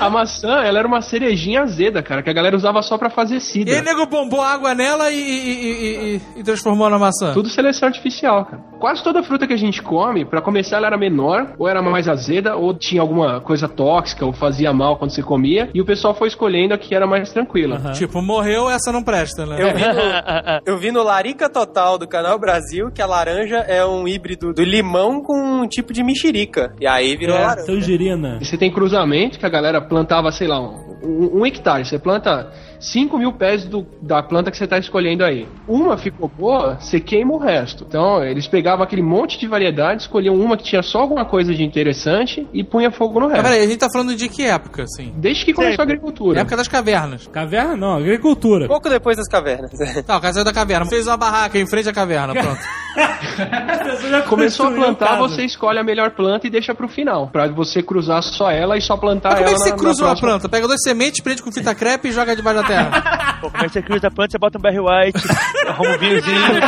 Speaker 7: A maçã, ela era uma cerejinha azeda, cara, que a galera usava só pra fazer
Speaker 8: E
Speaker 7: cidra.
Speaker 8: aí, nego bombou água nela e, e- e- e- e transformou na maçã.
Speaker 7: Tudo seleção artificial, cara. Quase toda fruta que a gente come, pra começar, ela era menor, ou era mais azeda, ou tinha alguma coisa tóxica, ou fazia mal quando você comia, e o pessoal foi escolhendo a que era mais tranquila.
Speaker 8: Tipo, morreu, essa não presta, né?
Speaker 10: Eu vi, no, eu vi no Larica Total do Canal Brasil que a laranja é um híbrido do limão com um tipo de mexerica. E aí virou
Speaker 2: É,
Speaker 10: laranja.
Speaker 2: tangerina.
Speaker 7: E você tem cruzamento, que a galera plantava, sei lá, um, um- um hectare. Você planta 5 mil pés do- da planta que você tá escolhendo aí. Uma ficou boa, você queima o resto. Então, eles pegavam aquele monte de variedade, escolhiam uma que tinha só alguma coisa de interessante e punha fogo no resto.
Speaker 8: peraí, a gente tá falando de que época, assim?
Speaker 7: Desde que começou a agricultura.
Speaker 8: Época das cavernas.
Speaker 2: Caverna não, agricultura.
Speaker 10: Pouco depois das cavernas.
Speaker 8: Tá, o cara saiu da caverna. Fez uma barraca em frente à caverna, pronto.
Speaker 7: Começou a plantar,
Speaker 2: casa.
Speaker 7: você escolhe a melhor planta e deixa pro final. Pra você cruzar só ela e só plantar
Speaker 8: Mas como é
Speaker 7: ela
Speaker 8: que você
Speaker 7: na- na
Speaker 8: cruzou a
Speaker 7: próxima-
Speaker 8: planta? Pega duas sementes, prende com fita crepe e joga debaixo da terra.
Speaker 3: Pô, é você cruza a planta, você bota um Barry White, arruma um vinhozinho.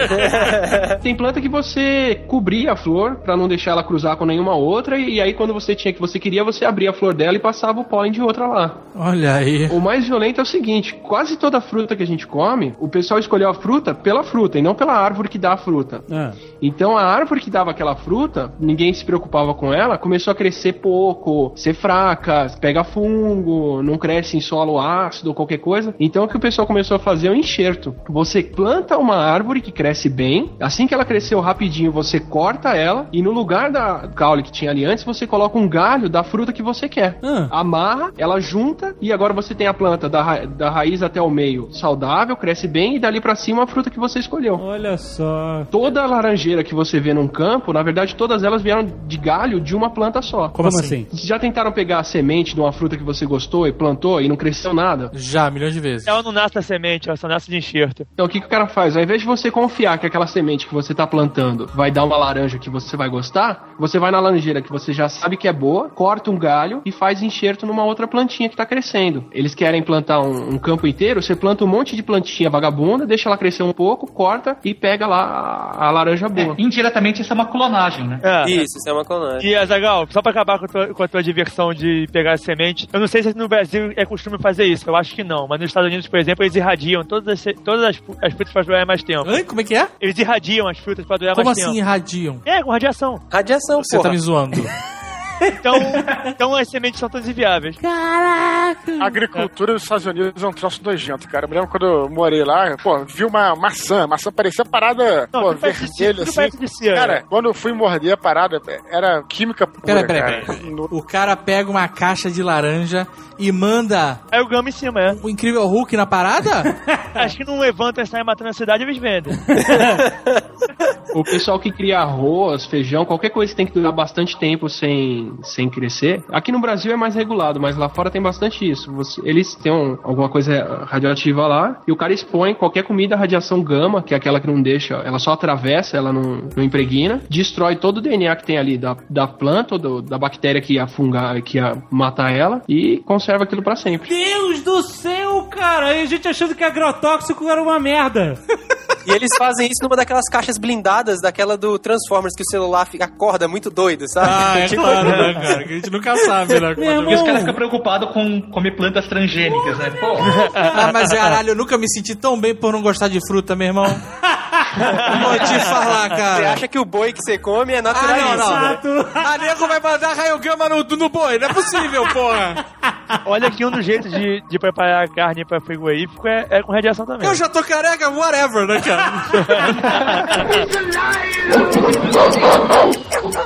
Speaker 7: Tem planta que você cobria a flor pra não deixar ela cruzar com nenhuma outra e aí quando você tinha que você queria, você abria a flor dela e passava o pólen de outra lá.
Speaker 8: Olha aí.
Speaker 7: O mais violento é o seguinte, quase toda fruta que a gente come, o pessoal escolheu a fruta pela fruta e não pela árvore que dá a fruta.
Speaker 2: Ah,
Speaker 7: Então a árvore que dava aquela fruta, ninguém se preocupava com ela, começou a crescer pouco, ser fraca, pega fungo, não cresce em solo ácido ou qualquer coisa. Então o que o pessoal começou a fazer é um enxerto. Você planta uma árvore que cresce bem, assim que ela cresceu rapidinho, você corta ela e no lugar da caule que tinha ali antes, você coloca um galho da fruta que você quer.
Speaker 2: Ah.
Speaker 7: Amarra, ela junta e agora você tem a planta da, ra- da raiz até o meio saudável, cresce bem e dali pra cima a fruta que você escolheu.
Speaker 2: olha só.
Speaker 7: Toda a laranjeira que você vê num campo, na verdade, todas elas vieram de galho de uma planta só.
Speaker 2: Como, assim?
Speaker 7: Já tentaram pegar a semente de uma fruta que você gostou e plantou e não cresceu nada?
Speaker 8: Já, milhões de vezes.
Speaker 3: Ela não nasce da semente, ela só nasce de enxerto.
Speaker 7: Então o que, que o cara faz? Ao invés de você confiar que aquela semente que você tá plantando vai dar uma laranja que você vai gostar, você vai na laranjeira que você já sabe que é boa, corta um galho e faz enxerto numa outra plantinha que tá crescendo. Eles querem plantar um, um campo inteiro, você planta um monte de plantinha vagabunda, deixa ela crescer um pouco, corta e pega lá a, a laranja boa.
Speaker 6: É, indiretamente isso é uma clonagem, né?
Speaker 3: É.
Speaker 10: Isso, isso é uma clonagem.
Speaker 3: E, Azagal, só pra acabar com a, tua, com a tua diversão de pegar a semente, eu não sei se no Brasil é costume fazer isso, eu acho que não, mas nos Estados Unidos, por exemplo, eles irradiam todas as, todas as, as frutas pra durar mais tempo.
Speaker 8: Oi, como é que é?
Speaker 3: Eles irradiam as frutas pra durar
Speaker 8: Como
Speaker 3: mais
Speaker 8: assim
Speaker 3: tempo.
Speaker 8: irradiam?
Speaker 3: É, com radiação.
Speaker 10: Radiação,
Speaker 8: Você
Speaker 10: porra.
Speaker 8: tá me zoando.
Speaker 3: Então, então as sementes são todas inviáveis.
Speaker 4: A agricultura dos Estados Unidos é um troço nojento, cara. Eu me lembro quando eu morei lá, pô, vi uma maçã. A maçã parecia parada,
Speaker 3: Não,
Speaker 4: pô, vermelha, assim.
Speaker 3: parece de cera.
Speaker 4: Cara, quando eu fui morder a parada, era química pura,
Speaker 8: Peraí, peraí,
Speaker 4: cara.
Speaker 8: peraí. O cara pega uma caixa de laranja e manda
Speaker 3: Aí o gama em cima, é.
Speaker 8: o incrível Hulk na parada?
Speaker 3: Acho que não levantam e saem matando a cidade, eles vendem.
Speaker 7: O pessoal que cria arroz, feijão, qualquer coisa que tem que durar bastante tempo sem, sem crescer. Aqui no Brasil é mais regulado, mas lá fora tem bastante isso. Você- eles têm um- alguma coisa radioativa lá e o cara expõe qualquer comida à radiação gama, que é aquela que não deixa, ela só atravessa, ela não, não impregna, destrói todo o DNA que tem ali da, da planta ou do- da bactéria que ia fungar, que ia matar ela e conserva aquilo pra sempre.
Speaker 2: Deus do céu, cara! E a gente achando que agrotóxico era uma merda.
Speaker 10: E eles fazem isso numa daquelas caixas blindadas, daquela do Transformers, que o celular fica, acorda muito doido, sabe?
Speaker 8: Ah, é claro, né, cara? Que a gente nunca sabe, né?
Speaker 2: Meu
Speaker 6: E os caras ficam preocupados com comer plantas transgênicas, né? Pô,
Speaker 8: Ah, mas caralho, eu nunca me senti tão bem por não gostar de fruta, meu irmão. Vou te falar,
Speaker 10: Você
Speaker 8: cara.
Speaker 10: acha que o boi que você come é
Speaker 8: Ah,
Speaker 10: naturalista.
Speaker 8: não, não. A nego vai mandar raio gama no, no boi, não é possível, porra.
Speaker 3: Olha que um dos jeitos de, de preparar a carne pra frigorífico é, é com radiação também.
Speaker 8: Eu já tô careca, whatever, né, cara?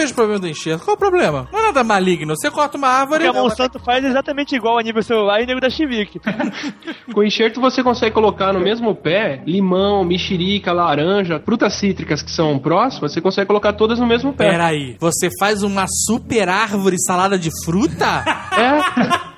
Speaker 8: Vejo problema do enxerto. Qual o problema? Não é nada maligno. Você corta uma
Speaker 3: O
Speaker 8: árvore.
Speaker 3: que a Monsanto faz é exatamente igual a nível celular e nego da Chivik.
Speaker 7: Com enxerto você consegue colocar no mesmo pé limão, mexerica, laranja, frutas cítricas que são próximas, você consegue colocar todas no mesmo pé.
Speaker 8: Peraí, você faz uma super árvore salada de fruta?
Speaker 7: É.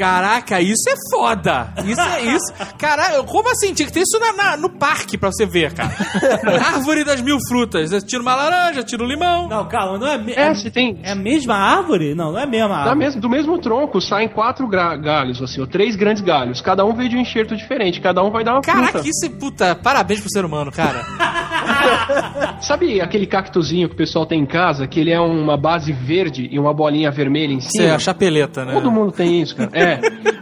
Speaker 8: Caraca, isso é foda. Isso é isso. Caralho, como assim? Tinha que ter isso na- na- no parque pra você ver, cara. árvore das mil frutas. Você tira uma laranja, tira um limão.
Speaker 2: Não, calma, não é. me-
Speaker 7: É, você tem.
Speaker 2: É a mesma árvore? Não, não é a mesma
Speaker 7: Da
Speaker 2: árvore.
Speaker 7: mes- do mesmo tronco saem quatro galhos, assim, ou três grandes galhos. Cada um veio de um enxerto diferente, cada um vai dar uma
Speaker 8: Caraca,
Speaker 7: fruta.
Speaker 8: isso é puta. Parabéns pro ser humano, cara.
Speaker 7: Sabe aquele cactuzinho que o pessoal tem em casa, que ele é uma base verde e uma bolinha vermelha em cima?
Speaker 8: é a chapeleta, né?
Speaker 7: Todo mundo tem isso, cara. É.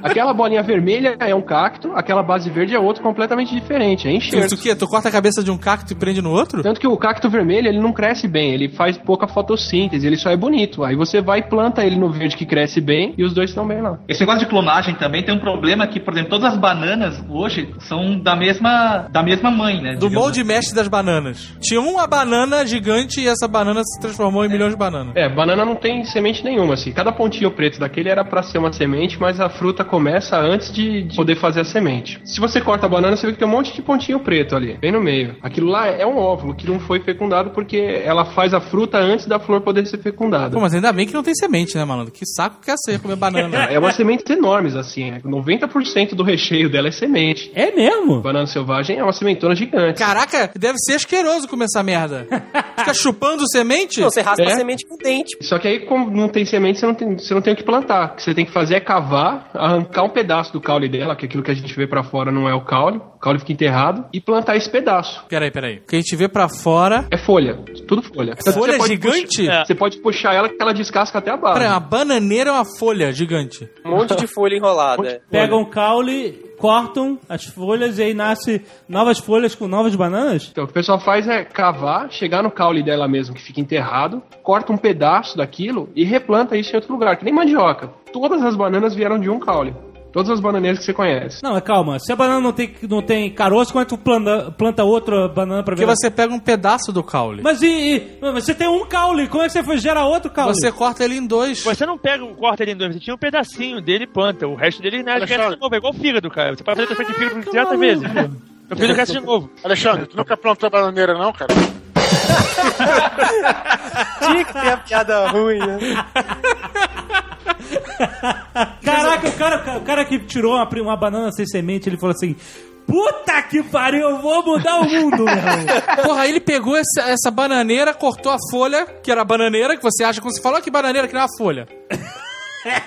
Speaker 7: Aquela bolinha vermelha é um cacto, aquela base verde é outro completamente diferente, é
Speaker 8: Tu,
Speaker 7: enxerto.
Speaker 8: tu, que, tu corta a cabeça de um cacto e prende no outro?
Speaker 7: Tanto que o cacto vermelho, ele não cresce bem, ele faz pouca fotossíntese, ele só é bonito. Aí você vai e planta ele no verde que cresce bem e os dois estão bem lá.
Speaker 6: Esse negócio de clonagem também tem um problema que, por exemplo, todas as bananas hoje são da mesma, da mesma mãe, né?
Speaker 8: Do molde mestre das bananas. Tinha uma banana gigante e essa banana se transformou em milhões de bananas.
Speaker 7: É, banana não tem semente nenhuma, assim. Cada pontinho preto daquele era pra ser uma semente, mas a fruta começa antes de, de poder fazer a semente. Se você corta a banana, você vê que tem um monte de pontinho preto ali, bem no meio. Aquilo lá é um óvulo que não foi fecundado porque ela faz a fruta antes da flor poder ser fecundada.
Speaker 8: Pô, mas ainda bem que não tem semente, né, malandro? Que saco que é ser comer banana.
Speaker 7: É umas sementes enormes, assim. é. 90% do recheio dela é semente.
Speaker 2: É mesmo?
Speaker 7: Banana selvagem é uma sementona gigante.
Speaker 8: Caraca, deve ser asqueroso comer essa merda. Fica chupando semente?
Speaker 10: Não, você raspa
Speaker 7: É?
Speaker 10: a semente com o dente.
Speaker 7: Só que aí, como não tem semente, você não tem, você não tem o que plantar. O que você tem que fazer é cavar, arrancar um pedaço do caule dela, que aquilo que a gente vê pra fora não é o caule, o caule fica enterrado, e plantar esse pedaço.
Speaker 8: Peraí, peraí. O que a gente vê pra fora.
Speaker 7: É folha, tudo folha. Tanto que
Speaker 8: Folha
Speaker 7: você pode
Speaker 8: gigante?
Speaker 7: puxar- você pode puxar ela que ela descasca até a base.
Speaker 8: Peraí, uma bananeira é uma folha gigante.
Speaker 10: Um monte de folha enrolada.
Speaker 2: Pegam caule, cortam as folhas e aí nasce novas folhas com novas bananas?
Speaker 7: Então, o que o pessoal faz é cavar, chegar no caule dela mesmo, que fica enterrado, corta um pedaço daquilo e replanta isso em outro lugar, que nem mandioca. Todas as bananas vieram de um caule. Todas as bananeiras que você conhece.
Speaker 2: Não, mas calma. Se a banana não tem, não tem caroço, como é que tu planta, planta outra banana pra ver?
Speaker 8: Porque você pega um pedaço do caule.
Speaker 2: Mas e, e- mas você tem um caule, como é que você foi gera outro caule?
Speaker 8: Você corta ele em dois.
Speaker 3: Você não pega, corta ele em dois, você tira um pedacinho dele e planta. O resto dele não
Speaker 4: Alexandre.
Speaker 3: cresce de novo. É igual fígado, cara. Você pode fazer transplante de fígado 300 vezes. Meu filho cresce de novo.
Speaker 4: Alexandre, tu nunca plantou bananeira, não, cara?
Speaker 10: Tinha que ter a piada ruim, né?
Speaker 2: Caraca, o cara, o cara que tirou uma, uma banana sem semente, ele falou assim: Puta que pariu, eu vou mudar o mundo, meu irmão.
Speaker 8: Porra, aí ele pegou essa, essa bananeira, cortou a folha, que era a bananeira, que você acha, quando você falou que bananeira que não é uma folha.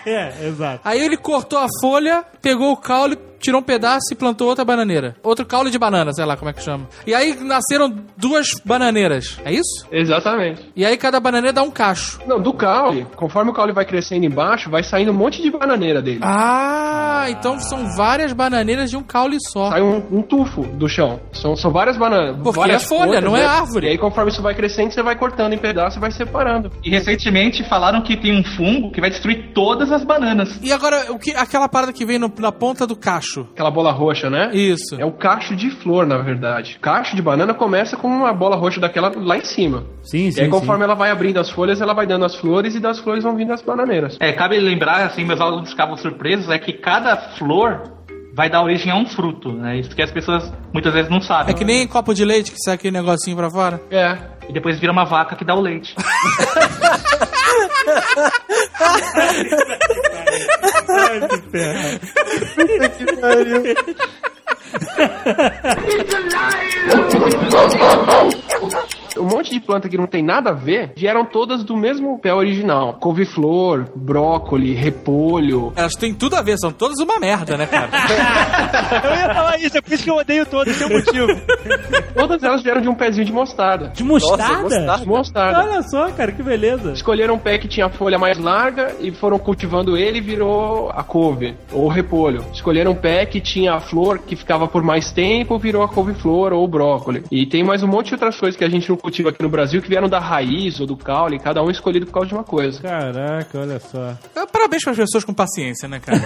Speaker 2: É, exato.
Speaker 8: Aí ele cortou a folha, pegou o caule, tirou um pedaço e plantou outra bananeira. Outro caule de banana, sei lá como é que chama. E aí nasceram duas bananeiras. É isso?
Speaker 7: Exatamente.
Speaker 8: E aí cada bananeira dá um cacho.
Speaker 7: Não, do caule, conforme o caule vai crescendo embaixo, vai saindo um monte de bananeira dele.
Speaker 8: Ah, então são várias bananeiras de um caule só.
Speaker 7: Sai um, um tufo do chão. São, são várias bananas.
Speaker 8: Porque
Speaker 7: várias
Speaker 8: é folha,
Speaker 7: folhas,
Speaker 8: não é
Speaker 7: né?
Speaker 8: árvore.
Speaker 7: E aí, conforme isso vai crescendo, você vai cortando em pedaços e vai separando.
Speaker 6: E recentemente falaram que tem um fungo que vai destruir todas as bananas.
Speaker 8: E agora, o que, aquela parada que vem no- na ponta do cacho?
Speaker 7: Aquela bola roxa, né?
Speaker 8: Isso.
Speaker 7: É o cacho de flor, na verdade. Cacho de banana começa com uma bola roxa daquela lá em cima.
Speaker 2: Sim,
Speaker 7: E aí, conforme ela vai abrindo as folhas, ela vai dando as flores e das flores vão vindo as bananeiras.
Speaker 6: É, cabe lembrar, assim, meus alunos ficavam surpresos, é que cada flor vai dar origem a um fruto, né? Isso que as pessoas muitas vezes não sabem.
Speaker 8: É que nem copo de leite que sai aquele negocinho pra fora.
Speaker 7: É.
Speaker 6: E depois vira uma vaca que dá o leite.
Speaker 7: Um monte de planta que não tem nada a ver vieram todas do mesmo pé original. Couve-flor, brócoli, repolho.
Speaker 8: Elas têm tudo a ver, são todas uma merda, né, cara?
Speaker 3: Eu ia falar isso, é por isso que eu odeio todos, tem um motivo.
Speaker 7: Todas elas vieram de um pezinho de mostarda.
Speaker 2: De mostarda?
Speaker 10: mostarda.
Speaker 7: De mostarda.
Speaker 2: Olha só, cara, que beleza.
Speaker 7: Escolheram um pé que tinha folha mais larga e foram cultivando ele e virou a couve, ou repolho. Escolheram um pé que tinha a flor que ficava por mais tempo, virou a couve-flor ou o brócoli. E tem mais um monte de outras coisas que a gente não cultiva aqui no Brasil que vieram da raiz ou do caule, cada um escolhido por causa de uma coisa.
Speaker 2: Caraca, olha só.
Speaker 8: É, Parabéns para as pessoas com paciência, né, cara?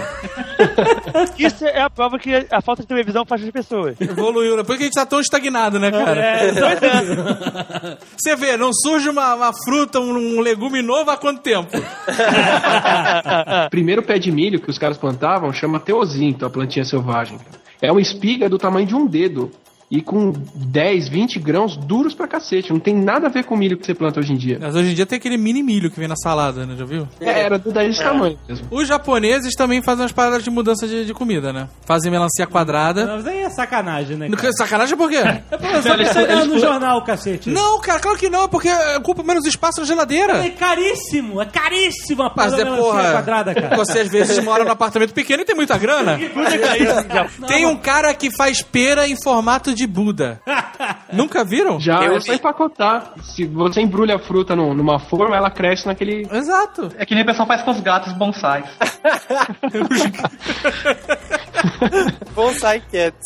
Speaker 3: Isso é a prova que a falta de televisão faz as pessoas.
Speaker 8: Evoluiu, né? Por que a gente tá tão estagnado, né, cara?
Speaker 3: É, dois anos.
Speaker 8: Você vê, não surge uma, uma fruta, um, um legume novo há quanto tempo?
Speaker 7: Primeiro pé de milho que os caras plantavam chama teozinto, a plantinha selvagem. É uma espiga do tamanho de um dedo. E com 10, 20 grãos duros pra cacete. Não tem nada a ver com o milho que você planta hoje em dia.
Speaker 8: Mas hoje em dia tem aquele mini milho que vem na salada, né? Já viu?
Speaker 7: É, era do- desse tamanho mesmo.
Speaker 8: Os japoneses também fazem umas paradas de mudança de, de comida, né? Fazem melancia quadrada.
Speaker 2: Mas aí é sacanagem, né? Cara?
Speaker 8: Sacanagem por quê?
Speaker 2: É pra só
Speaker 6: eles- eles
Speaker 2: no
Speaker 6: foram-
Speaker 2: jornal, cacete.
Speaker 8: Não, cara, claro que não, é porque ocupa menos espaço na geladeira.
Speaker 2: É caríssimo, é caríssimo a
Speaker 8: Mas é
Speaker 2: melancia
Speaker 8: porra.
Speaker 2: quadrada, cara.
Speaker 8: Você às vezes mora num apartamento pequeno e tem muita grana. Tem um cara que faz pera em formato de Buda. Nunca viram?
Speaker 7: Já
Speaker 10: Eu
Speaker 7: é só empacotar. Se você embrulha a fruta num- numa forma, ela cresce naquele.
Speaker 8: Exato.
Speaker 6: É que nem o pessoal faz com os gatos bonsais.
Speaker 10: Bonsai Cats.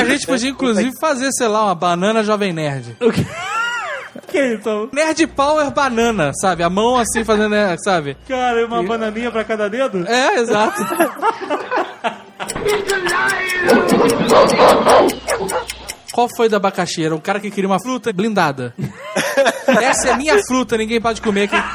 Speaker 8: A gente podia, inclusive, fazer, sei lá, uma banana jovem nerd.
Speaker 2: O que? que então?
Speaker 8: Nerd Power Banana, sabe? A mão assim fazendo, né, sabe?
Speaker 2: Cara, e uma bananinha pra cada dedo?
Speaker 8: É, exato. Qual foi do abacaxi? Era um cara que queria uma fruta blindada. Essa é minha fruta, ninguém pode comer aqui.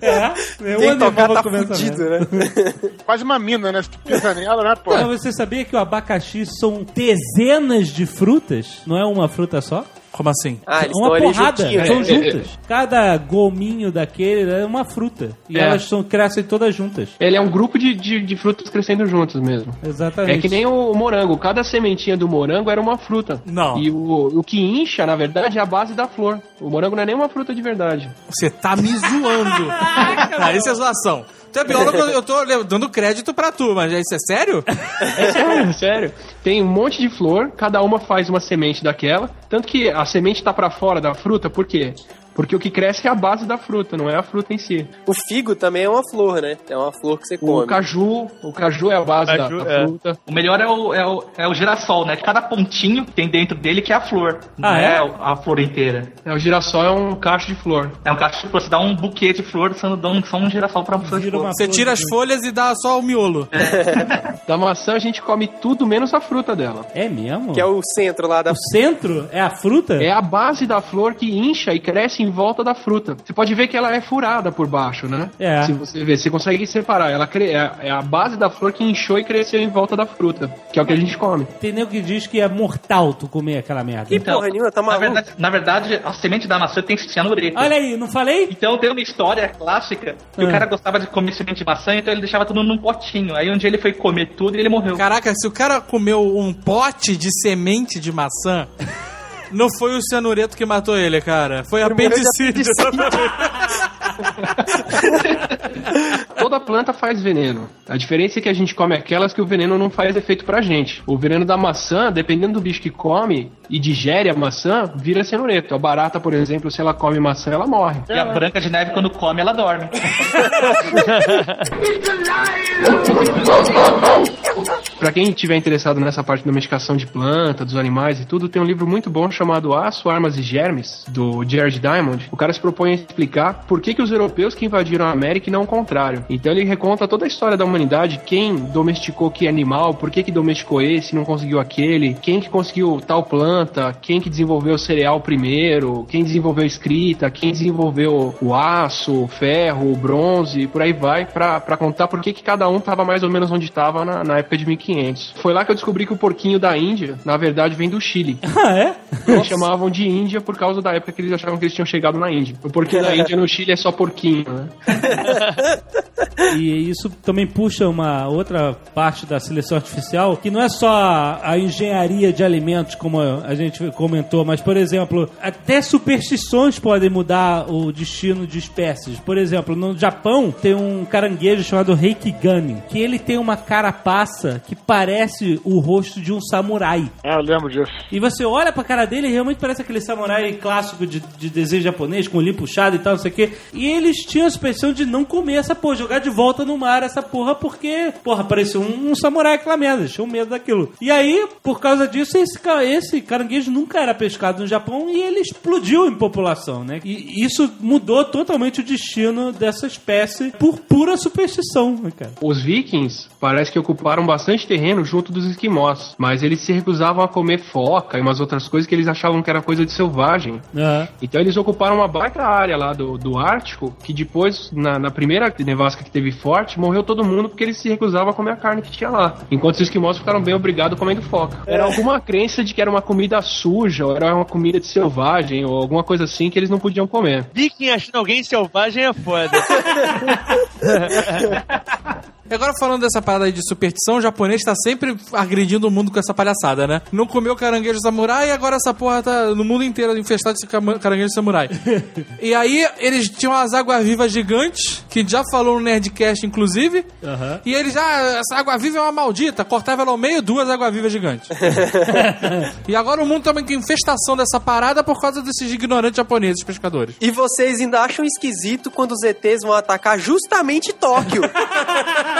Speaker 2: É,
Speaker 10: Quem
Speaker 2: animal
Speaker 10: tocar tá fudido, né?
Speaker 4: Quase uma mina, né? Se tu pisa nela, né, pô?
Speaker 2: Mas você sabia que o abacaxi são dezenas de frutas? Não é uma fruta só?
Speaker 8: Como assim?
Speaker 10: Ah, eles
Speaker 2: uma porrada,
Speaker 10: juntinhos,
Speaker 2: são
Speaker 10: né?
Speaker 2: juntas. Cada gominho daquele é uma fruta. E
Speaker 7: É.
Speaker 2: elas são, crescem todas juntas.
Speaker 7: Ele é um grupo de, de, de frutas crescendo juntas mesmo.
Speaker 2: Exatamente.
Speaker 7: É que nem o morango. Cada sementinha do morango era uma fruta.
Speaker 8: Não.
Speaker 7: E o, o que incha, na verdade, é a base da flor. O morango não é nem uma fruta de verdade.
Speaker 8: Você tá me zoando. ah, isso é zoação. Tu é biólogo, eu tô dando crédito pra tu, mas isso é sério?
Speaker 7: É sério, sério. Tem um monte de flor, cada uma faz uma semente daquela. Tanto que a semente tá pra fora da fruta, por quê? Porque o que cresce é a base da fruta, não é a fruta em si.
Speaker 10: O figo também é uma flor, né? É uma flor que você
Speaker 7: O
Speaker 10: come.
Speaker 7: caju, o caju é a base
Speaker 3: Caju,
Speaker 7: da, da
Speaker 3: é.
Speaker 7: fruta.
Speaker 6: O melhor é o, é, o, é o girassol, né? Cada pontinho tem dentro dele que é a flor. Não
Speaker 2: Ah, é?
Speaker 6: é? a flor inteira.
Speaker 7: É, o girassol é um cacho de flor.
Speaker 6: É um cacho de flor. Você dá um buquê de flor, você não dá um- só um girassol pra
Speaker 2: uma
Speaker 8: Você tira as folhas e dá só o miolo.
Speaker 7: Da maçã a gente come tudo menos a fruta dela.
Speaker 2: É mesmo?
Speaker 10: Que é o centro lá da
Speaker 2: O centro é a fruta?
Speaker 7: É a base da flor que incha e cresce em volta da fruta. Você pode ver que ela é furada por baixo, né?
Speaker 2: É.
Speaker 7: Se você ver, você consegue separar. Ela cre- é, é a base da flor que inchou e cresceu em volta da fruta, que é o que a gente come.
Speaker 2: Tem nego que diz que é mortal tu comer aquela merda.
Speaker 10: Que porra nenhuma, tá
Speaker 6: Então, na
Speaker 10: maluco?
Speaker 6: verdade, na verdade, a semente da maçã tem cianureto.
Speaker 2: Olha aí, não falei?
Speaker 6: Então tem uma história clássica que
Speaker 2: Ah.
Speaker 6: o cara gostava de comer semente de maçã, então ele deixava tudo num potinho. Aí um dia ele foi comer tudo e ele morreu.
Speaker 8: Caraca, se o cara comeu um pote de semente de maçã, não foi o cianureto que matou ele, cara. Foi apendicite.
Speaker 7: Toda planta faz veneno. A diferença é que a gente come aquelas que o veneno não faz efeito pra gente. O veneno da maçã, dependendo do bicho que come e digere a maçã, vira cianureto. A barata, por exemplo, se ela come maçã, ela morre.
Speaker 6: E a Branca de Neve, quando come, ela dorme.
Speaker 7: Pra quem estiver interessado nessa parte de domesticação de planta, dos animais e tudo, tem um livro muito bom chamado Aço, Armas e Germes, do Jared Diamond. O cara se propõe a explicar por que, que os europeus que invadiram a América e não o contrário. Então ele reconta toda a história da humanidade, quem domesticou que animal, por que, que domesticou esse e não conseguiu aquele, quem que conseguiu tal planta, quem que desenvolveu o cereal primeiro, quem desenvolveu a escrita, quem desenvolveu o aço, o ferro, o bronze, por aí vai, pra, pra contar por que, que cada um tava mais ou menos onde tava na, na época de 1500. Foi lá que eu descobri que o porquinho da Índia, na verdade, vem do Chile.
Speaker 2: Ah, é?
Speaker 7: Eles chamavam de Índia por causa da época que eles achavam que eles tinham chegado na Índia. O porquinho da Índia no Chile é só porquinho, né?
Speaker 2: E isso também puxa uma outra parte da seleção artificial, que não é só a engenharia de alimentos, como a gente comentou, mas, por exemplo, até superstições podem mudar o destino de espécies. Por exemplo, no Japão tem um caranguejo chamado Reikigani, que ele tem uma carapaça que parece o rosto de um samurai.
Speaker 4: Ah, eu lembro disso.
Speaker 2: E você olha pra cara dele e realmente parece aquele samurai clássico de, de desenho japonês, com o olho puxado e tal, não sei o quê. E eles tinham a suspensão de não comer essa porra, jogar de volta no mar essa porra, porque, porra, parecia um, um samurai aquela merda, tinha medo daquilo. E aí, por causa disso, esse, esse caranguejo nunca era pescado no Japão e ele explodiu em população, né? E isso mudou totalmente o destino dessa espécie por pura superstição, né, cara?
Speaker 7: Os vikings parece que ocuparam bastante terreno junto dos esquimós, mas eles se recusavam a comer foca e umas outras coisas que eles achavam que era coisa de selvagem. Então eles ocuparam uma baita área lá do, do Ártico, que depois, na, na primeira nevasca que teve forte, morreu todo mundo porque eles se recusavam a comer a carne que tinha lá. Enquanto os esquimós ficaram bem obrigados comendo foca. Era alguma crença de que era uma comida suja, ou era uma comida de selvagem, ou alguma coisa assim que eles não podiam comer.
Speaker 3: Viking achando alguém selvagem é foda.
Speaker 8: E agora falando dessa parada aí de superstição, o japonês tá sempre agredindo o mundo com essa palhaçada, né? Não comeu caranguejo samurai e agora essa porra tá no mundo inteiro infestado de caranguejo samurai. e aí eles tinham as águas-vivas gigantes, que já falou no Nerdcast, inclusive. E eles, ah, essa água-viva é uma maldita, cortava ela ao meio, duas águas-vivas gigantes. e agora o mundo tá com infestação dessa parada por causa desses ignorantes japoneses pescadores.
Speaker 10: E vocês ainda acham esquisito quando os ETs vão atacar justamente Tóquio.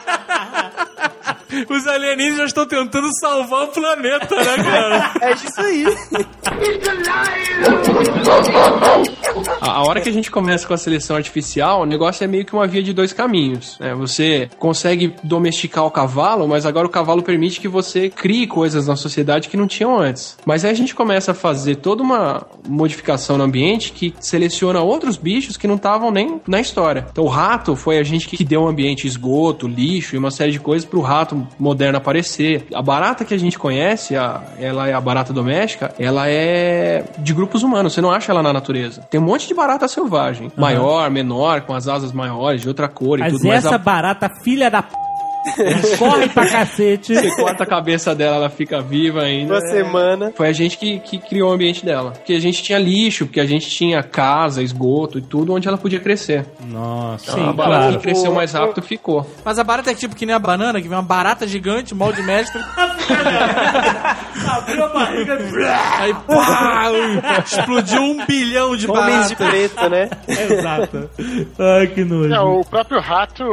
Speaker 8: Os alienígenas estão tentando salvar o planeta, né, cara?
Speaker 10: é isso aí.
Speaker 7: A, a hora que a gente começa com a seleção artificial, o negócio é meio que uma via de dois caminhos. né? Você consegue domesticar o cavalo, mas agora o cavalo permite que você crie coisas na sociedade que não tinham antes. Mas aí a gente começa a fazer toda uma modificação no ambiente que seleciona outros bichos que não estavam nem na história. Então o rato foi a gente que deu um ambiente esgoto, lixo e uma série de coisas pro rato moderno aparecer. A barata que a gente conhece, a- ela é a barata doméstica, ela é de grupos humanos, você não acha ela na natureza. Tem um monte de barata selvagem, maior, menor, com as asas maiores, de outra cor e
Speaker 2: Mas
Speaker 7: tudo mais.
Speaker 2: essa
Speaker 7: a-
Speaker 2: barata, filha da p... corre pra cacete.
Speaker 7: Você corta a cabeça dela, ela fica viva ainda.
Speaker 10: Uma semana.
Speaker 7: Foi a gente que, que criou o ambiente dela. Porque a gente tinha lixo, porque a gente tinha casa, esgoto e tudo onde ela podia crescer.
Speaker 2: Nossa,
Speaker 7: Então, a barata que cresceu mais rápido ficou.
Speaker 8: Mas a barata é tipo que nem a banana, que vem uma barata gigante, molde mestre.
Speaker 2: Abriu a barriga.
Speaker 8: Aí, pá, explodiu um bilhão de
Speaker 10: Homens de
Speaker 8: baratas.
Speaker 10: preto, né?
Speaker 2: Exato. Ai, que nojo.
Speaker 4: É, o próprio rato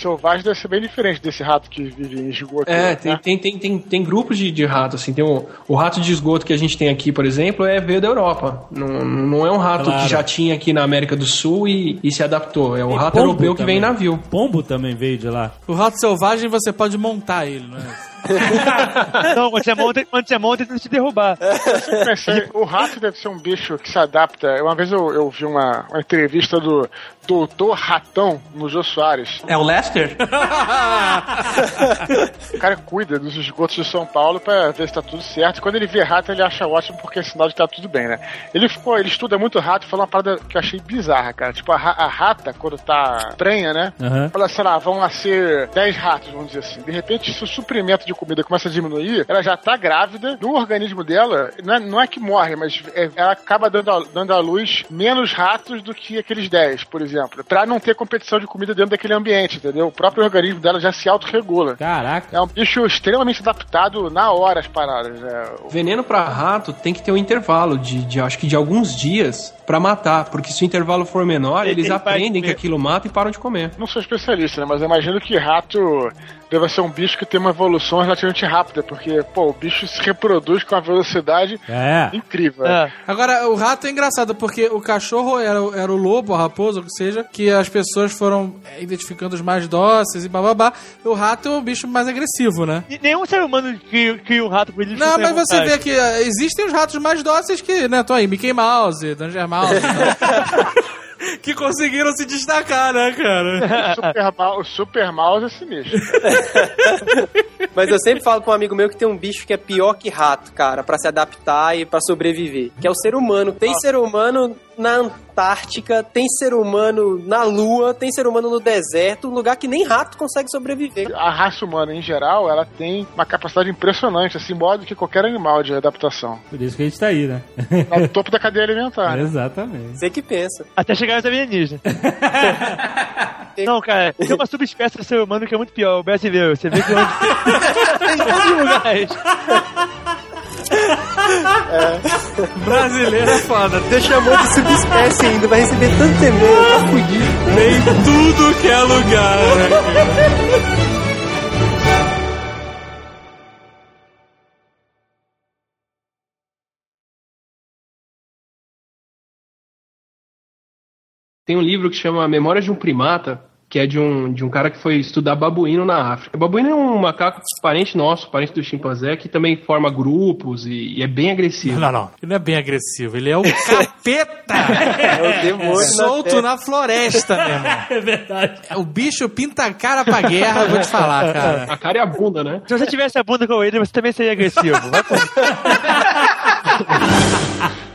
Speaker 4: selvagem deve ser bem diferente desse rato que vive em esgoto.
Speaker 7: É,
Speaker 4: né?
Speaker 7: tem, tem, tem, tem, tem grupos de, de rato, assim. Tem o, o rato de esgoto que a gente tem aqui, por exemplo, é veio da Europa. Não, não é um rato
Speaker 2: Claro.
Speaker 7: que já tinha aqui na América do Sul e, e se adaptou. É o
Speaker 2: E
Speaker 7: rato europeu que vem em
Speaker 2: também.
Speaker 7: navio.
Speaker 2: Pombo também veio de lá.
Speaker 8: O rato selvagem você pode montar ele, não é?
Speaker 3: Não, quando você monta, quando você monta, ele te derrubar.
Speaker 4: Pensei, o rato deve ser um bicho que se adapta. Uma vez eu, eu vi uma, uma entrevista do Doutor Ratão no Jô Soares.
Speaker 6: É o Lester?
Speaker 4: O cara cuida dos esgotos de São Paulo pra ver se tá tudo certo. E quando ele vê rato, ele acha ótimo porque é sinal de que tá tudo bem, né? Ele ficou, ele estuda muito rato e falou uma parada que eu achei bizarra, cara. Tipo, a, a rata, quando tá prenha, né?
Speaker 2: Aham.
Speaker 4: Fala, sei lá, vão nascer 10 ratos, vamos dizer assim. De repente, se o suprimento de comida começa a diminuir, ela já tá grávida, no organismo dela, não é, não é que morre, mas é- ela acaba dando, a- dando à luz menos ratos do que aqueles 10, por exemplo. Pra não ter competição de comida dentro daquele ambiente, entendeu? O próprio organismo dela já se autorregula.
Speaker 2: Caraca.
Speaker 4: É um bicho extremamente adaptado na hora às paradas, né?
Speaker 7: Veneno pra rato tem que ter um intervalo de, de acho que de alguns dias pra matar, porque se o intervalo for menor,
Speaker 3: Ele
Speaker 7: eles
Speaker 3: vai
Speaker 7: aprendem que aquilo mata e param de comer.
Speaker 4: Não sou especialista, né? Mas eu imagino que rato deve ser um bicho que tem uma evolução relativamente rápida, porque, pô, o bicho se reproduz com uma velocidade
Speaker 2: É.
Speaker 4: incrível.
Speaker 3: É.
Speaker 8: Agora, o rato é engraçado, porque o cachorro era, o- era o lobo, a raposa, o que seja, que as pessoas foram é, identificando os mais dóceis e bababá. O rato é o bicho mais agressivo, né?
Speaker 3: E Nenhum ser humano cria, cria um rato com ele.
Speaker 8: Não, mas você vê que ah, existem os ratos mais dóceis que, né, tô aí, Mickey Mouse, Danger Mouse. que conseguiram se destacar, né, cara?
Speaker 4: O Super, Mal- o Super Mouse é sinistro.
Speaker 10: Mas eu sempre falo pra um amigo meu que tem um bicho que é pior que rato, cara, pra se adaptar e pra sobreviver. Que é o ser humano. Tem ser humano na Antártica, tem ser humano na Lua, tem ser humano no deserto, um lugar que nem rato consegue sobreviver.
Speaker 4: A raça humana, em geral, ela tem uma capacidade impressionante, assim, maior do que qualquer animal de adaptação.
Speaker 2: Por isso que a gente tá aí, né?
Speaker 4: No topo da cadeia alimentar. né?
Speaker 2: Exatamente.
Speaker 10: Você que pensa.
Speaker 3: Até chegar nos alienígenas. Não, cara, tem uma subespécie do ser humano que é muito pior, o brasileiro. Você vê que onde... em todos os lugares.
Speaker 8: Brasileiro é foda.
Speaker 10: Você chamou de subespécie ainda, vai receber tanto e-mail, tá fudido.
Speaker 8: Tem tudo que é lugar, né?
Speaker 7: Tem um livro que chama Memórias de um Primata, que é de um, de um cara que foi estudar babuíno na África. O babuíno é um macaco parente nosso, parente do chimpanzé, que também forma grupos e, e é bem agressivo.
Speaker 8: Não, não. Ele não é bem agressivo. Ele é o capeta.
Speaker 10: É o demônio.
Speaker 8: Solto na floresta, meu irmão.
Speaker 2: É verdade.
Speaker 8: O bicho pinta a cara pra guerra, vou te falar, cara.
Speaker 7: A cara e a bunda, né?
Speaker 3: Se você tivesse a bunda com ele, você também seria agressivo. Vai